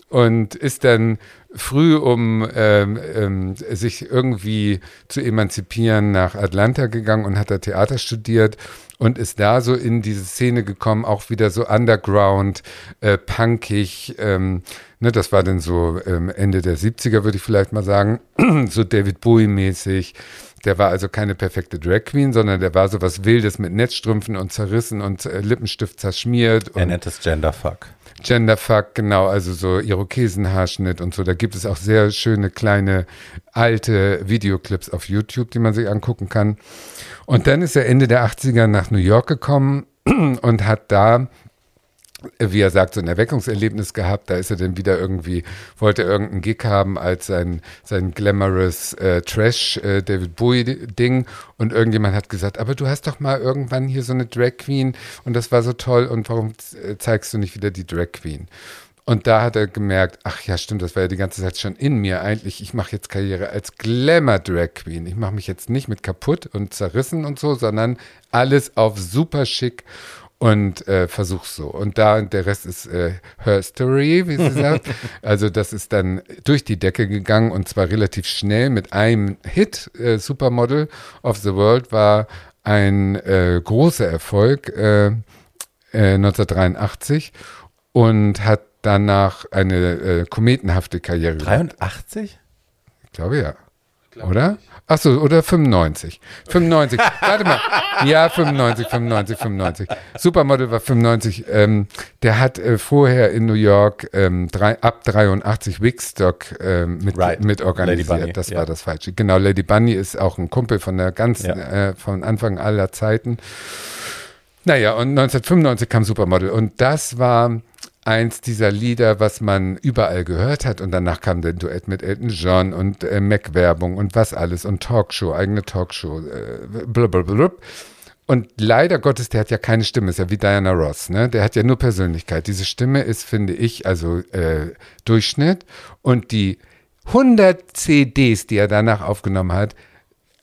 und ist dann früh, um ähm, ähm, sich irgendwie zu emanzipieren, nach Atlanta gegangen und hat da Theater studiert und ist da so in diese Szene gekommen, auch wieder so underground, äh, punkig. Ähm, ne, das war dann so ähm, Ende der 70er, würde ich vielleicht mal sagen, [CLEARS THROAT] so David Bowie-mäßig. Der war also keine perfekte Drag Queen, sondern der war so was Wildes mit Netzstrümpfen und zerrissen und äh, Lippenstift zerschmiert.
Er nennt es Genderfuck.
Genderfuck, genau, also so Irokesenhaarschnitt und so. Da gibt es auch sehr schöne kleine alte Videoclips auf YouTube, die man sich angucken kann. Und dann ist er Ende der 80er nach New York gekommen [CLEARS THROAT] und hat da wie er sagt, so ein Erweckungserlebnis gehabt. Da ist er dann wieder irgendwie, wollte irgendeinen Gig haben als sein, sein glamorous äh, Trash äh, Bowie-Ding. Und irgendjemand hat gesagt, aber du hast doch mal irgendwann hier so eine Drag Queen und das war so toll und warum äh, zeigst du nicht wieder die Drag Queen? Und da hat er gemerkt, ach ja, stimmt, das war ja die ganze Zeit schon in mir eigentlich. Ich mache jetzt Karriere als Glamour Drag Queen. Ich mache mich jetzt nicht mit kaputt und zerrissen und so, sondern alles auf super schick und äh, versuch's so. Und da, der Rest ist äh, Her Story, wie sie [LAUGHS] sagt. Also das ist dann durch die Decke gegangen und zwar relativ schnell mit einem Hit. Äh, Supermodel of the World war ein äh, großer Erfolg äh, äh, 1983 und hat danach eine äh, kometenhafte Karriere.
83?
Ich glaube ja. Oder? Achso, oder 95. 95. Warte mal. Ja, 95, 95, 95. Supermodel war 95. Ähm, der hat äh, vorher in New York ähm, drei, ab 83 Wigstock ähm, mit,
Right.
mit organisiert.
Bunny,
das
ja.
war das Falsche. Genau, Lady Bunny ist auch ein Kumpel von der ganzen,
Ja.
äh, von Anfang aller Zeiten. Naja, und 1995 kam Supermodel und das war eins dieser Lieder, was man überall gehört hat und danach kam der Duett mit Elton John und äh, Mac-Werbung und was alles und Talkshow, eigene Talkshow, äh, blablabla. Und leider Gottes, der hat ja keine Stimme, ist ja wie Diana Ross, ne? Der hat ja nur Persönlichkeit. Diese Stimme ist, finde ich, also äh, Durchschnitt und die 100 CDs, die er danach aufgenommen hat,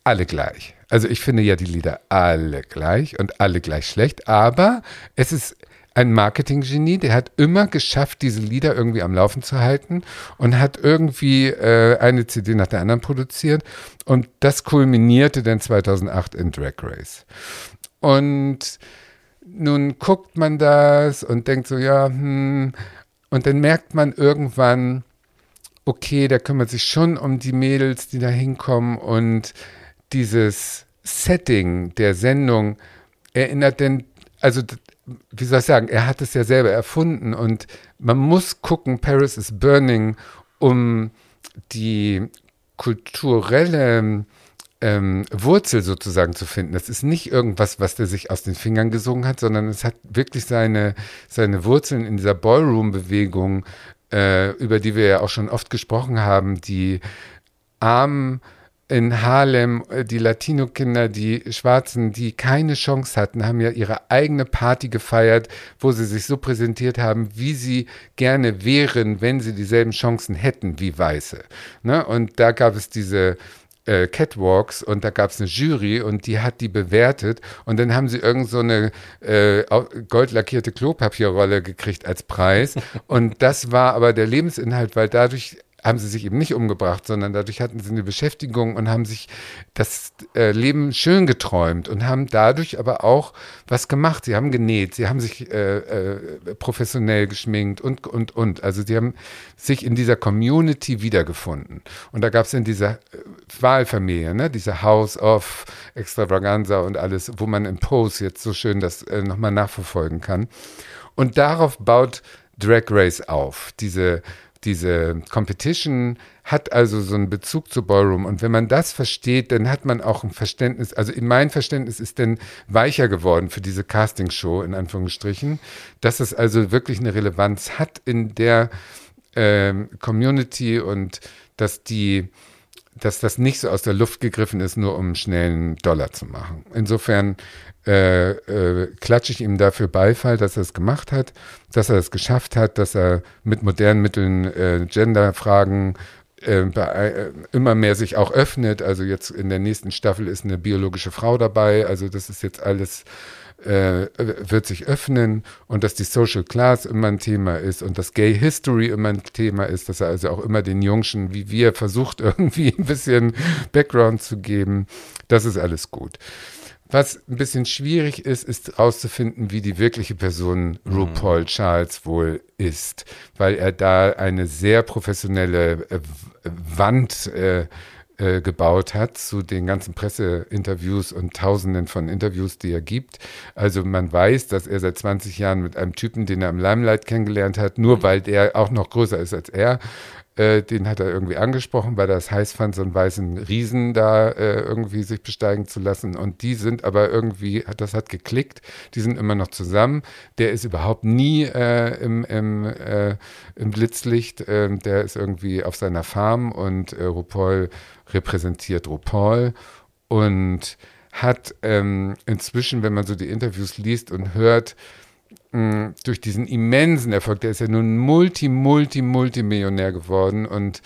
alle gleich. Also ich finde ja die Lieder alle gleich und alle gleich schlecht, aber es ist ein Marketinggenie, der hat immer geschafft, diese Lieder irgendwie am Laufen zu halten und hat irgendwie äh, eine CD nach der anderen produziert und das kulminierte dann 2008 in Drag Race. Und nun guckt man das und denkt so, ja, hm, und dann merkt man irgendwann, okay, der kümmert sich schon um die Mädels, die da hinkommen und dieses Setting der Sendung erinnert denn, also wie soll ich sagen, er hat es ja selber erfunden und man muss gucken, Paris is Burning, um die kulturelle ähm, Wurzel sozusagen zu finden. Das ist nicht irgendwas, was der sich aus den Fingern gesungen hat, sondern es hat wirklich seine, seine Wurzeln in dieser Ballroom-Bewegung, äh, über die wir ja auch schon oft gesprochen haben, die armen in Harlem, äh, die Latino-Kinder, die Schwarzen, die keine Chance hatten, haben ja ihre eigene Party gefeiert, wo sie sich so präsentiert haben, wie sie gerne wären, wenn sie dieselben Chancen hätten wie Weiße. Ne? Und da gab es diese äh, Catwalks und da gab es eine Jury und die hat die bewertet und dann haben sie irgend so eine äh, goldlackierte Klopapierrolle gekriegt als Preis [LAUGHS] und das war aber der Lebensinhalt, weil dadurch haben sie sich eben nicht umgebracht, sondern dadurch hatten sie eine Beschäftigung und haben sich das äh, Leben schön geträumt und haben dadurch aber auch was gemacht. Sie haben genäht, sie haben sich äh, äh, professionell geschminkt und, und, und. Also sie haben sich in dieser Community wiedergefunden. Und da gab es in dieser äh, Wahlfamilie, ne, diese House of Extravaganza und alles, wo man im Pose jetzt so schön das äh, nochmal nachverfolgen kann. Und darauf baut Drag Race auf. Diese, diese Competition hat also so einen Bezug zu Ballroom. Und wenn man das versteht, dann hat man auch ein Verständnis, also in mein Verständnis ist dann weicher geworden für diese Castingshow, in Anführungsstrichen, dass es also wirklich eine Relevanz hat in der ähm, Community und dass die dass das nicht so aus der Luft gegriffen ist, nur um einen schnellen Dollar zu machen. Insofern äh, äh, klatsche ich ihm dafür Beifall, dass er es gemacht hat, dass er es geschafft hat, dass er mit modernen Mitteln äh, Genderfragen äh, bei- äh, immer mehr sich auch öffnet. Also jetzt in der nächsten Staffel ist eine biologische Frau dabei. Also das ist jetzt alles wird sich öffnen und dass die Social Class immer ein Thema ist und dass Gay History immer ein Thema ist, dass er also auch immer den Jungschen wie wir versucht, [LAUGHS] irgendwie ein bisschen Background zu geben. Das ist alles gut. Was ein bisschen schwierig ist, ist herauszufinden, wie die wirkliche Person RuPaul Charles wohl ist, weil er da eine sehr professionelle äh, Wand äh, äh, gebaut hat zu den ganzen Presseinterviews und Tausenden von Interviews, die er gibt. Also man weiß, dass er seit 20 Jahren mit einem Typen, den er im Limelight kennengelernt hat, nur weil der auch noch größer ist als er, äh, den hat er irgendwie angesprochen, weil er es heiß fand, so einen weißen Riesen da äh, irgendwie sich besteigen zu lassen. Und die sind aber irgendwie, das hat geklickt, die sind immer noch zusammen. Der ist überhaupt nie äh, im, im, äh, im Blitzlicht. Ähm, der ist irgendwie auf seiner Farm und äh, RuPaul repräsentiert RuPaul und hat ähm, inzwischen, wenn man so die Interviews liest und hört, durch diesen immensen Erfolg, der ist ja nun Multi, Multi, Multimillionär geworden und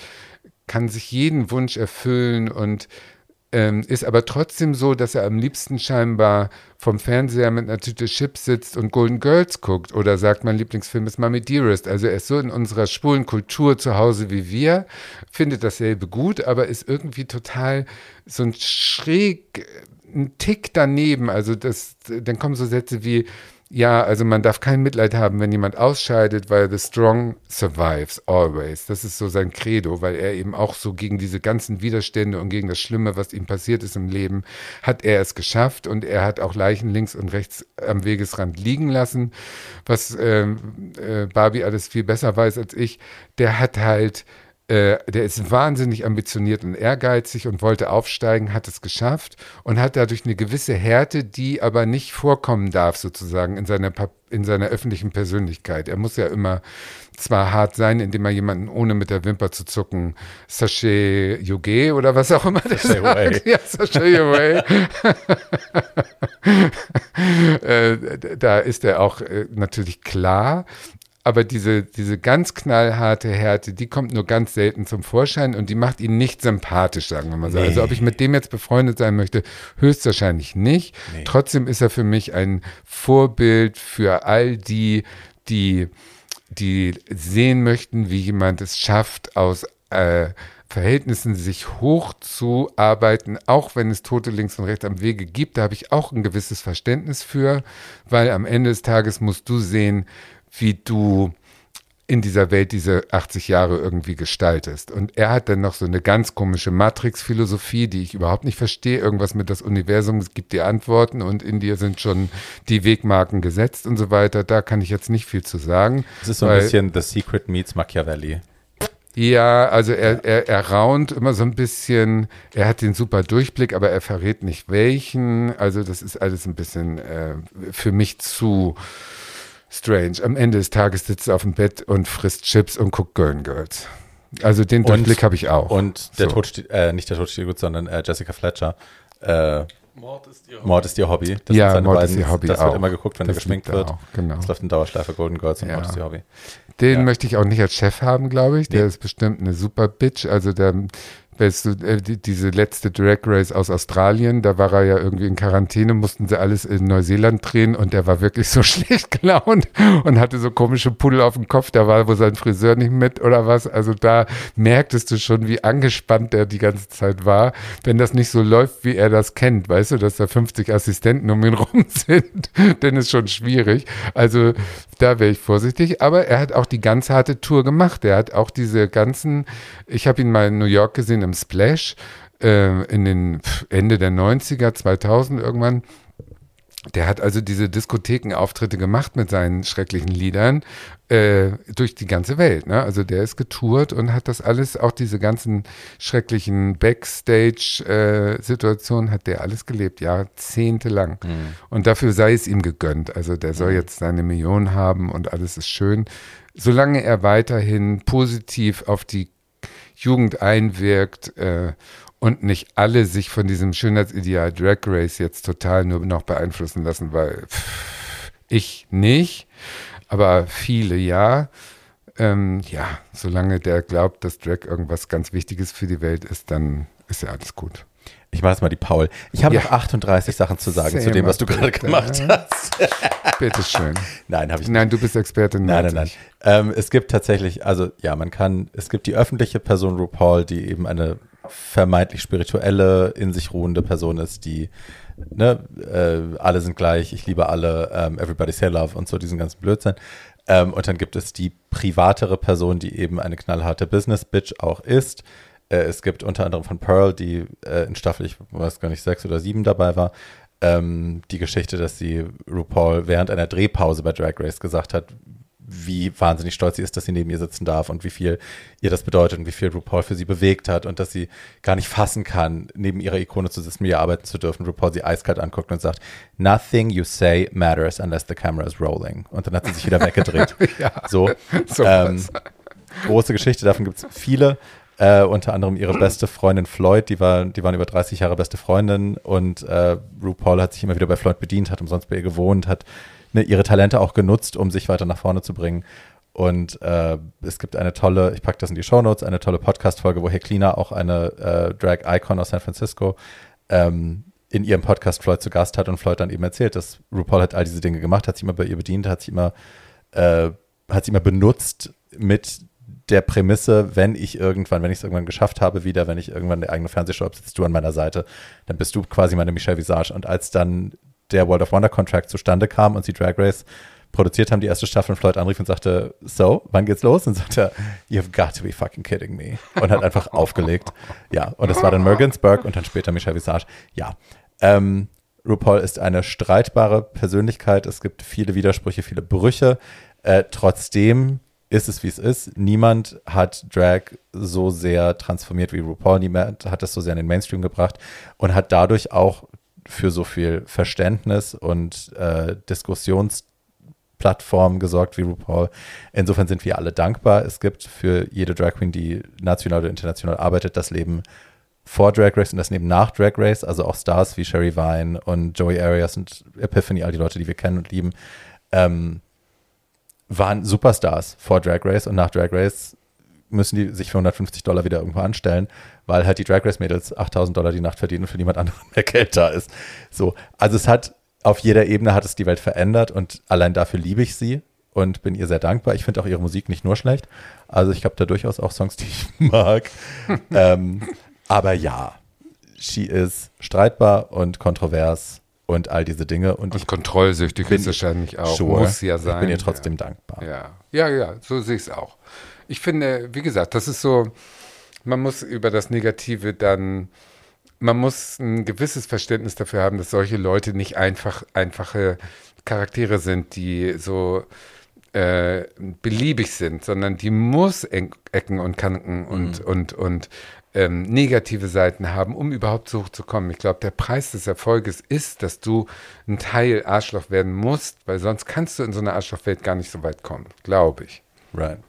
kann sich jeden Wunsch erfüllen und Ähm, ist aber trotzdem so, dass er am liebsten scheinbar vom Fernseher mit einer Tüte Chips sitzt und Golden Girls guckt oder sagt, mein Lieblingsfilm ist Mommy Dearest. Also er ist so in unserer schwulen Kultur zu Hause wie wir, findet dasselbe gut, aber ist irgendwie total so ein schräg, ein Tick daneben. Also das, dann kommen so Sätze wie, ja, also man darf kein Mitleid haben, wenn jemand ausscheidet, weil the strong survives always. Das ist so sein Credo, weil er eben auch so gegen diese ganzen Widerstände und gegen das Schlimme, was ihm passiert ist im Leben, hat er es geschafft und er hat auch Leichen links und rechts am Wegesrand liegen lassen, was äh, äh, Barbie alles viel besser weiß als ich. Der hat halt äh, der ist wahnsinnig ambitioniert und ehrgeizig und wollte aufsteigen, hat es geschafft und hat dadurch eine gewisse Härte, die aber nicht vorkommen darf, sozusagen, in seiner, in seiner öffentlichen Persönlichkeit. Er muss ja immer zwar hart sein, indem er jemanden ohne mit der Wimper zu zucken, Sachet Yoge oder was auch immer der sagt. [LAUGHS] Ja, Sachet Away. [LAUGHS] äh, da ist er auch äh, natürlich klar, aber diese, diese ganz knallharte Härte, die kommt nur ganz selten zum Vorschein und die macht ihn nicht sympathisch, sagen wir mal so. Nee. Also ob ich mit dem jetzt befreundet sein möchte, höchstwahrscheinlich nicht. Nee. Trotzdem ist er für mich ein Vorbild für all die, die, die sehen möchten, wie jemand es schafft, aus äh, Verhältnissen sich hochzuarbeiten, auch wenn es Tote links und rechts am Wege gibt. Da habe ich auch ein gewisses Verständnis für, weil am Ende des Tages musst du sehen, wie du in dieser Welt diese 80 Jahre irgendwie gestaltest. Und er hat dann noch so eine ganz komische Matrix-Philosophie, die ich überhaupt nicht verstehe. Irgendwas mit das Universum, es gibt dir Antworten und in dir sind schon die Wegmarken gesetzt und so weiter. Da kann ich jetzt nicht viel zu sagen.
Es ist so ein bisschen The Secret meets Machiavelli.
Ja, also er, er, er raunt immer so ein bisschen, er hat den super Durchblick, aber er verrät nicht welchen. Also das ist alles ein bisschen äh, für mich zu strange. Am Ende des Tages sitzt er auf dem Bett und frisst Chips und guckt Girl Girls. Also den Durchblick habe ich auch.
Und der so. Tod steht, äh, nicht der Tod steht gut, sondern äh, Jessica Fletcher. Äh, Mord ist ihr Hobby. Mord ist ihr Hobby.
Das ja, Mord beiden, ist ihr Hobby
Das
auch.
wird immer geguckt, wenn das er geschminkt wird.
Auch, genau.
Das läuft in Dauerschleife Golden Girls und ja. Mord ist ihr Hobby.
Den ja. möchte ich auch nicht als Chef haben, glaube ich. Der nee. ist bestimmt eine super Bitch. Also der weißt du, äh, die, diese letzte Drag Race aus Australien, da war er ja irgendwie in Quarantäne, mussten sie alles in Neuseeland drehen und der war wirklich so [LAUGHS] schlecht gelaunt und hatte so komische Puddel auf dem Kopf, da war wohl sein Friseur nicht mit oder was. Also da merktest du schon, wie angespannt er die ganze Zeit war, wenn das nicht so läuft, wie er das kennt, weißt du, dass da 50 Assistenten um ihn [LAUGHS] rum sind, dann ist schon schwierig. Also da wäre ich vorsichtig, aber er hat auch die ganz harte Tour gemacht. Er hat auch diese ganzen, ich habe ihn mal in New York gesehen im Splash äh, in den Ende der 90er, 2000 irgendwann. Der hat also diese Diskothekenauftritte gemacht mit seinen schrecklichen Liedern äh, durch die ganze Welt. Ne? Also der ist getourt und hat das alles, auch diese ganzen schrecklichen Backstage-Situationen, äh, hat der alles gelebt, jahrzehntelang. Mhm. Und dafür sei es ihm gegönnt. Also der soll mhm. jetzt seine Millionen haben und alles ist schön. Solange er weiterhin positiv auf die Jugend einwirkt äh, und nicht alle sich von diesem Schönheitsideal Drag Race jetzt total nur noch beeinflussen lassen, weil pff, ich nicht, aber viele ja. Ähm, ja, solange der glaubt, dass Drag irgendwas ganz Wichtiges für die Welt ist, dann ist ja alles gut.
Ich mache es mal die Paul. Ich habe ja. noch 38 Sachen zu sagen zu dem, was du gerade gemacht hast. [LAUGHS]
Bitte schön.
Nein, habe ich
nicht. Nein, du bist Experte.
Nein, nein, nein. Ähm, es gibt tatsächlich, also ja, man kann, es gibt die öffentliche Person RuPaul, die eben eine vermeintlich spirituelle, in sich ruhende Person ist, die, ne, äh, alle sind gleich, ich liebe alle, ähm, everybody's here love und so diesen ganzen Blödsinn. Ähm, und dann gibt es die privatere Person, die eben eine knallharte Business-Bitch auch ist, äh, es gibt unter anderem von Pearl, die äh, in Staffel, ich weiß gar nicht, sechs oder sieben dabei war, ähm, die Geschichte, dass sie RuPaul während einer Drehpause bei Drag Race gesagt hat, wie wahnsinnig stolz sie ist, dass sie neben ihr sitzen darf und wie viel ihr das bedeutet und wie viel RuPaul für sie bewegt hat und dass sie gar nicht fassen kann, neben ihrer Ikone zu sitzen, mit ihr arbeiten zu dürfen. RuPaul sie eiskalt anguckt und sagt, nothing you say matters unless the camera is rolling. Und dann hat sie sich wieder weggedreht. [LAUGHS] ja, so. so ähm, große Geschichte, davon gibt es viele. Äh, unter anderem ihre beste Freundin Floyd, die, war, die waren über 30 Jahre beste Freundin und äh, RuPaul hat sich immer wieder bei Floyd bedient, hat umsonst bei ihr gewohnt, hat ne, ihre Talente auch genutzt, um sich weiter nach vorne zu bringen. Und äh, es gibt eine tolle, ich packe das in die Shownotes, eine tolle Podcast-Folge, wo Heklina, auch eine äh, Drag-Icon aus San Francisco, ähm, in ihrem Podcast Floyd zu Gast hat und Floyd dann eben erzählt, dass RuPaul hat all diese Dinge gemacht, hat sich immer bei ihr bedient, hat sie immer, äh, hat sie immer benutzt mit der Prämisse, wenn ich irgendwann, wenn ich es irgendwann geschafft habe, wieder, wenn ich irgendwann eine eigene Fernsehshow habe, sitzt du an meiner Seite, dann bist du quasi meine Michelle Visage. Und als dann der World of Wonder Contract zustande kam und sie Drag Race produziert haben, die erste Staffel, und Floyd anrief und sagte, so, wann geht's los? Und sagte, you've got to be fucking kidding me. Und hat einfach [LAUGHS] aufgelegt. Ja, und es war dann Mergensburg und dann später Michelle Visage. Ja, ähm, RuPaul ist eine streitbare Persönlichkeit. Es gibt viele Widersprüche, viele Brüche. Äh, trotzdem ist es, wie es ist. Niemand hat Drag so sehr transformiert wie RuPaul. Niemand hat es so sehr in den Mainstream gebracht und hat dadurch auch für so viel Verständnis und äh, Diskussionsplattform gesorgt wie RuPaul. Insofern sind wir alle dankbar. Es gibt für jede Drag Queen, die national oder international arbeitet, das Leben vor Drag Race und das Leben nach Drag Race. Also auch Stars wie Sherry Vine und Joey Arias und Epiphany, all die Leute, die wir kennen und lieben, ähm, waren Superstars vor Drag Race und nach Drag Race müssen die sich für 150 Dollar wieder irgendwo anstellen, weil halt die Drag Race Mädels 8000 Dollar die Nacht verdienen und für niemand [LAUGHS] anderen mehr Geld da ist. So, also es hat auf jeder Ebene hat es die Welt verändert und allein dafür liebe ich sie und bin ihr sehr dankbar. Ich finde auch ihre Musik nicht nur schlecht. Also ich habe da durchaus auch Songs, [LAUGHS] die ich mag. [LAUGHS] ähm, aber ja, she is streitbar und kontrovers und all diese Dinge. Und,
und kontrollsüchtig ist wahrscheinlich auch.
Sure,
Muss ja sein.
Ich bin ihr trotzdem ja. dankbar.
Ja, ja, ja so sehe ich es auch. Ich finde, wie gesagt, das ist so, man muss über das Negative dann, man muss ein gewisses Verständnis dafür haben, dass solche Leute nicht einfach einfache Charaktere sind, die so äh, beliebig sind, sondern die muss Ecken und Kanten und, mhm. und, und ähm, negative Seiten haben, um überhaupt so hochzukommen. Ich glaube, der Preis des Erfolges ist, dass du ein Teil Arschloch werden musst, weil sonst kannst du in so einer Arschlochwelt gar nicht so weit kommen, glaube ich.
Right.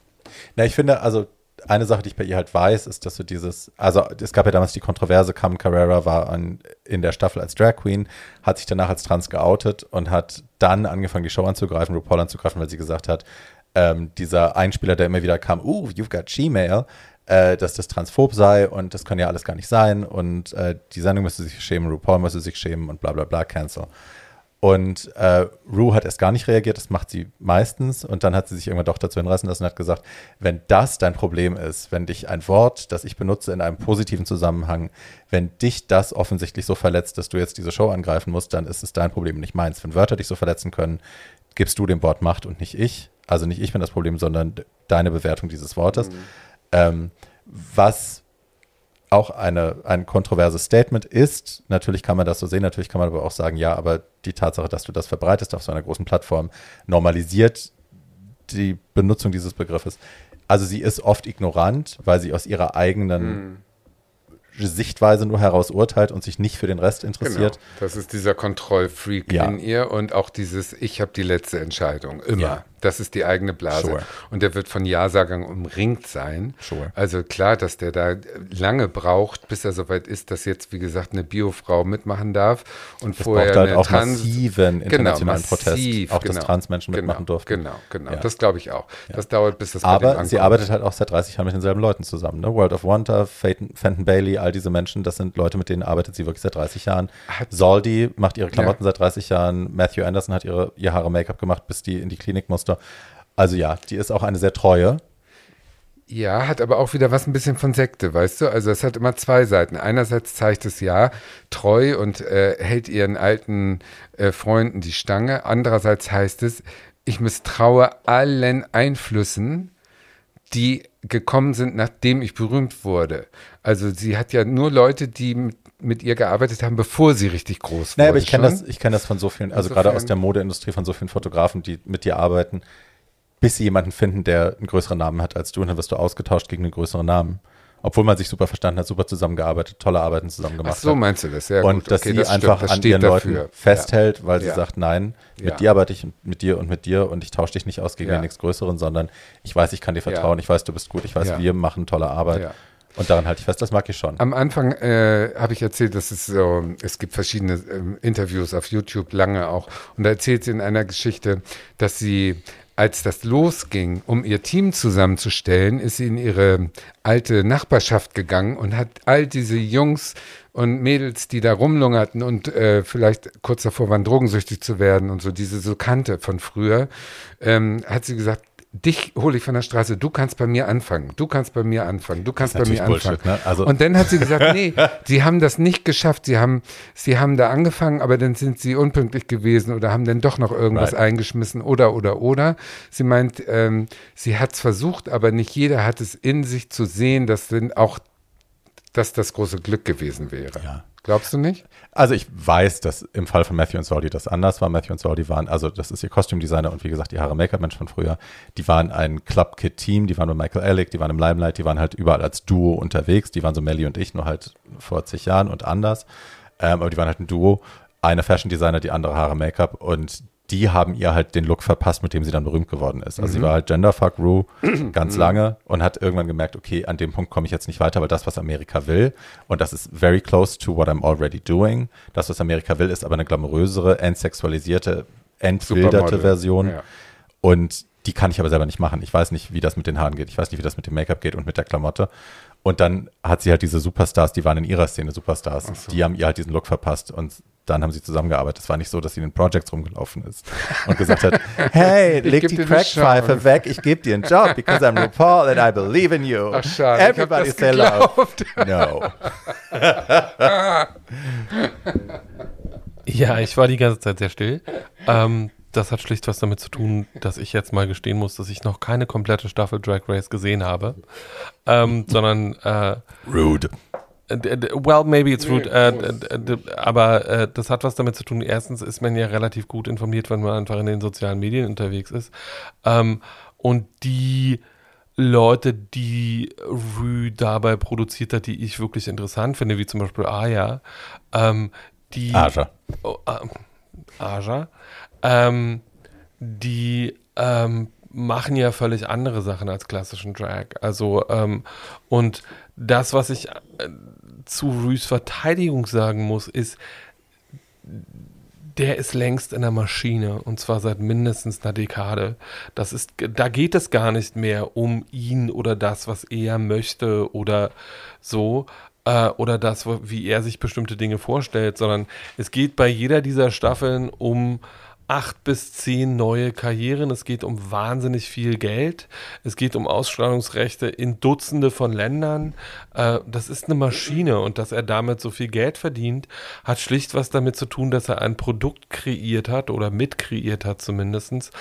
Na, ich finde, also eine Sache, die ich bei ihr halt weiß, ist, dass du dieses, also es gab ja damals die Kontroverse, Carmen Carrera war an, in der Staffel als Drag Queen, hat sich danach als trans geoutet und hat dann angefangen, die Show anzugreifen, RuPaul anzugreifen, weil sie gesagt hat, ähm, dieser Einspieler, der immer wieder kam, uh, you've got Gmail, äh, dass das transphob sei und das kann ja alles gar nicht sein und äh, die Sendung müsste sich schämen, RuPaul müsste sich schämen und bla bla bla, cancel. Und äh, Rue hat erst gar nicht reagiert, das macht sie meistens. Und dann hat sie sich irgendwann doch dazu hinreißen lassen und hat gesagt, wenn das dein Problem ist, wenn dich ein Wort, das ich benutze in einem positiven Zusammenhang, wenn dich das offensichtlich so verletzt, dass du jetzt diese Show angreifen musst, dann ist es dein Problem, nicht meins. Wenn Wörter dich so verletzen können, gibst du dem Wort Macht und nicht ich. Also nicht ich bin das Problem, sondern deine Bewertung dieses Wortes. Mhm. Ähm, was auch eine, ein kontroverses Statement ist. Natürlich kann man das so sehen, natürlich kann man aber auch sagen, ja, aber die Tatsache, dass du das verbreitest auf so einer großen Plattform, normalisiert die Benutzung dieses Begriffes. Also sie ist oft ignorant, weil sie aus ihrer eigenen hm. Sichtweise nur heraus urteilt und sich nicht für den Rest interessiert. Genau.
Das ist dieser Kontrollfreak ja. in ihr und auch dieses Ich habe die letzte Entscheidung. Immer. Ja. Das ist die eigene Blase. Sure. Und der wird von Ja-Sagern umringt sein. Sure. Also klar, dass der da lange braucht, bis er soweit ist, dass jetzt, wie gesagt, eine Biofrau mitmachen darf. Und
das
vorher
braucht halt auch Trans massiven genau, internationalen genau, Protest. Auch
genau,
dass Transmenschen
genau,
mitmachen durften.
Genau, genau. Ja. Das glaube ich auch. Ja. Das dauert, bis das
Aber sie arbeitet halt auch seit 30 Jahren mit denselben Leuten zusammen. Ne? World of Wonder, Fenton Bailey, all diese Menschen, das sind Leute, mit denen arbeitet sie wirklich seit 30 Jahren. Hat Saldi macht ihre Klamotten ja. seit 30 Jahren. Matthew Anderson hat ihre, ihr Haare Make-up gemacht, bis die in die Klinik musste. Also ja, die ist auch eine sehr treue.
Ja, hat aber auch wieder was ein bisschen von Sekte, weißt du? Also es hat immer zwei Seiten. Einerseits zeigt es ja treu und äh, hält ihren alten äh, Freunden die Stange. Andererseits heißt es, ich misstraue allen Einflüssen, die gekommen sind, nachdem ich berühmt wurde. Also sie hat ja nur Leute, die mit, mit ihr gearbeitet haben, bevor sie richtig groß wurde.
Naja, aber ich kenne das, kenn das von so vielen, also gerade aus der Modeindustrie, von so vielen Fotografen, die mit dir arbeiten bis sie jemanden finden, der einen größeren Namen hat als du und dann wirst du ausgetauscht gegen einen größeren Namen. Obwohl man sich super verstanden hat, super zusammengearbeitet, tolle Arbeiten zusammen gemacht
Ach so meinst du das, ja.
Und gut. dass okay, sie das einfach stimmt, an ihren dafür. Leuten festhält, weil ja. sie sagt, nein, mit ja. dir arbeite ich mit dir und mit dir und ich tausche dich nicht aus gegen ja. nichts Größeren, sondern ich weiß, ich kann dir vertrauen, ich weiß, du bist gut, ich weiß, wir machen tolle Arbeit. Und daran halte ich fest, das mag ich schon.
Am Anfang äh, habe ich erzählt, dass es so, es gibt verschiedene äh, Interviews auf YouTube, lange auch. Und da erzählt sie in einer Geschichte, dass sie als das losging, um ihr Team zusammenzustellen, ist sie in ihre alte Nachbarschaft gegangen und hat all diese Jungs und Mädels, die da rumlungerten und äh, vielleicht kurz davor waren, drogensüchtig zu werden und so, diese so Kante von früher, ähm, hat sie gesagt, dich hole ich von der Straße, du kannst bei mir anfangen, du kannst bei mir anfangen, du kannst bei mir anfangen. Ne? Also und dann hat sie gesagt, [LAUGHS] nee, sie haben das nicht geschafft, sie haben, sie haben da angefangen, aber dann sind sie unpünktlich gewesen oder haben dann doch noch irgendwas right. eingeschmissen oder, oder, oder. Sie meint, ähm, sie hat es versucht, aber nicht jeder hat es in sich zu sehen, dass denn auch dass das große Glück gewesen wäre. Ja. Glaubst du nicht?
Also ich weiß, dass im Fall von Matthew und Saudi das anders war. Matthew und Saudi waren, also das ist ihr Kostümdesigner und wie gesagt, die Haare Make-up-Mensch von früher. Die waren ein Club-Kit-Team, die waren bei Michael Alec, die waren im Limelight, die waren halt überall als Duo unterwegs. Die waren so Melly und ich, nur halt vor zig Jahren und anders. Ähm, aber die waren halt ein Duo. Eine Fashion-Designer, die andere Haare Make-up und die haben ihr halt den Look verpasst, mit dem sie dann berühmt geworden ist. Also mhm. sie war halt Genderfuck Rue [CLEARS THROAT] ganz mhm. lange und hat irgendwann gemerkt, okay, an dem Punkt komme ich jetzt nicht weiter, weil das, was Amerika will, und das ist very close to what I'm already doing, das, was Amerika will, ist aber eine glamourösere, entsexualisierte, entwilderte Version. Ja. Und die kann ich aber selber nicht machen. Ich weiß nicht, wie das mit den Haaren geht. Ich weiß nicht, wie das mit dem Make-up geht und mit der Klamotte. Und dann hat sie halt diese Superstars, die waren in ihrer Szene Superstars. So. Die haben ihr halt diesen Look verpasst und dann haben sie zusammengearbeitet. Es war nicht so, dass sie in den Projects rumgelaufen ist und gesagt hat, [LAUGHS] hey, leg die Crackpfeife weg, ich gebe dir einen Job, because I'm RuPaul and I believe in you.
Ach, schade,
Everybody say love. [LAUGHS] [LAUGHS] No.
ja, ich war die ganze Zeit sehr still. Ähm, das hat schlicht was damit zu tun, dass ich jetzt mal gestehen muss, dass ich noch keine komplette Staffel Drag Race gesehen habe, ähm, sondern äh,
Rude.
Well, maybe it's rude, nee, äh, aber äh, das hat was damit zu tun. Erstens ist man ja relativ gut informiert, wenn man einfach in den sozialen Medien unterwegs ist. Ähm, und die Leute, die Rue dabei produziert hat, die ich wirklich interessant finde, wie zum Beispiel Aya, ähm, die
Aja.
Oh, äh, Aja, ähm, die ähm, machen ja völlig andere Sachen als klassischen Drag. Also, ähm, und das, was ich äh, zu Rues Verteidigung sagen muss, ist, der ist längst in der Maschine und zwar seit mindestens einer Dekade. Das ist, da geht es gar nicht mehr um ihn oder das, was er möchte oder so äh, oder das, wie er sich bestimmte Dinge vorstellt, sondern es geht bei jeder dieser Staffeln um acht bis zehn neue Karrieren. Es geht um wahnsinnig viel Geld. Es geht um Ausstrahlungsrechte in Dutzende von Ländern. Äh, das ist eine Maschine und dass er damit so viel Geld verdient, hat schlicht was damit zu tun, dass er ein Produkt kreiert hat oder mitkreiert hat zumindest,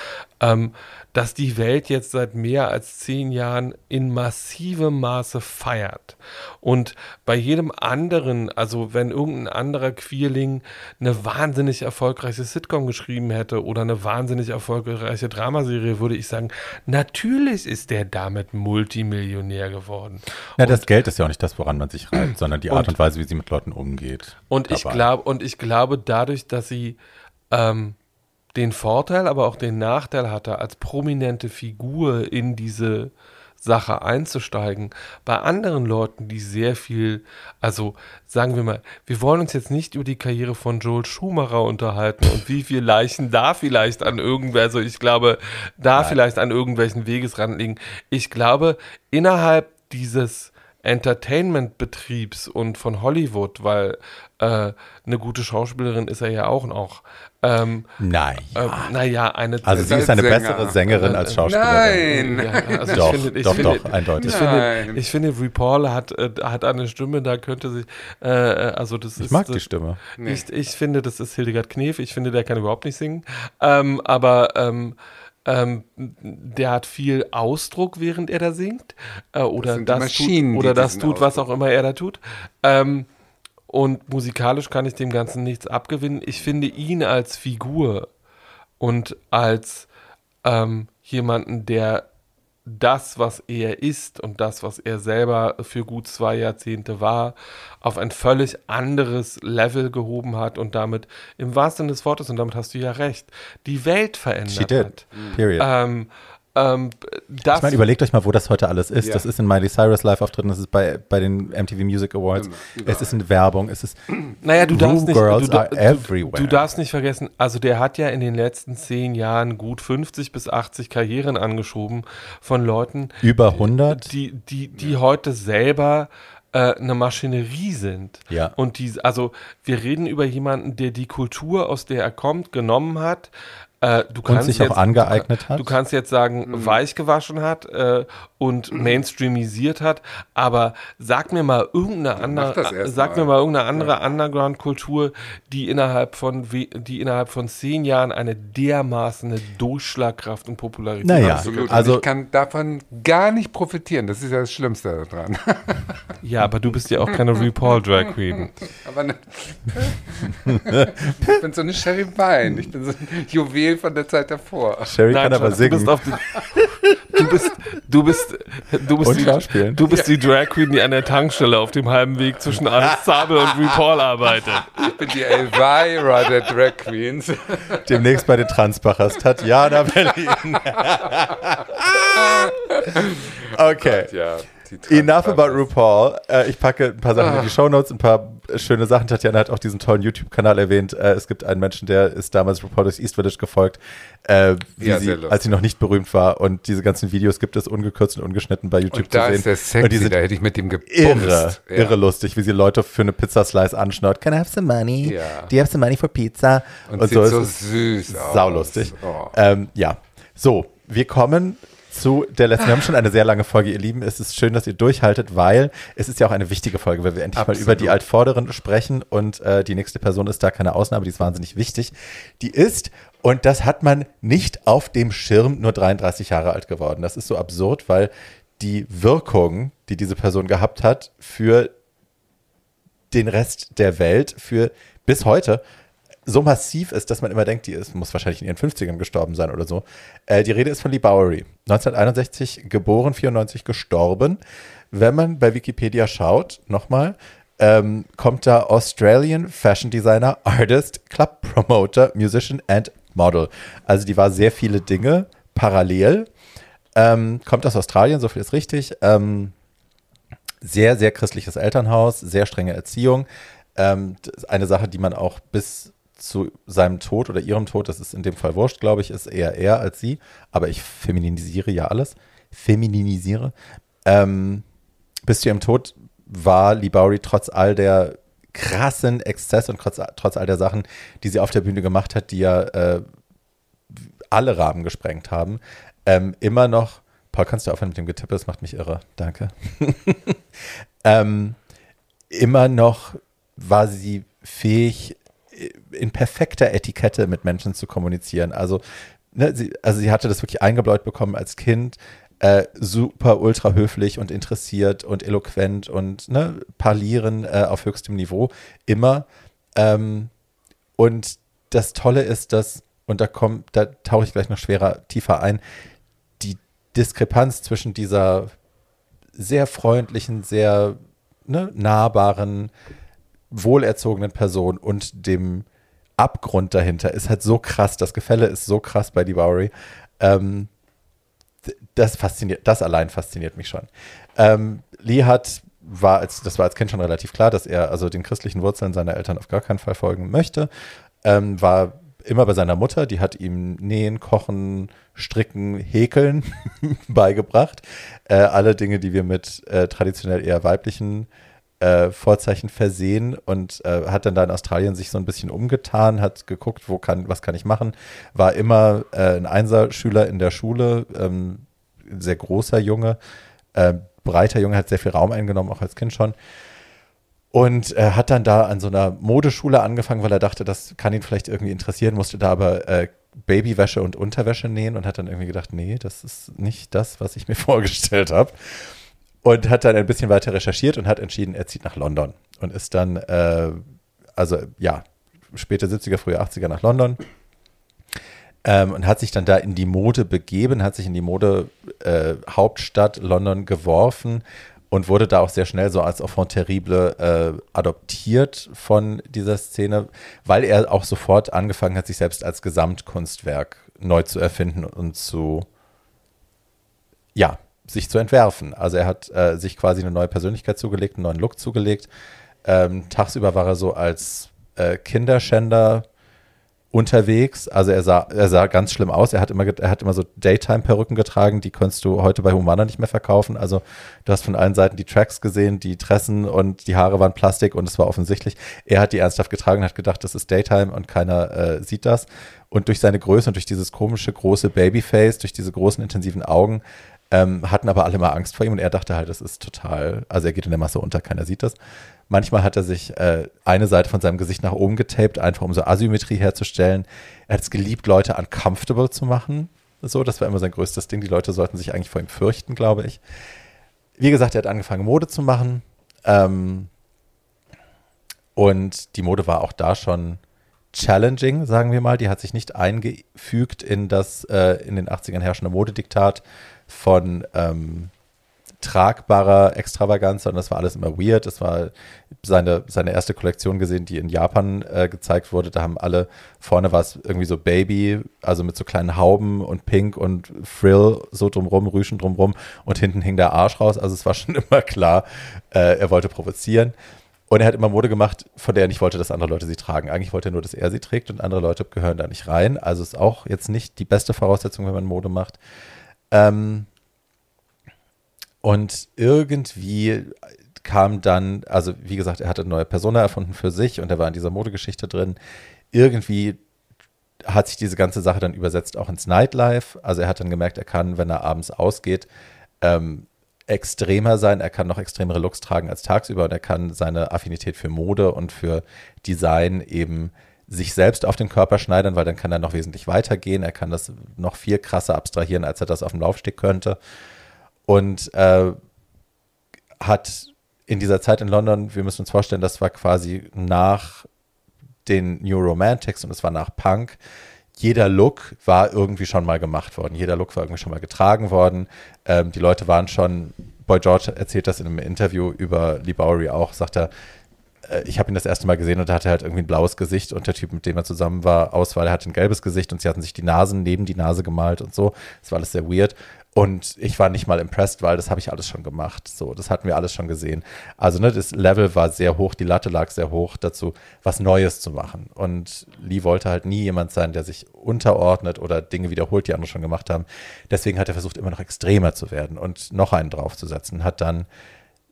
ähm, dass die Welt jetzt seit mehr als zehn Jahren in massivem Maße feiert. Und bei jedem anderen, also wenn irgendein anderer Queerling eine wahnsinnig erfolgreiche Sitcom geschrieben hätte oder eine wahnsinnig erfolgreiche Dramaserie, würde ich sagen, natürlich ist der damit Multimillionär geworden.
Ja, das Geld ist ja auch nicht das, woran man sich reibt, sondern die Art und, und Weise, wie sie mit Leuten umgeht.
Und ich glaube, und ich glaube, dadurch, dass sie ähm, den Vorteil, aber auch den Nachteil hatte, als prominente Figur in diese Sache einzusteigen. Bei anderen Leuten, die sehr viel, also sagen wir mal, wir wollen uns jetzt nicht über die Karriere von Joel Schumacher unterhalten und wie viele Leichen da vielleicht an irgendwer, also ich glaube, da Nein. vielleicht an irgendwelchen Wegesrand liegen. Ich glaube, innerhalb dieses Entertainment-Betriebs und von Hollywood, weil äh, eine gute Schauspielerin ist er ja auch noch. Ähm,
naja.
Äh, naja, eine
Also sie ist eine Sänger. bessere Sängerin als Schauspielerin.
Nein.
Ja, also
doch,
ich finde, ich
doch,
finde,
doch, eindeutig.
Ich finde, ich finde RuPaul hat, äh, hat eine Stimme, da könnte sich, äh, also das
ich
ist.
Ich mag
das,
die Stimme.
Nee. Ich, ich finde, das ist Hildegard Knef. Ich finde, der kann überhaupt nicht singen. Ähm, aber ähm, ähm, der hat viel Ausdruck, während er da singt. Äh, oder das, das tut, oder das tut, was auch immer er da tut. Ähm, und musikalisch kann ich dem Ganzen nichts abgewinnen. Ich finde ihn als Figur und als ähm, jemanden, der das, was er ist und das, was er selber für gut zwei Jahrzehnte war, auf ein völlig anderes Level gehoben hat und damit im wahrsten Sinne des Wortes, und damit hast du ja recht, die Welt verändert hat. Period. Ähm, ähm,
Ich meine, überlegt euch mal, wo das heute alles ist.
Ja.
Das ist in Miley Cyrus Live-Auftritten, das ist bei, bei den MTV Music Awards,
Immer,
es ist in Werbung, es ist [CLEARS THROAT]
Naja, du darfst nicht, du. Du, du darfst nicht vergessen, also der hat ja in den letzten zehn Jahren gut 50 bis 80 Karrieren angeschoben von Leuten,
über 100.
die, die, die heute selber äh, eine Maschinerie sind.
Ja.
Und die, also wir reden über jemanden, der die Kultur, aus der er kommt, genommen hat. Äh, du kannst
sich auch
jetzt,
angeeignet
du,
hat.
Du kannst jetzt sagen,
Mhm.
weich gewaschen hat äh, und mainstreamisiert hat, aber sag mir mal irgendeine andere, sag
mal.
mir mal irgendeine andere Underground-Kultur, die innerhalb von die innerhalb von zehn Jahren eine dermaßen Durchschlagkraft und Popularität
Naja,
hat.
Absolut.
also-
und ich kann davon gar nicht profitieren. Das ist ja das Schlimmste daran. [LAUGHS]
Ja, aber du bist ja auch keine RuPaul Drag Queen. [LAUGHS]
Aber ne, [LAUGHS] ich bin so eine Sherry Wein. Ich bin so ein Juwel von der Zeit davor.
Sherry kann aber
Schatz, du bist
singen.
auf die, du bist du bist du bist
Und
die, du bist die Drag Queen, die an der Tankstelle auf dem halben Weg zwischen Zabel und RuPaul arbeitet.
Ich bin die Elvira der Drag Queens.
Demnächst bei den Transbachers. Tatjana Berlin. [LAUGHS] okay.
Ja, die
Enough about RuPaul. Äh, ich packe ein paar Sachen
Ah.
in die Shownotes, ein paar schöne Sachen. Tatjana hat auch diesen tollen YouTube-Kanal erwähnt. Äh, es gibt einen Menschen, der ist damals RuPaul durchs East Village gefolgt, äh,
Ja,
sie, als sie noch nicht berühmt war. Und diese ganzen Videos gibt es ungekürzt und ungeschnitten bei YouTube
Und da
zu sehen.
ist der sexy,
und die sind
da hätte ich mit dem gebumst.
irre,
Ja.
irre lustig, wie sie Leute für eine Pizzaslice anschnort. Can I have some money?
Ja.
Do you have some money for pizza?
Und,
Und,
sieht
so
so, süß aus.
saulustig.
Oh.
Ähm, ja, so, wir kommen zu der letzten. Wir haben schon eine sehr lange Folge, ihr Lieben. Es ist schön, dass ihr durchhaltet, weil es ist ja auch eine wichtige Folge, weil wir endlich
Absolut.
mal über die Altvorderen sprechen und äh, die nächste Person ist da keine Ausnahme, die ist wahnsinnig wichtig. Die ist, und das hat man nicht auf dem Schirm, nur 33 Jahre alt geworden. Das ist so absurd, weil die Wirkung, die diese Person gehabt hat für den Rest der Welt, für bis heute, so massiv ist, dass man immer denkt, die ist, muss wahrscheinlich in ihren 50ern gestorben sein oder so. Äh, die Rede ist von Lee Bowery. 1961 geboren, 94 gestorben. Wenn man bei Wikipedia schaut, nochmal, ähm, kommt da Australian Fashion Designer, Artist, Club Promoter, Musician and Model. Also die war sehr viele Dinge parallel. Ähm, kommt aus Australien, so viel ist richtig. Ähm, sehr, sehr christliches Elternhaus, sehr strenge Erziehung. Ähm, eine Sache, die man auch bis zu seinem Tod oder ihrem Tod, das ist in dem Fall wurscht, glaube ich, ist eher er als sie. Aber ich feminisiere ja alles. Femininisiere. Ähm, bis zu ihrem Tod war Bowery trotz all der krassen Exzesse und trotz, trotz all der Sachen, die sie auf der Bühne gemacht hat, die ja äh, alle Rahmen gesprengt haben, ähm, immer noch, Paul, kannst du aufhören mit dem Getippe, das macht mich irre, danke. [LAUGHS] ähm, immer noch war sie fähig, in perfekter Etikette mit Menschen zu kommunizieren. Also, ne, sie, also sie hatte das wirklich eingebläut bekommen als Kind, äh, super ultra höflich und interessiert und eloquent und ne, parlieren äh, auf höchstem Niveau, immer. Ähm, und das Tolle ist, dass, und da kommt, da tauche ich gleich noch schwerer, tiefer ein, die Diskrepanz zwischen dieser sehr freundlichen, sehr ne, nahbaren, wohlerzogenen Person und dem Abgrund dahinter ist halt so krass. Das Gefälle ist so krass bei Lee Bowery. Ähm, das fasziniert, das allein fasziniert mich schon. Ähm, Lee hat, war als, das war als Kind schon relativ klar, dass er also den christlichen Wurzeln seiner Eltern auf gar keinen Fall folgen möchte. Ähm, war immer bei seiner Mutter, die hat ihm Nähen, Kochen, Stricken, Häkeln [LAUGHS] beigebracht. Äh, alle Dinge, die wir mit äh, traditionell eher weiblichen äh, Vorzeichen versehen und äh, hat dann da in Australien sich so ein bisschen umgetan, hat geguckt, wo kann, was kann ich machen, war immer äh, ein Einserschüler in der Schule, ähm, ein sehr großer Junge, äh, breiter Junge, hat sehr viel Raum eingenommen, auch als Kind schon. Und äh, hat dann da an so einer Modeschule angefangen, weil er dachte, das kann ihn vielleicht irgendwie interessieren, musste da aber äh, Babywäsche und Unterwäsche nähen und hat dann irgendwie gedacht, nee, das ist nicht das, was ich mir [LAUGHS] vorgestellt habe. Und hat dann ein bisschen weiter recherchiert und hat entschieden, er zieht nach London und ist dann, äh, also ja, späte 70er, frühe 80er nach London ähm, und hat sich dann da in die Mode begeben, hat sich in die Mode äh, Hauptstadt London geworfen und wurde da auch sehr schnell so als Enfant terrible äh, adoptiert von dieser Szene, weil er auch sofort angefangen hat, sich selbst als Gesamtkunstwerk neu zu erfinden und zu ja, sich zu entwerfen. Also er hat äh, sich quasi eine neue Persönlichkeit zugelegt, einen neuen Look zugelegt. Ähm, tagsüber war er so als äh, Kinderschänder unterwegs. Also er sah, er sah ganz schlimm aus. Er hat immer, er hat immer so Daytime-Perücken getragen, die kannst du heute bei Humana nicht mehr verkaufen. Also du hast von allen Seiten die Tracks gesehen, die Tressen und die Haare waren Plastik und es war offensichtlich. Er hat die ernsthaft getragen und hat gedacht, das ist Daytime und keiner äh, sieht das. Und durch seine Größe und durch dieses komische große Babyface, durch diese großen intensiven Augen, ähm, hatten aber alle mal Angst vor ihm und er dachte halt, das ist total, also er geht in der Masse unter, keiner sieht das. Manchmal hat er sich äh, eine Seite von seinem Gesicht nach oben getaped, einfach um so Asymmetrie herzustellen. Er hat es geliebt, Leute uncomfortable zu machen. So, das war immer sein größtes Ding. Die Leute sollten sich eigentlich vor ihm fürchten, glaube ich. Wie gesagt, er hat angefangen, Mode zu machen. Ähm, und die Mode war auch da schon challenging, sagen wir mal. Die hat sich nicht eingefügt in das äh, in den 80ern herrschende Modediktat von ähm, tragbarer Extravaganz, sondern das war alles immer weird. Das war seine, seine erste Kollektion gesehen, die in Japan äh, gezeigt wurde. Da haben alle, vorne war es irgendwie so Baby, also mit so kleinen Hauben und Pink und Frill so drumrum, Rüschen drumrum und hinten hing der Arsch raus. Also es war schon [LAUGHS] immer klar, äh, er wollte provozieren. Und er hat immer Mode gemacht, von der er nicht wollte, dass andere Leute sie tragen. Eigentlich wollte er nur, dass er sie trägt und andere Leute gehören da nicht rein. Also ist auch jetzt nicht die beste Voraussetzung, wenn man Mode macht. Ähm, und irgendwie kam dann, also wie gesagt, er hatte eine neue Persona erfunden für sich und er war in dieser Modegeschichte drin. Irgendwie hat sich diese ganze Sache dann übersetzt auch ins Nightlife. Also er hat dann gemerkt, er kann, wenn er abends ausgeht, ähm, extremer sein. Er kann noch extremere Looks tragen als tagsüber und er kann seine Affinität für Mode und für Design eben sich selbst auf den Körper schneidern, weil dann kann er noch wesentlich weitergehen. Er kann das noch viel krasser abstrahieren, als er das auf dem Laufsteg könnte und äh, hat in dieser Zeit in London, wir müssen uns vorstellen, das war quasi nach den New Romantics und es war nach Punk. Jeder Look war irgendwie schon mal gemacht worden. Jeder Look war irgendwie schon mal getragen worden. Ähm, die Leute waren schon, Boy George erzählt das in einem Interview über Lee Bowery auch, sagt er, ich habe ihn das erste Mal gesehen und er hatte halt irgendwie ein blaues Gesicht und der Typ, mit dem er zusammen war, Auswahl, hatte ein gelbes Gesicht und sie hatten sich die Nasen neben die Nase gemalt und so. Das war alles sehr weird. Und ich war nicht mal impressed, weil das habe ich alles schon gemacht. So, das hatten wir alles schon gesehen. Also, ne, das Level war sehr hoch, die Latte lag sehr hoch dazu, was Neues zu machen. Und Lee wollte halt nie jemand sein, der sich unterordnet oder Dinge wiederholt, die andere schon gemacht haben. Deswegen hat er versucht, immer noch extremer zu werden und noch einen draufzusetzen. Hat dann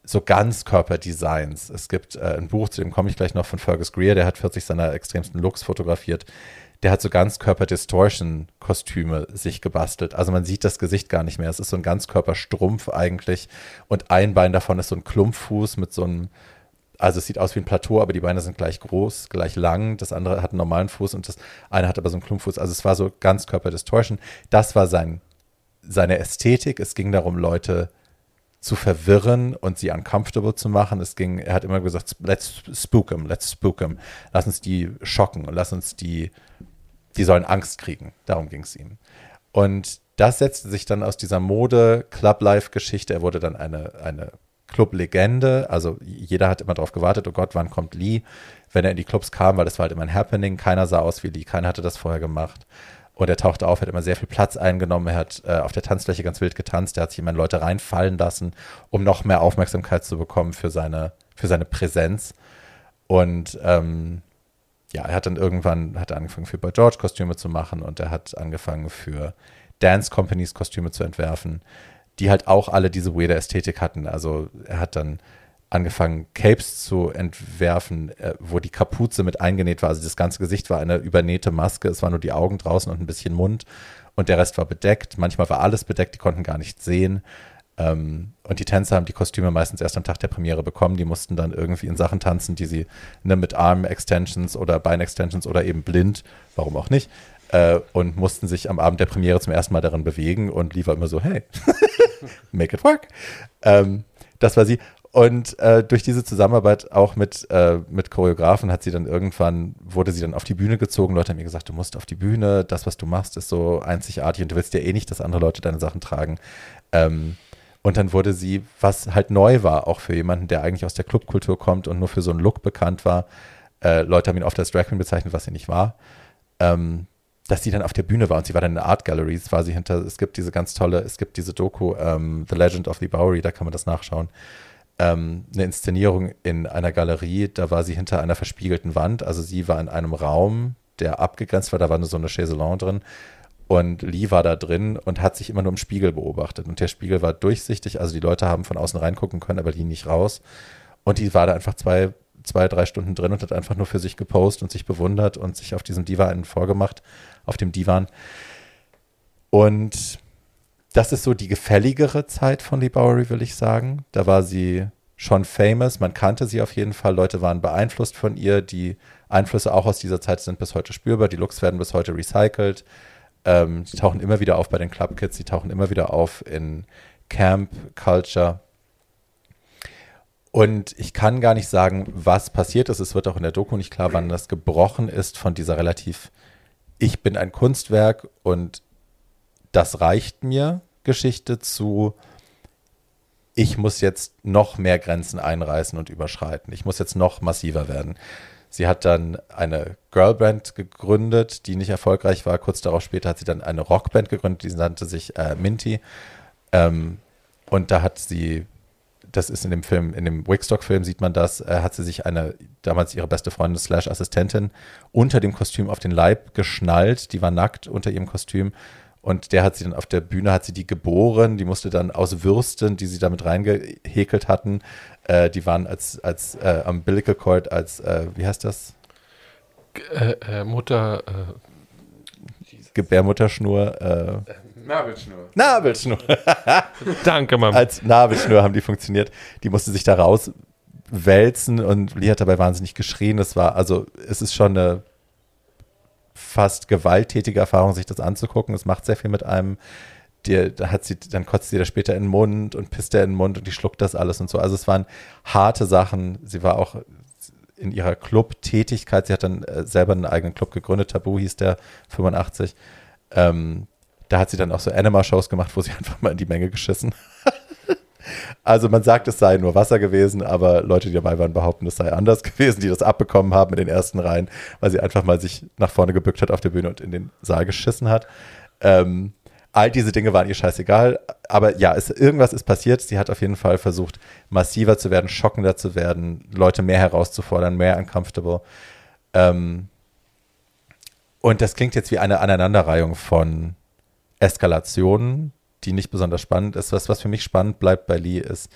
so Ganzkörperdesigns. Es gibt äh, ein Buch, zu dem komme ich gleich noch von Fergus Greer, der hat 40 seiner extremsten Looks fotografiert der hat so Ganzkörper-Distortion-Kostüme sich gebastelt. Also man sieht das Gesicht gar nicht mehr. Es ist so ein Ganzkörperstrumpf eigentlich. Und ein Bein davon ist so ein Klumpfuß mit so einem, also es sieht aus wie ein Plateau, aber die Beine sind gleich groß, gleich lang. Das andere hat einen normalen Fuß und das eine hat aber so einen Klumpfuß. Also es war so Ganzkörper-Distortion. Das war sein, seine Ästhetik. Es ging darum, Leute zu verwirren und sie uncomfortable zu machen. Es ging, er hat immer gesagt, let's spook them, let's spook them. Lass uns die schocken und lass uns die, die sollen Angst kriegen. Darum ging es ihm. Und das setzte sich dann aus dieser Mode-Club-Life-Geschichte. Er wurde dann eine, eine Club-Legende. Also jeder hat immer darauf gewartet, oh Gott, wann kommt Lee? Wenn er in die Clubs kam, weil das war halt immer ein Happening. Keiner sah aus wie Lee, keiner hatte das vorher gemacht. Und er tauchte auf, hat immer sehr viel Platz eingenommen. Er hat äh, auf der Tanzfläche ganz wild getanzt. Er hat sich immer in Leute reinfallen lassen, um noch mehr Aufmerksamkeit zu bekommen für seine, für seine Präsenz. Und ähm, ja, er hat dann irgendwann hat angefangen für Boy George Kostüme zu machen und er hat angefangen für Dance Companies Kostüme zu entwerfen, die halt auch alle diese weirde Ästhetik hatten. Also er hat dann angefangen, Capes zu entwerfen, äh, wo die Kapuze mit eingenäht war. Also das ganze Gesicht war eine übernähte Maske, es waren nur die Augen draußen und ein bisschen Mund und der Rest war bedeckt. Manchmal war alles bedeckt, die konnten gar nicht sehen. Ähm, und die Tänzer haben die Kostüme meistens erst am Tag der Premiere bekommen. Die mussten dann irgendwie in Sachen tanzen, die sie ne, mit Arm-Extensions oder Bein-Extensions oder eben blind, warum auch nicht, äh, und mussten sich am Abend der Premiere zum ersten Mal darin bewegen und lief immer so, hey, [LAUGHS] make it work. Ähm, das war sie. Und äh, durch diese Zusammenarbeit auch mit, äh, mit Choreografen hat sie dann irgendwann, wurde sie dann auf die Bühne gezogen. Leute haben mir gesagt, du musst auf die Bühne, das, was du machst, ist so einzigartig und du willst ja eh nicht, dass andere Leute deine Sachen tragen. Ähm, und dann wurde sie, was halt neu war, auch für jemanden, der eigentlich aus der Clubkultur kommt und nur für so einen Look bekannt war. Äh, Leute haben ihn oft als Drag Queen bezeichnet, was sie nicht war. Ähm, dass sie dann auf der Bühne war und sie war dann in der Art Gallery, es war sie hinter, es gibt diese ganz tolle, es gibt diese Doku, ähm, The Legend of the Bowery, da kann man das nachschauen. Ähm, eine Inszenierung in einer Galerie, da war sie hinter einer verspiegelten Wand, also sie war in einem Raum, der abgegrenzt war, da war nur so eine Chaiselon drin. Und Lee war da drin und hat sich immer nur im Spiegel beobachtet. Und der Spiegel war durchsichtig, also die Leute haben von außen reingucken können, aber Lee nicht raus. Und die war da einfach zwei, zwei, drei Stunden drin und hat einfach nur für sich gepostet und sich bewundert und sich auf diesem Divan vorgemacht auf dem Divan. Und das ist so die gefälligere Zeit von Lee Bowery, will ich sagen. Da war sie schon famous, man kannte sie auf jeden Fall, Leute waren beeinflusst von ihr, die Einflüsse auch aus dieser Zeit sind bis heute spürbar, die Looks werden bis heute recycelt, ähm, die tauchen immer wieder auf bei den Club Kids, die tauchen immer wieder auf in Camp Culture. Und ich kann gar nicht sagen, was passiert ist. Es wird auch in der Doku nicht klar, wann das gebrochen ist von dieser relativ ich bin ein Kunstwerk und das reicht mir Geschichte zu, ich muss jetzt noch mehr Grenzen einreißen und überschreiten. Ich muss jetzt noch massiver werden. Sie hat dann eine Girlband gegründet, die nicht erfolgreich war. Kurz darauf später hat sie dann eine Rockband gegründet, die nannte sich äh, Minty. Ähm, und da hat sie das ist in dem Film, in dem Wickstock-Film sieht man das, äh, hat sie sich eine, damals ihre beste Freundin slash Assistentin, unter dem Kostüm auf den Leib geschnallt. Die war nackt unter ihrem Kostüm. Und der hat sie dann auf der Bühne, hat sie die geboren, die musste dann aus Würsten, die sie damit reingehäkelt hatten, äh, die waren als, als äh, Umbilical Cord, als, äh, wie heißt das?
Äh, äh, Mutter,
Gebärmutterschnur. Äh,
Nabelschnur.
Nabelschnur. [LAUGHS]
Danke, Mann.
Als Nabelschnur haben die funktioniert. Die musste sich da rauswälzen und Lee hat dabei wahnsinnig geschrien. Das war, also es ist schon eine fast gewalttätige Erfahrung, sich das anzugucken. Es macht sehr viel mit einem. Die, da hat sie, dann kotzt sie da später in den Mund und pisst er in den Mund und die schluckt das alles und so. Also es waren harte Sachen. Sie war auch in ihrer Club-Tätigkeit, sie hat dann äh, selber einen eigenen Club gegründet, Tabu hieß der, 85. Ähm, da hat sie dann auch so Anima-Shows gemacht, wo sie [LAUGHS] einfach mal in die Menge geschissen. Also man sagt, es sei nur Wasser gewesen, aber Leute, die dabei waren, behaupten, es sei anders [LAUGHS] gewesen, die das abbekommen haben in den ersten Reihen, weil sie einfach mal sich nach vorne gebückt hat auf der Bühne und in den Saal geschissen hat. Ähm, all diese Dinge waren ihr scheißegal, aber ja, es, irgendwas ist passiert. Sie hat auf jeden Fall versucht, massiver zu werden, schockender zu werden, Leute mehr herauszufordern, mehr uncomfortable. Ähm, und das klingt jetzt wie eine Aneinanderreihung von Eskalationen, die nicht besonders spannend ist. Was, was für mich spannend bleibt bei Lee, ist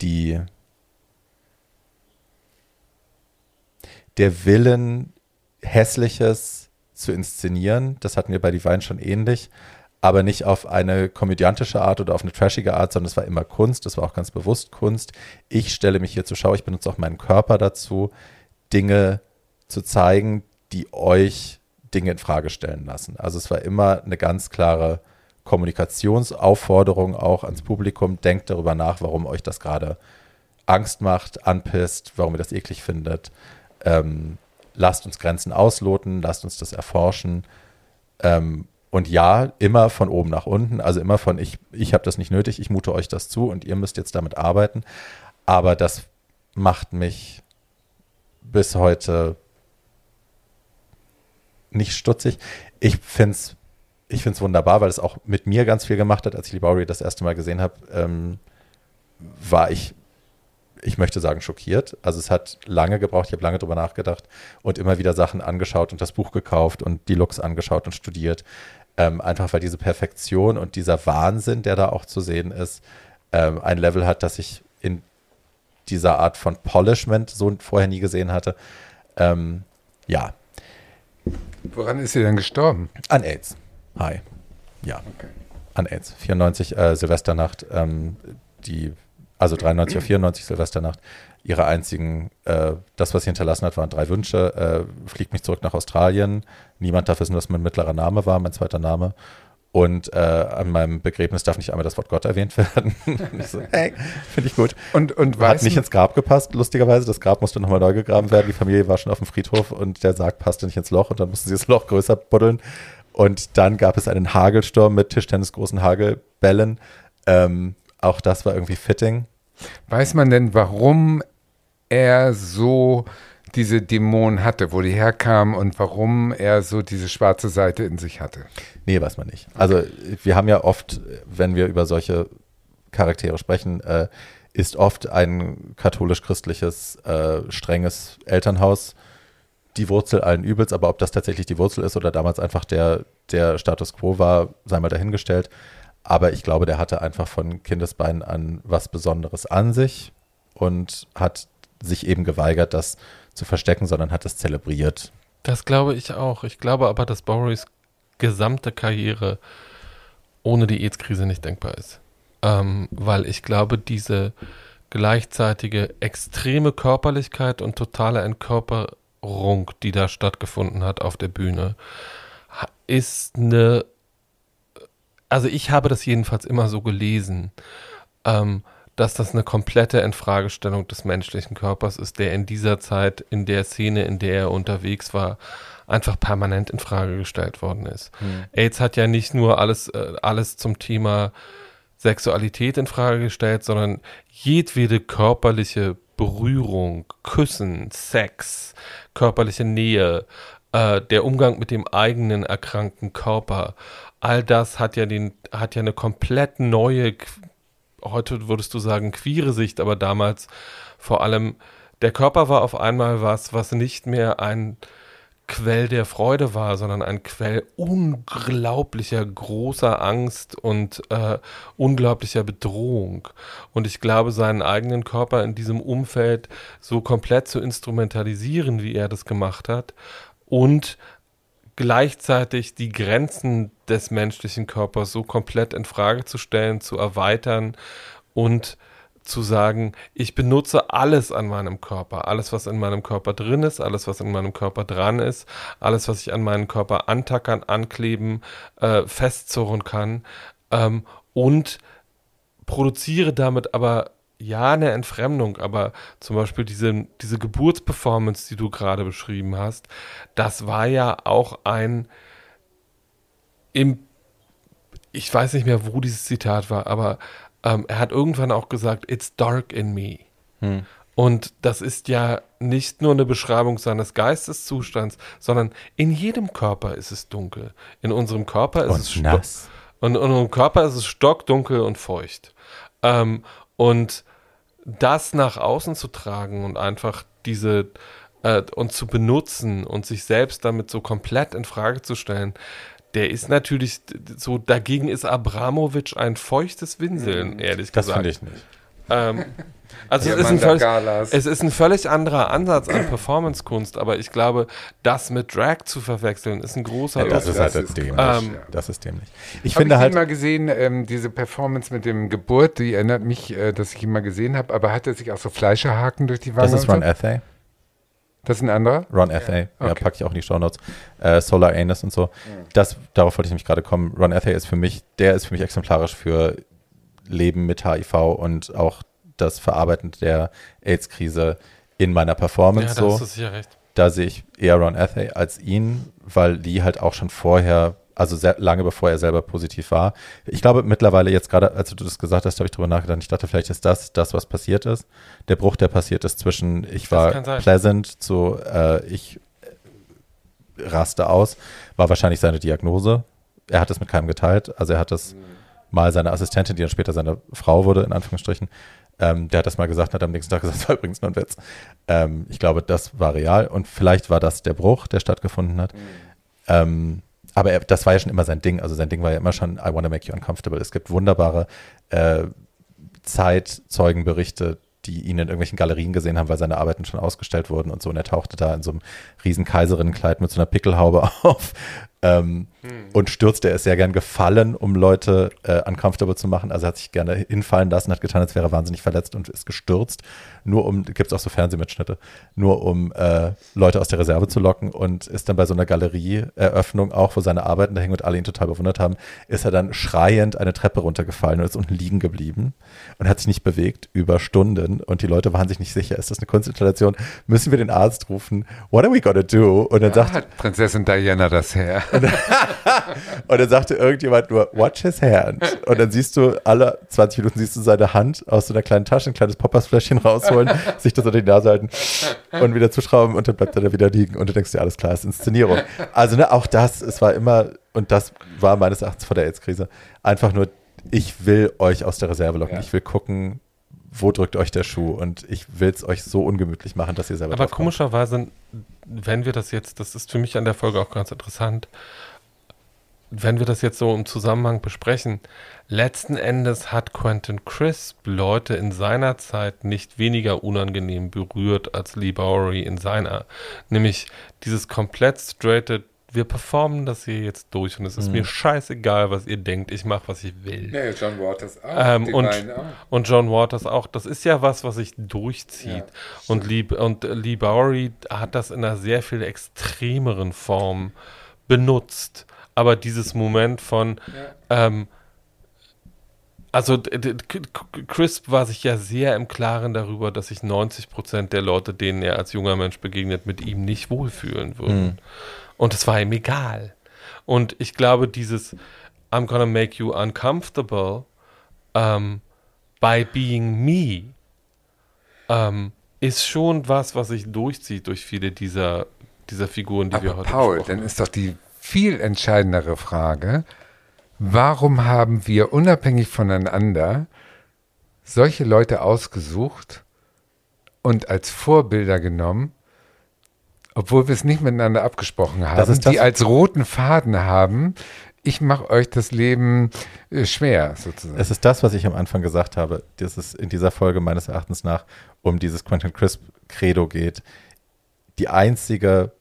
die der Willen, Hässliches zu inszenieren. Das hatten wir bei Divine schon ähnlich, aber nicht auf eine komödiantische Art oder auf eine trashige Art, sondern es war immer Kunst, es war auch ganz bewusst Kunst. Ich stelle mich hier zur Schau, ich benutze auch meinen Körper dazu, Dinge zu zeigen, die euch Dinge in Frage stellen lassen. Also es war immer eine ganz klare Kommunikationsaufforderung auch ans Publikum. Denkt darüber nach, warum euch das gerade Angst macht, anpisst, warum ihr das eklig findet. Ähm, lasst uns Grenzen ausloten, lasst uns das erforschen. Ähm, und ja, immer von oben nach unten, also immer von ich, ich habe das nicht nötig, ich mute euch das zu und ihr müsst jetzt damit arbeiten. Aber das macht mich bis heute nicht stutzig. Ich finde es ich find's wunderbar, weil es auch mit mir ganz viel gemacht hat. Als ich Bowery das erste Mal gesehen habe, ähm, war ich, ich möchte sagen, schockiert. Also es hat lange gebraucht, ich habe lange drüber nachgedacht und immer wieder Sachen angeschaut und das Buch gekauft und die Looks angeschaut und studiert. Ähm, einfach weil diese Perfektion und dieser Wahnsinn, der da auch zu sehen ist, ähm, ein Level hat, das ich in dieser Art von Polishment so vorher nie gesehen hatte. Ähm, ja,
Woran ist sie denn gestorben?
An AIDS. Hi. Ja. Okay. An AIDS. 94 äh, Silvesternacht, ähm, die, also 93 oder 94 Silvesternacht. Ihre einzigen, äh, das, was sie hinterlassen hat, waren drei Wünsche. Äh, fliegt mich zurück nach Australien. Niemand darf wissen, was mein mittlerer Name war, mein zweiter Name. Und äh, an meinem Begräbnis darf nicht einmal das Wort Gott erwähnt [LAUGHS] werden. so, hey, finde ich gut.
Und, und
Hat nicht ins Grab gepasst, lustigerweise. Das Grab musste nochmal neu gegraben werden. Die Familie war schon auf dem Friedhof und der Sarg passte nicht ins Loch und dann mussten sie das Loch größer buddeln. Und dann gab es einen Hagelsturm mit Tischtennisgroßen Hagelbällen. Ähm, auch das war irgendwie fitting.
Weiß man denn, warum er so diese Dämonen hatte, wo die herkamen und warum er so diese schwarze Seite in sich hatte?
Nee, weiß man nicht. Also wir haben ja oft, wenn wir über solche Charaktere sprechen, äh, ist oft ein katholisch-christliches, äh, strenges Elternhaus die Wurzel allen Übels, aber ob das tatsächlich die Wurzel ist oder damals einfach der, der Status quo war, sei mal dahingestellt. Aber ich glaube, der hatte einfach von Kindesbeinen an was Besonderes an sich und hat sich eben geweigert, das zu verstecken, sondern hat es zelebriert.
Das glaube ich auch. Ich glaube aber, dass Boris gesamte Karriere ohne die AIDS-Krise nicht denkbar ist. Ähm, weil ich glaube, diese gleichzeitige extreme Körperlichkeit und totale Entkörperung, die da stattgefunden hat auf der Bühne, ist eine, also ich habe das jedenfalls immer so gelesen, ähm, dass das eine komplette Entfragestellung des menschlichen Körpers ist, der in dieser Zeit, in der Szene, in der er unterwegs war, einfach permanent in Frage gestellt worden ist. Hm. AIDS hat ja nicht nur alles, äh, alles zum Thema Sexualität in Frage gestellt, sondern jedwede körperliche Berührung, Küssen, Sex, körperliche Nähe, äh, der Umgang mit dem eigenen erkrankten Körper, all das hat ja den, hat ja eine komplett neue heute würdest du sagen queere Sicht, aber damals vor allem der Körper war auf einmal was, was nicht mehr ein Quell der Freude war, sondern ein Quell unglaublicher großer Angst und äh, unglaublicher Bedrohung. Und ich glaube, seinen eigenen Körper in diesem Umfeld so komplett zu instrumentalisieren, wie er das gemacht hat, und gleichzeitig die Grenzen des menschlichen Körpers so komplett in Frage zu stellen, zu erweitern und zu sagen, ich benutze alles an meinem Körper, alles, was in meinem Körper drin ist, alles, was in meinem Körper dran ist, alles, was ich an meinen Körper antackern, ankleben, äh, festzurren kann. Ähm, und produziere damit aber ja eine Entfremdung, aber zum Beispiel diese, diese Geburtsperformance, die du gerade beschrieben hast, das war ja auch ein im, ich weiß nicht mehr, wo dieses Zitat war, aber ähm, er hat irgendwann auch gesagt, it's dark in me. Hm. Und das ist ja nicht nur eine Beschreibung seines Geisteszustands, sondern in jedem Körper ist es dunkel. In unserem Körper ist
und
es
nass.
Und in unserem Körper ist es stockdunkel und feucht. Ähm, und das nach außen zu tragen und einfach diese äh, und zu benutzen und sich selbst damit so komplett in Frage zu stellen, der ist natürlich so, dagegen ist Abramowitsch ein feuchtes Winseln, ehrlich
das
gesagt.
Das finde ich nicht.
Ähm, also es ist, ein völlig, es ist ein völlig anderer Ansatz an Performance-Kunst, aber ich glaube, das mit Drag zu verwechseln, ist ein großer
ja, das, ist halt
ist
dämlich.
Ähm,
das ist dämlich.
Ich finde ich halt mal gesehen, ähm, diese Performance mit dem Geburt, die erinnert mich, äh, dass ich ihn mal gesehen habe, aber hat er sich auch so Fleischerhaken durch die Wange?
Das ist Ron Ethay.
Das ist ein anderer?
Ron Ethay, ja, okay. packe ich auch in die Show Notes. Äh, Solar Anus und so. Das, darauf wollte ich nämlich gerade kommen. Ron Ethay ist für mich, der ist für mich exemplarisch für Leben mit HIV und auch das Verarbeiten der AIDS-Krise in meiner Performance. Ja, da so.
sicher recht.
Da sehe ich eher Ron Ethay als ihn, weil Lee halt auch schon vorher, also sehr lange bevor er selber positiv war. Ich glaube mittlerweile jetzt gerade, als du das gesagt hast, habe ich darüber nachgedacht. Ich dachte, vielleicht ist das das, was passiert ist. Der Bruch, der passiert ist zwischen ich war pleasant zu äh, ich raste aus, war wahrscheinlich seine Diagnose. Er hat es mit keinem geteilt. Also er hat es mhm. mal seiner Assistentin, die dann später seine Frau wurde, in Anführungsstrichen, ähm, der hat das mal gesagt, hat am nächsten Tag gesagt, [LAUGHS] das war übrigens nur ein Witz. Ähm, ich glaube, das war real und vielleicht war das der Bruch, der stattgefunden hat. Mhm. Ähm, aber er, das war ja schon immer sein Ding. Also sein Ding war ja immer schon, I want to make you uncomfortable. Es gibt wunderbare äh, Zeitzeugenberichte, die ihn in irgendwelchen Galerien gesehen haben, weil seine Arbeiten schon ausgestellt wurden und so. Und er tauchte da in so einem riesen Kaiserinnenkleid mit so einer Pickelhaube [LAUGHS] auf ähm, hm. Und stürzte, er ist sehr gern gefallen, um Leute äh, uncomfortable zu machen. Also er hat sich gerne hinfallen lassen, hat getan, als wäre er wahnsinnig verletzt und ist gestürzt. Nur um, gibt es auch so Fernsehmitschnitte, nur um äh, Leute aus der Reserve zu locken und ist dann bei so einer Galerieeröffnung, auch wo seine Arbeiten da hingen und alle ihn total bewundert haben, ist er dann schreiend eine Treppe runtergefallen und ist unten liegen geblieben und hat sich nicht bewegt über Stunden und die Leute waren sich nicht sicher, ist das eine Kunstinstallation? Müssen wir den Arzt rufen? What are we gonna do? Und dann
ja,
sagt
hat Prinzessin Diana das her. [LAUGHS]
und dann sagte irgendjemand nur, watch his hand. Und dann siehst du, alle 20 Minuten siehst du seine Hand aus so einer kleinen Tasche, ein kleines Poppersfläschchen rausholen, [LAUGHS] sich das unter die Nase halten und wieder zuschrauben und dann bleibt er da wieder liegen. Und du denkst dir, alles klar, ist Inszenierung. Also ne, auch das, es war immer, und das war meines Erachtens vor der AIDS-Krise, einfach nur, ich will euch aus der Reserve locken.
Ja.
Ich will gucken, wo drückt euch der Schuh und ich will es euch so ungemütlich machen, dass ihr selber
Aber komischerweise, wenn wir das jetzt, das ist für mich an der Folge auch ganz interessant, wenn wir das jetzt so im Zusammenhang besprechen, letzten Endes hat Quentin Crisp Leute in seiner Zeit nicht weniger unangenehm berührt als Lee Bowery in seiner. Nämlich dieses komplett straighte, wir performen das hier jetzt durch und es ist mir scheißegal, was ihr denkt, ich mache, was ich will.
Ja, John Waters auch.
Ähm, und,
auch.
und John Waters auch. Das ist ja was, was sich durchzieht.
Ja,
und, Lee, und Lee Bowery hat das in einer sehr viel extremeren Form benutzt. Aber dieses Moment von, ähm, also Crisp war sich ja sehr im Klaren darüber, dass sich 90 Prozent der Leute, denen er als junger Mensch begegnet, mit ihm nicht wohlfühlen würden. Und es war ihm egal. Und ich glaube, dieses I'm gonna make you uncomfortable ähm, by being me ähm, ist schon was, was sich durchzieht durch viele dieser, dieser Figuren, die wir
Aber
heute
Paul,
besprochen
dann ist doch die viel entscheidendere Frage, warum haben wir unabhängig voneinander solche Leute ausgesucht und als Vorbilder genommen, obwohl wir es nicht miteinander abgesprochen haben,
ist das-
die als roten Faden haben, ich mache euch das Leben äh, schwer, sozusagen.
Es ist das, was ich am Anfang gesagt habe, dass es in dieser Folge meines Erachtens nach um dieses Quentin Crisp Credo geht. Die einzige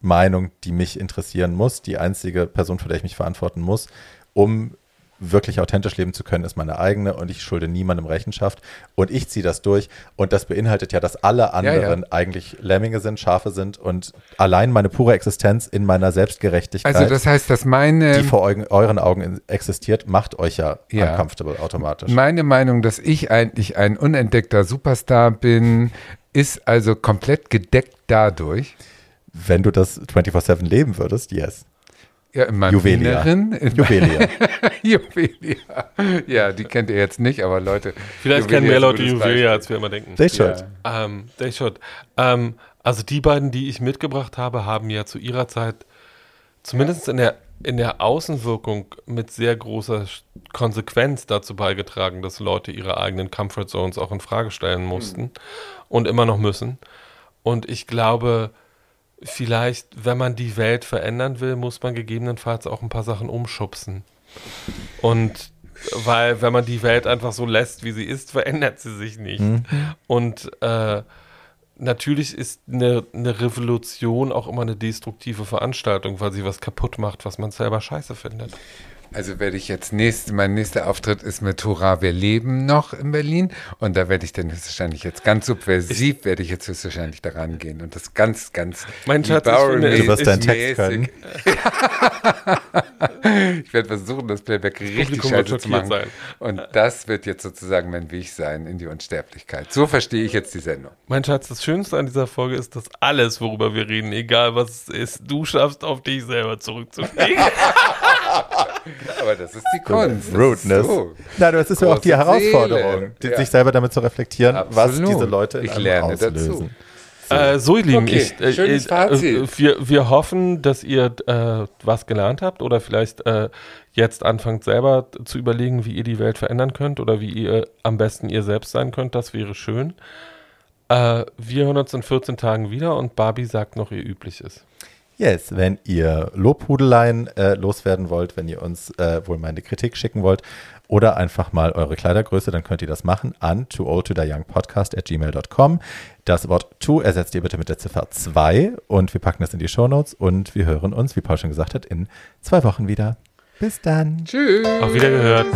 Meinung, die mich interessieren muss, die einzige Person, für die ich mich verantworten muss, um wirklich authentisch leben zu können, ist meine eigene und ich schulde niemandem Rechenschaft und ich ziehe das durch und das beinhaltet ja, dass alle anderen eigentlich Lemminge sind, Schafe sind und allein meine pure Existenz in meiner Selbstgerechtigkeit,
also das heißt, dass meine
die vor euren, euren Augen existiert, macht euch ja,
Ja.
uncomfortable automatisch.
Meine Meinung, dass ich eigentlich ein unentdeckter Superstar bin, ist also komplett gedeckt dadurch.
Wenn du das 24-7 leben würdest, yes.
Ja, in meinem
Juwelia.
Inneren. In
Juwelia. [LAUGHS]
Juwelia. Ja, die kennt ihr jetzt nicht, aber Leute.
Vielleicht kennen mehr Leute Juwelia, als wir immer denken.
They should.
Ja.
Ähm, they should. Ähm, also die beiden, die ich mitgebracht habe, haben ja zu ihrer Zeit zumindest in der, in der Außenwirkung mit sehr großer Konsequenz dazu beigetragen, dass Leute ihre eigenen Comfort Zones auch in Frage stellen mussten und immer noch müssen. Und ich glaube, vielleicht, wenn man die Welt verändern will, muss man gegebenenfalls auch ein paar Sachen umschubsen. Und weil, wenn man die Welt einfach so lässt, wie sie ist, verändert sie sich nicht. Und äh, natürlich ist eine, eine Revolution auch immer eine destruktive Veranstaltung, weil sie was kaputt macht, was man selber scheiße findet.
Also werde ich jetzt nächst, mein nächster Auftritt ist mit Hurra, wir leben noch in Berlin und da werde ich dann höchstwahrscheinlich jetzt ganz subversiv, werde ich jetzt höchstwahrscheinlich daran gehen und das ganz, ganz
Mein Schatz, ich finde,
Du wirst
ich-
deinen Text können. [LAUGHS]
Ich werde versuchen, das Playback richtig
Publikum wird
scheiße zu machen.
sein.
Und das wird jetzt sozusagen mein Weg sein in die Unsterblichkeit. So verstehe ich jetzt die Sendung.
Mein Schatz, das Schönste an dieser Folge ist, dass alles, worüber wir reden, egal was es ist, du schaffst, auf dich selber zurückzufliegen. [LAUGHS]
Aber das ist die [LAUGHS] Kunst. Das
Rudeness.
Ist so.
Nein, aber es ist ja auch die Herausforderung, die,
Ja.
sich selber damit zu reflektieren, was
Absolut.
diese Leute in
Ich
einem
lerne
auslösen.
dazu.
Äh, so, ihr Lieben,
Okay,
ich, äh,
schönes
äh,
Fazit.
wir, wir hoffen, dass ihr äh, was gelernt habt oder vielleicht äh, jetzt anfangt selber zu überlegen, wie ihr die Welt verändern könnt oder wie ihr am besten ihr selbst sein könnt. Das wäre schön. Äh, wir hören uns in 14 Tagen wieder und Barbie sagt noch ihr Übliches.
Yes, wenn ihr Lobhudeleien äh, loswerden wollt, wenn ihr uns äh, wohlmeinende Kritik schicken wollt oder einfach mal eure Kleidergröße, dann könnt ihr das machen an too old to die young podcast at gmail.com. Das Wort to ersetzt ihr bitte mit der Ziffer 2 und wir packen das in die Shownotes und wir hören uns, wie Paul schon gesagt hat, in zwei Wochen wieder. Bis dann.
Tschüss.
Auf Wiedergehört.